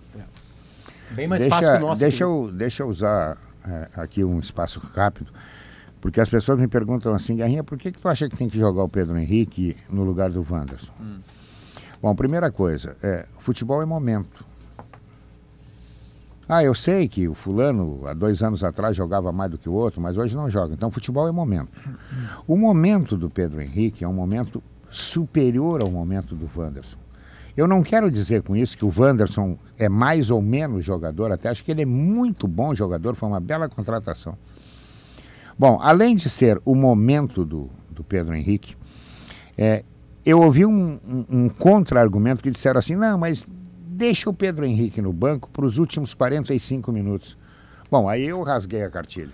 Bem mais deixa, fácil que o nosso. Deixa que- eu, deixa eu usar é, aqui um espaço rápido, porque as pessoas me perguntam assim, Guerrinha, por que, que tu acha que tem que jogar o Pedro Henrique no lugar do Wanderson? Bom, primeira coisa, é, futebol é momento. Ah, eu sei que o fulano há dois anos atrás jogava mais do que o outro, mas hoje não joga. Então, futebol é momento. O momento do Pedro Henrique é um momento superior ao momento do Wanderson. Eu não quero dizer com isso que o Wanderson é mais ou menos jogador, até acho que ele é muito bom jogador, foi uma bela contratação. Bom, além de ser o momento do, do Pedro Henrique, é, eu ouvi um, um, um contra-argumento que disseram assim: não, mas deixa o Pedro Henrique no banco para os últimos 45 minutos. Bom, aí eu rasguei a cartilha.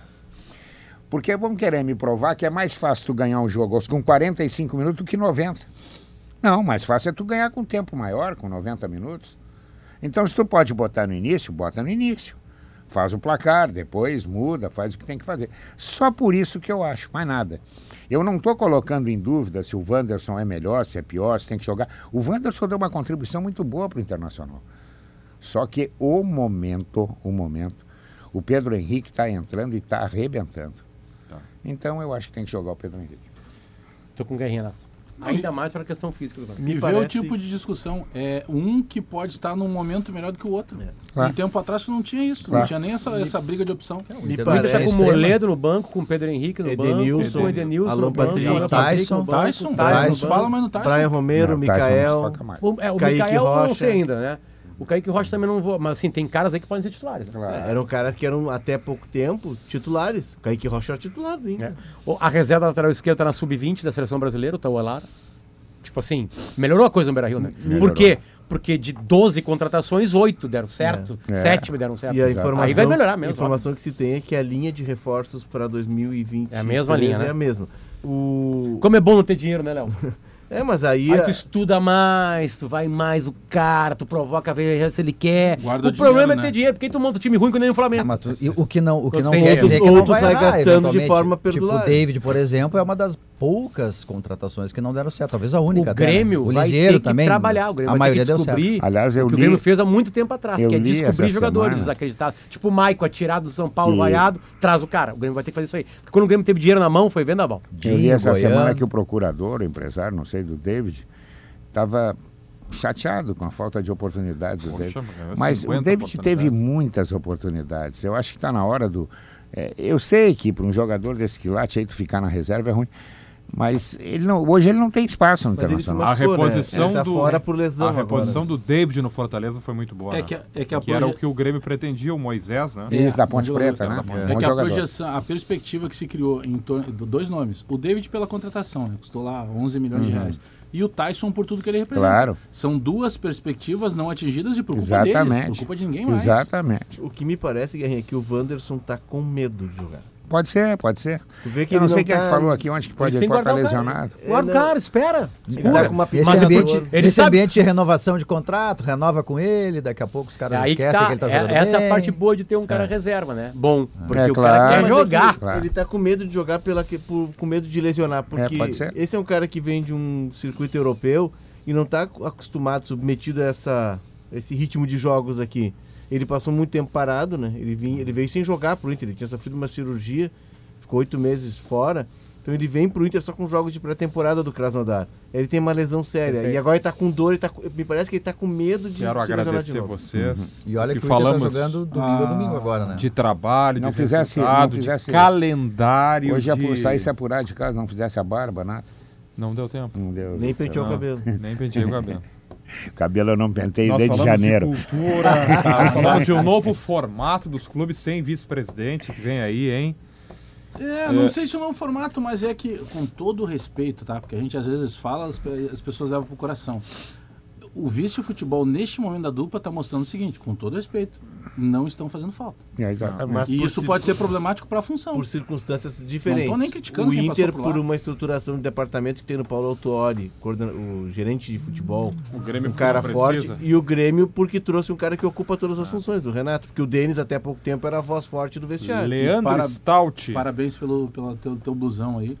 Porque vão querer me provar que é mais fácil tu ganhar um jogo com 45 minutos do que 90. Não, mais fácil é tu ganhar com tempo maior, com 90 minutos. Então, se tu pode botar no início, bota no início. Faz o placar, depois muda, faz o que tem que fazer. Só por isso que eu acho, mais nada. Eu não estou colocando em dúvida se o Wanderson é melhor, se é pior, se tem que jogar. O Wanderson deu uma contribuição muito boa para o Internacional. Só que o momento, o momento, o Pedro Henrique está entrando e está arrebentando. Então eu acho que tem que jogar o Pedro Henrique. Tô com guerrinha nessa. Ainda mais para a questão física do. Me Me vê o parece- tipo de discussão. É um que pode estar num momento melhor do que o outro. Claro. Um tempo atrás não tinha isso, Claro. não tinha nem essa, essa briga de opção. Me Inter- O Inter parece. tá com o. Moledo no banco, com o Pedro Henrique no Edenilson, banco, com o Edenilson Alan no banco, Patrick, Tyson, banco, Tyson, Tyson não se banco. fala mais no Tyson. Brian Romero, Não, Tyson não toca mais. O, é, eu não sei ainda, né? O Kaique Rocha também não vou, mas assim, tem caras aí que podem ser titulares. Né? Claro. É, eram caras que eram até pouco tempo titulares. O Kaique Rocha era titular Inter. É. A reserva lateral esquerda tá na sub-20 da seleção brasileira, o Tauelara. Tipo assim, melhorou a coisa no Beira-Rio, né? Por quê? Porque de 12 contratações, 8 deram certo, É. 7 deram certo. E a informação, Aí vai melhorar a mesmo. informação que se tem é que a linha de reforços para 2020 É a mesma linha, né? É a mesma. O... Como é bom não ter dinheiro, né, Léo? É, mas aí. Aí tu estuda mais, tu vai mais o cara, tu provoca, vê se ele quer. Guarda o o problema dinheiro, é ter né? dinheiro, porque tu monta um time ruim que nem o Flamengo. É, mas tu- e o que não, o que não quer outros- dizer que não outros vai gastando de forma Tipo, perdulária. o David, por exemplo, é uma das poucas contratações que não deram certo. Talvez a única. o né? Grêmio O vai ter que também. trabalhar, o Grêmio a vai maioria ter que deu certo. descobrir Aliás, eu o que o li- Grêmio fez há muito tempo atrás, que é descobrir jogadores desacreditados. Tipo o Maico, atirado do São Paulo, que- vaiado, traz o cara. O Grêmio vai ter que fazer isso aí. Porque quando o Grêmio teve dinheiro na mão, foi vendaval. Eu li essa Goiano. semana que o procurador, o empresário, não sei, do David, estava chateado com a falta de oportunidades do Poxa, David. mas Mas 50 o David teve muitas oportunidades. Eu acho que está na hora do. é, eu sei que para um jogador desse quilate aí tu ficar na reserva é ruim. Mas ele não, hoje ele não tem espaço no Mas Internacional. A machucou, né? reposição Ele tá do fora por lesão a reposição agora. do David no Fortaleza foi muito boa. É né? que, a- é que a que era proje- o que o Grêmio pretendia, o Moisés, né? Isso, da Ponte um Preta, jogador né? Ponte É, É que a projeção, a perspectiva que se criou em torno de dois nomes. O David pela contratação, né? Custou lá 11 milhões de reais. E o Tyson por tudo que ele representa. Uhum. Claro. São duas perspectivas não atingidas e por culpa deles, Exatamente. por culpa de ninguém mais. Exatamente. O que me parece, Guerrinha, é que o Wanderson tá com medo de jogar. Pode ser, pode ser. Tu vê que Eu não sei quem é tá- que falou aqui onde que pode, ele pode estar o lesionado. Guarda o cara, espera. Ele tá com uma Esse, ambiente. Ele esse sabe- ambiente de renovação de contrato, renova com ele, daqui a pouco os É caras que esquecem tá. que ele tá é- jogando essa é bem. a parte boa de ter um cara reserva, né? Bom, porque É, o claro. cara quer é jogar. Ele, Claro. ele tá com medo de jogar pela, com medo de lesionar, porque pode ser. esse é um cara que vem de um circuito europeu e não tá acostumado, submetido a essa, esse ritmo de jogos aqui. Ele passou muito tempo parado, né? Ele, vinha, ele veio sem jogar pro Inter, ele tinha sofrido uma cirurgia, ficou oito meses fora. Então ele vem pro Inter só com jogos de pré-temporada do Krasnodar. Ele tem uma lesão séria. Perfeito. E agora ele tá com dor, ele tá, me parece que ele tá com medo de Quero se lesionar de agradecer novo. vocês. E olha que, que Inter falamos tá jogando domingo a domingo agora, né? de trabalho, Não de fizesse- não fizesse- de calendário. Hoje de... saísse apurar de casa, não fizesse a barba, nada. Não deu tempo. Não deu. Nem penteou o cabelo. Nem pentei o cabelo. Cabelo eu não pentei Nós desde janeiro. de cultura, nós falamos de um novo formato dos clubes sem vice-presidente que vem aí, hein? É, não sei se não é um formato, mas é que, com todo o respeito, tá? Porque a gente às vezes fala, as, as pessoas levam pro coração. O vice-futebol, neste momento da dupla, tá mostrando o seguinte, com todo respeito. Não estão fazendo falta. É, exatamente. E por isso cir- pode ser problemático para a função. por circunstâncias diferentes. Não tô nem criticando o quem passou Inter por por, uma estruturação de departamento que tem no Paulo Autuori, coordena- o gerente de futebol, O Grêmio um cara forte, precisa. e o Grêmio porque trouxe um cara que ocupa todas as funções, do Renato, porque o Denis até há pouco tempo era a voz forte do vestiário. Leandro Para- Stout. Parabéns pelo, pelo teu, teu blusão aí.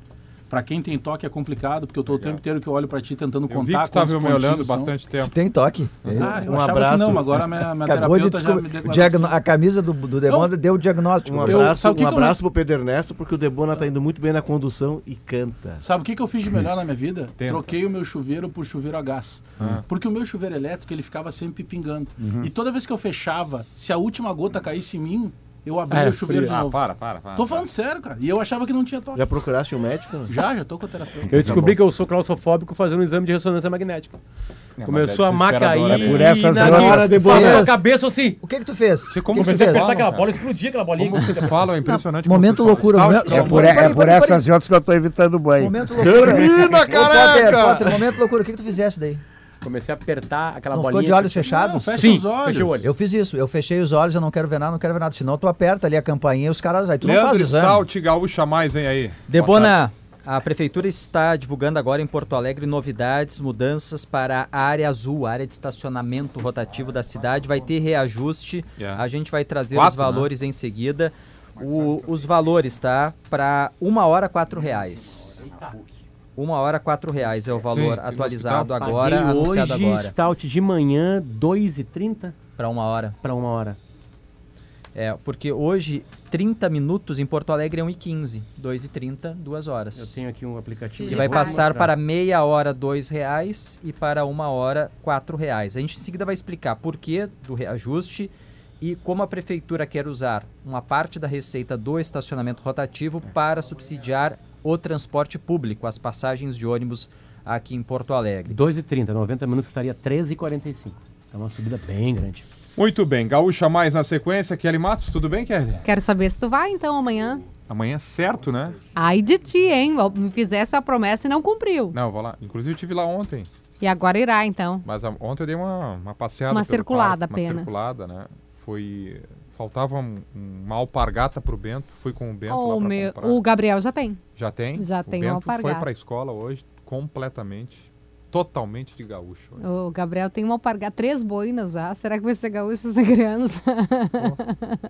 Pra quem tem toque é complicado, porque eu tô o tempo inteiro que eu olho pra ti tentando Eu contar que tu tava quantos me olhando são. bastante tempo. Tem toque. Ah, eu Um abraço. que não, agora a minha, minha Acabou de terapeuta já descobrir. me declarou diagno- assim. A camisa do, do Demonda deu o diagnóstico. Um Eu- abraço, que um que eu abraço pro Pedro Ernesto, porque o Debona tá indo muito bem na condução e canta. Sabe o que, que eu fiz de melhor na minha vida? Tenta. Troquei o meu chuveiro por chuveiro a gás. Ah. Porque o meu chuveiro elétrico ele ficava sempre pingando. Uhum. E toda vez que eu fechava, se a última gota caísse em mim, eu abria Era o chuveiro de Ah, novo. para, para, para. Tô falando sério, cara. E eu achava que não tinha toque. Já procuraste um médico? Já, já tô com o terapeuta. Eu descobri que eu sou claustrofóbico fazendo um exame de ressonância magnética. É, Começou a é macair. desesperador, né? Por essas na horas, hora depois- a cabeça assim. O que que tu fez? Você como o que que você tu fez? Pensar aquela cara? bola explodia, aquela bolinha. Como vocês falam, é impressionante. como Momento falam. loucura. É por, é por essas outras que eu tô evitando o banho. Momento loucura. Termina, caraca! Momento loucura. O que que tu fizeste daí? Comecei a apertar aquela Não bolinha. ficou de olhos que- fechados? Não, fecha Sim, os olhos. fechei o olho. Eu fiz isso. Eu fechei os olhos, eu não quero ver nada, não quero ver nada. Senão tu aperta ali a campainha e os caras... Aí tu não faz Leandro exame. Stout, Gaúcha Mais, vem aí. Debona, a prefeitura está divulgando agora em Porto Alegre novidades, mudanças para a área azul, a área de estacionamento rotativo da cidade. Vai ter reajuste. Yeah. A gente vai trazer Quatro, os valores em seguida. O- os valores, tá? Para uma hora, quatro reais. Uma hora, quatro reais é o valor Sim, sim, atualizado no agora, Paguei anunciado hoje, agora. Stout de manhã, 2,30 Para uma hora. para uma hora. É, porque hoje, 30 minutos em Porto Alegre é 1h15. 2h30, duas horas. Eu tenho aqui um aplicativo. E vai passar para meia hora dois reais e para uma hora quatro reais. A gente em seguida vai explicar por que do reajuste e como a prefeitura quer usar uma parte da receita do estacionamento rotativo para subsidiar o transporte público, as passagens de ônibus aqui em Porto Alegre. 2,30, 90 minutos estaria 13,45. É uma subida bem grande. Muito bem, Gaúcha Mais na sequência. Kelly Matos, tudo bem, Kelly? Quero saber se tu vai então amanhã. Amanhã é certo, né? Ai de ti, hein? Me fizesse a promessa e não cumpriu. Não, eu vou lá. Inclusive, eu estive lá ontem. E agora irá, então. Mas a- ontem eu dei uma, uma passeada. Uma circulada parque, apenas. Uma circulada, né? Foi... Faltava um- uma alpargata pro Bento. Fui com o Bento Oh, lá pra meu- comprar. o Gabriel já tem. Já tem? Já o tem uma Bento foi alpargata. pra escola hoje completamente, totalmente de gaúcho. hoje. O Gabriel tem uma alpargata, três boinas já. Será que vai ser gaúcho essa criança?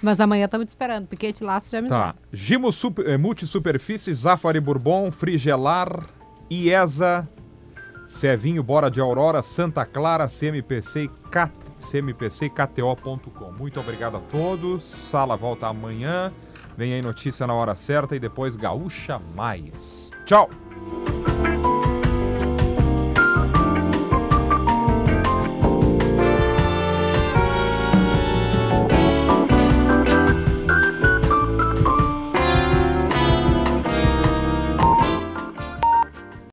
Mas amanhã estamos te esperando. Piquete laço de amizade. Tá. Gimo super, eh, Multisuperfície, Zafari Bourbon, Frigelar, IESA, Cevinho, Bora de Aurora, Santa Clara, CMPC e K- cmpc e kto.com. Muito obrigado a todos. Sala volta amanhã. Vem aí notícia na hora certa e depois Gaúcha Mais. Tchau!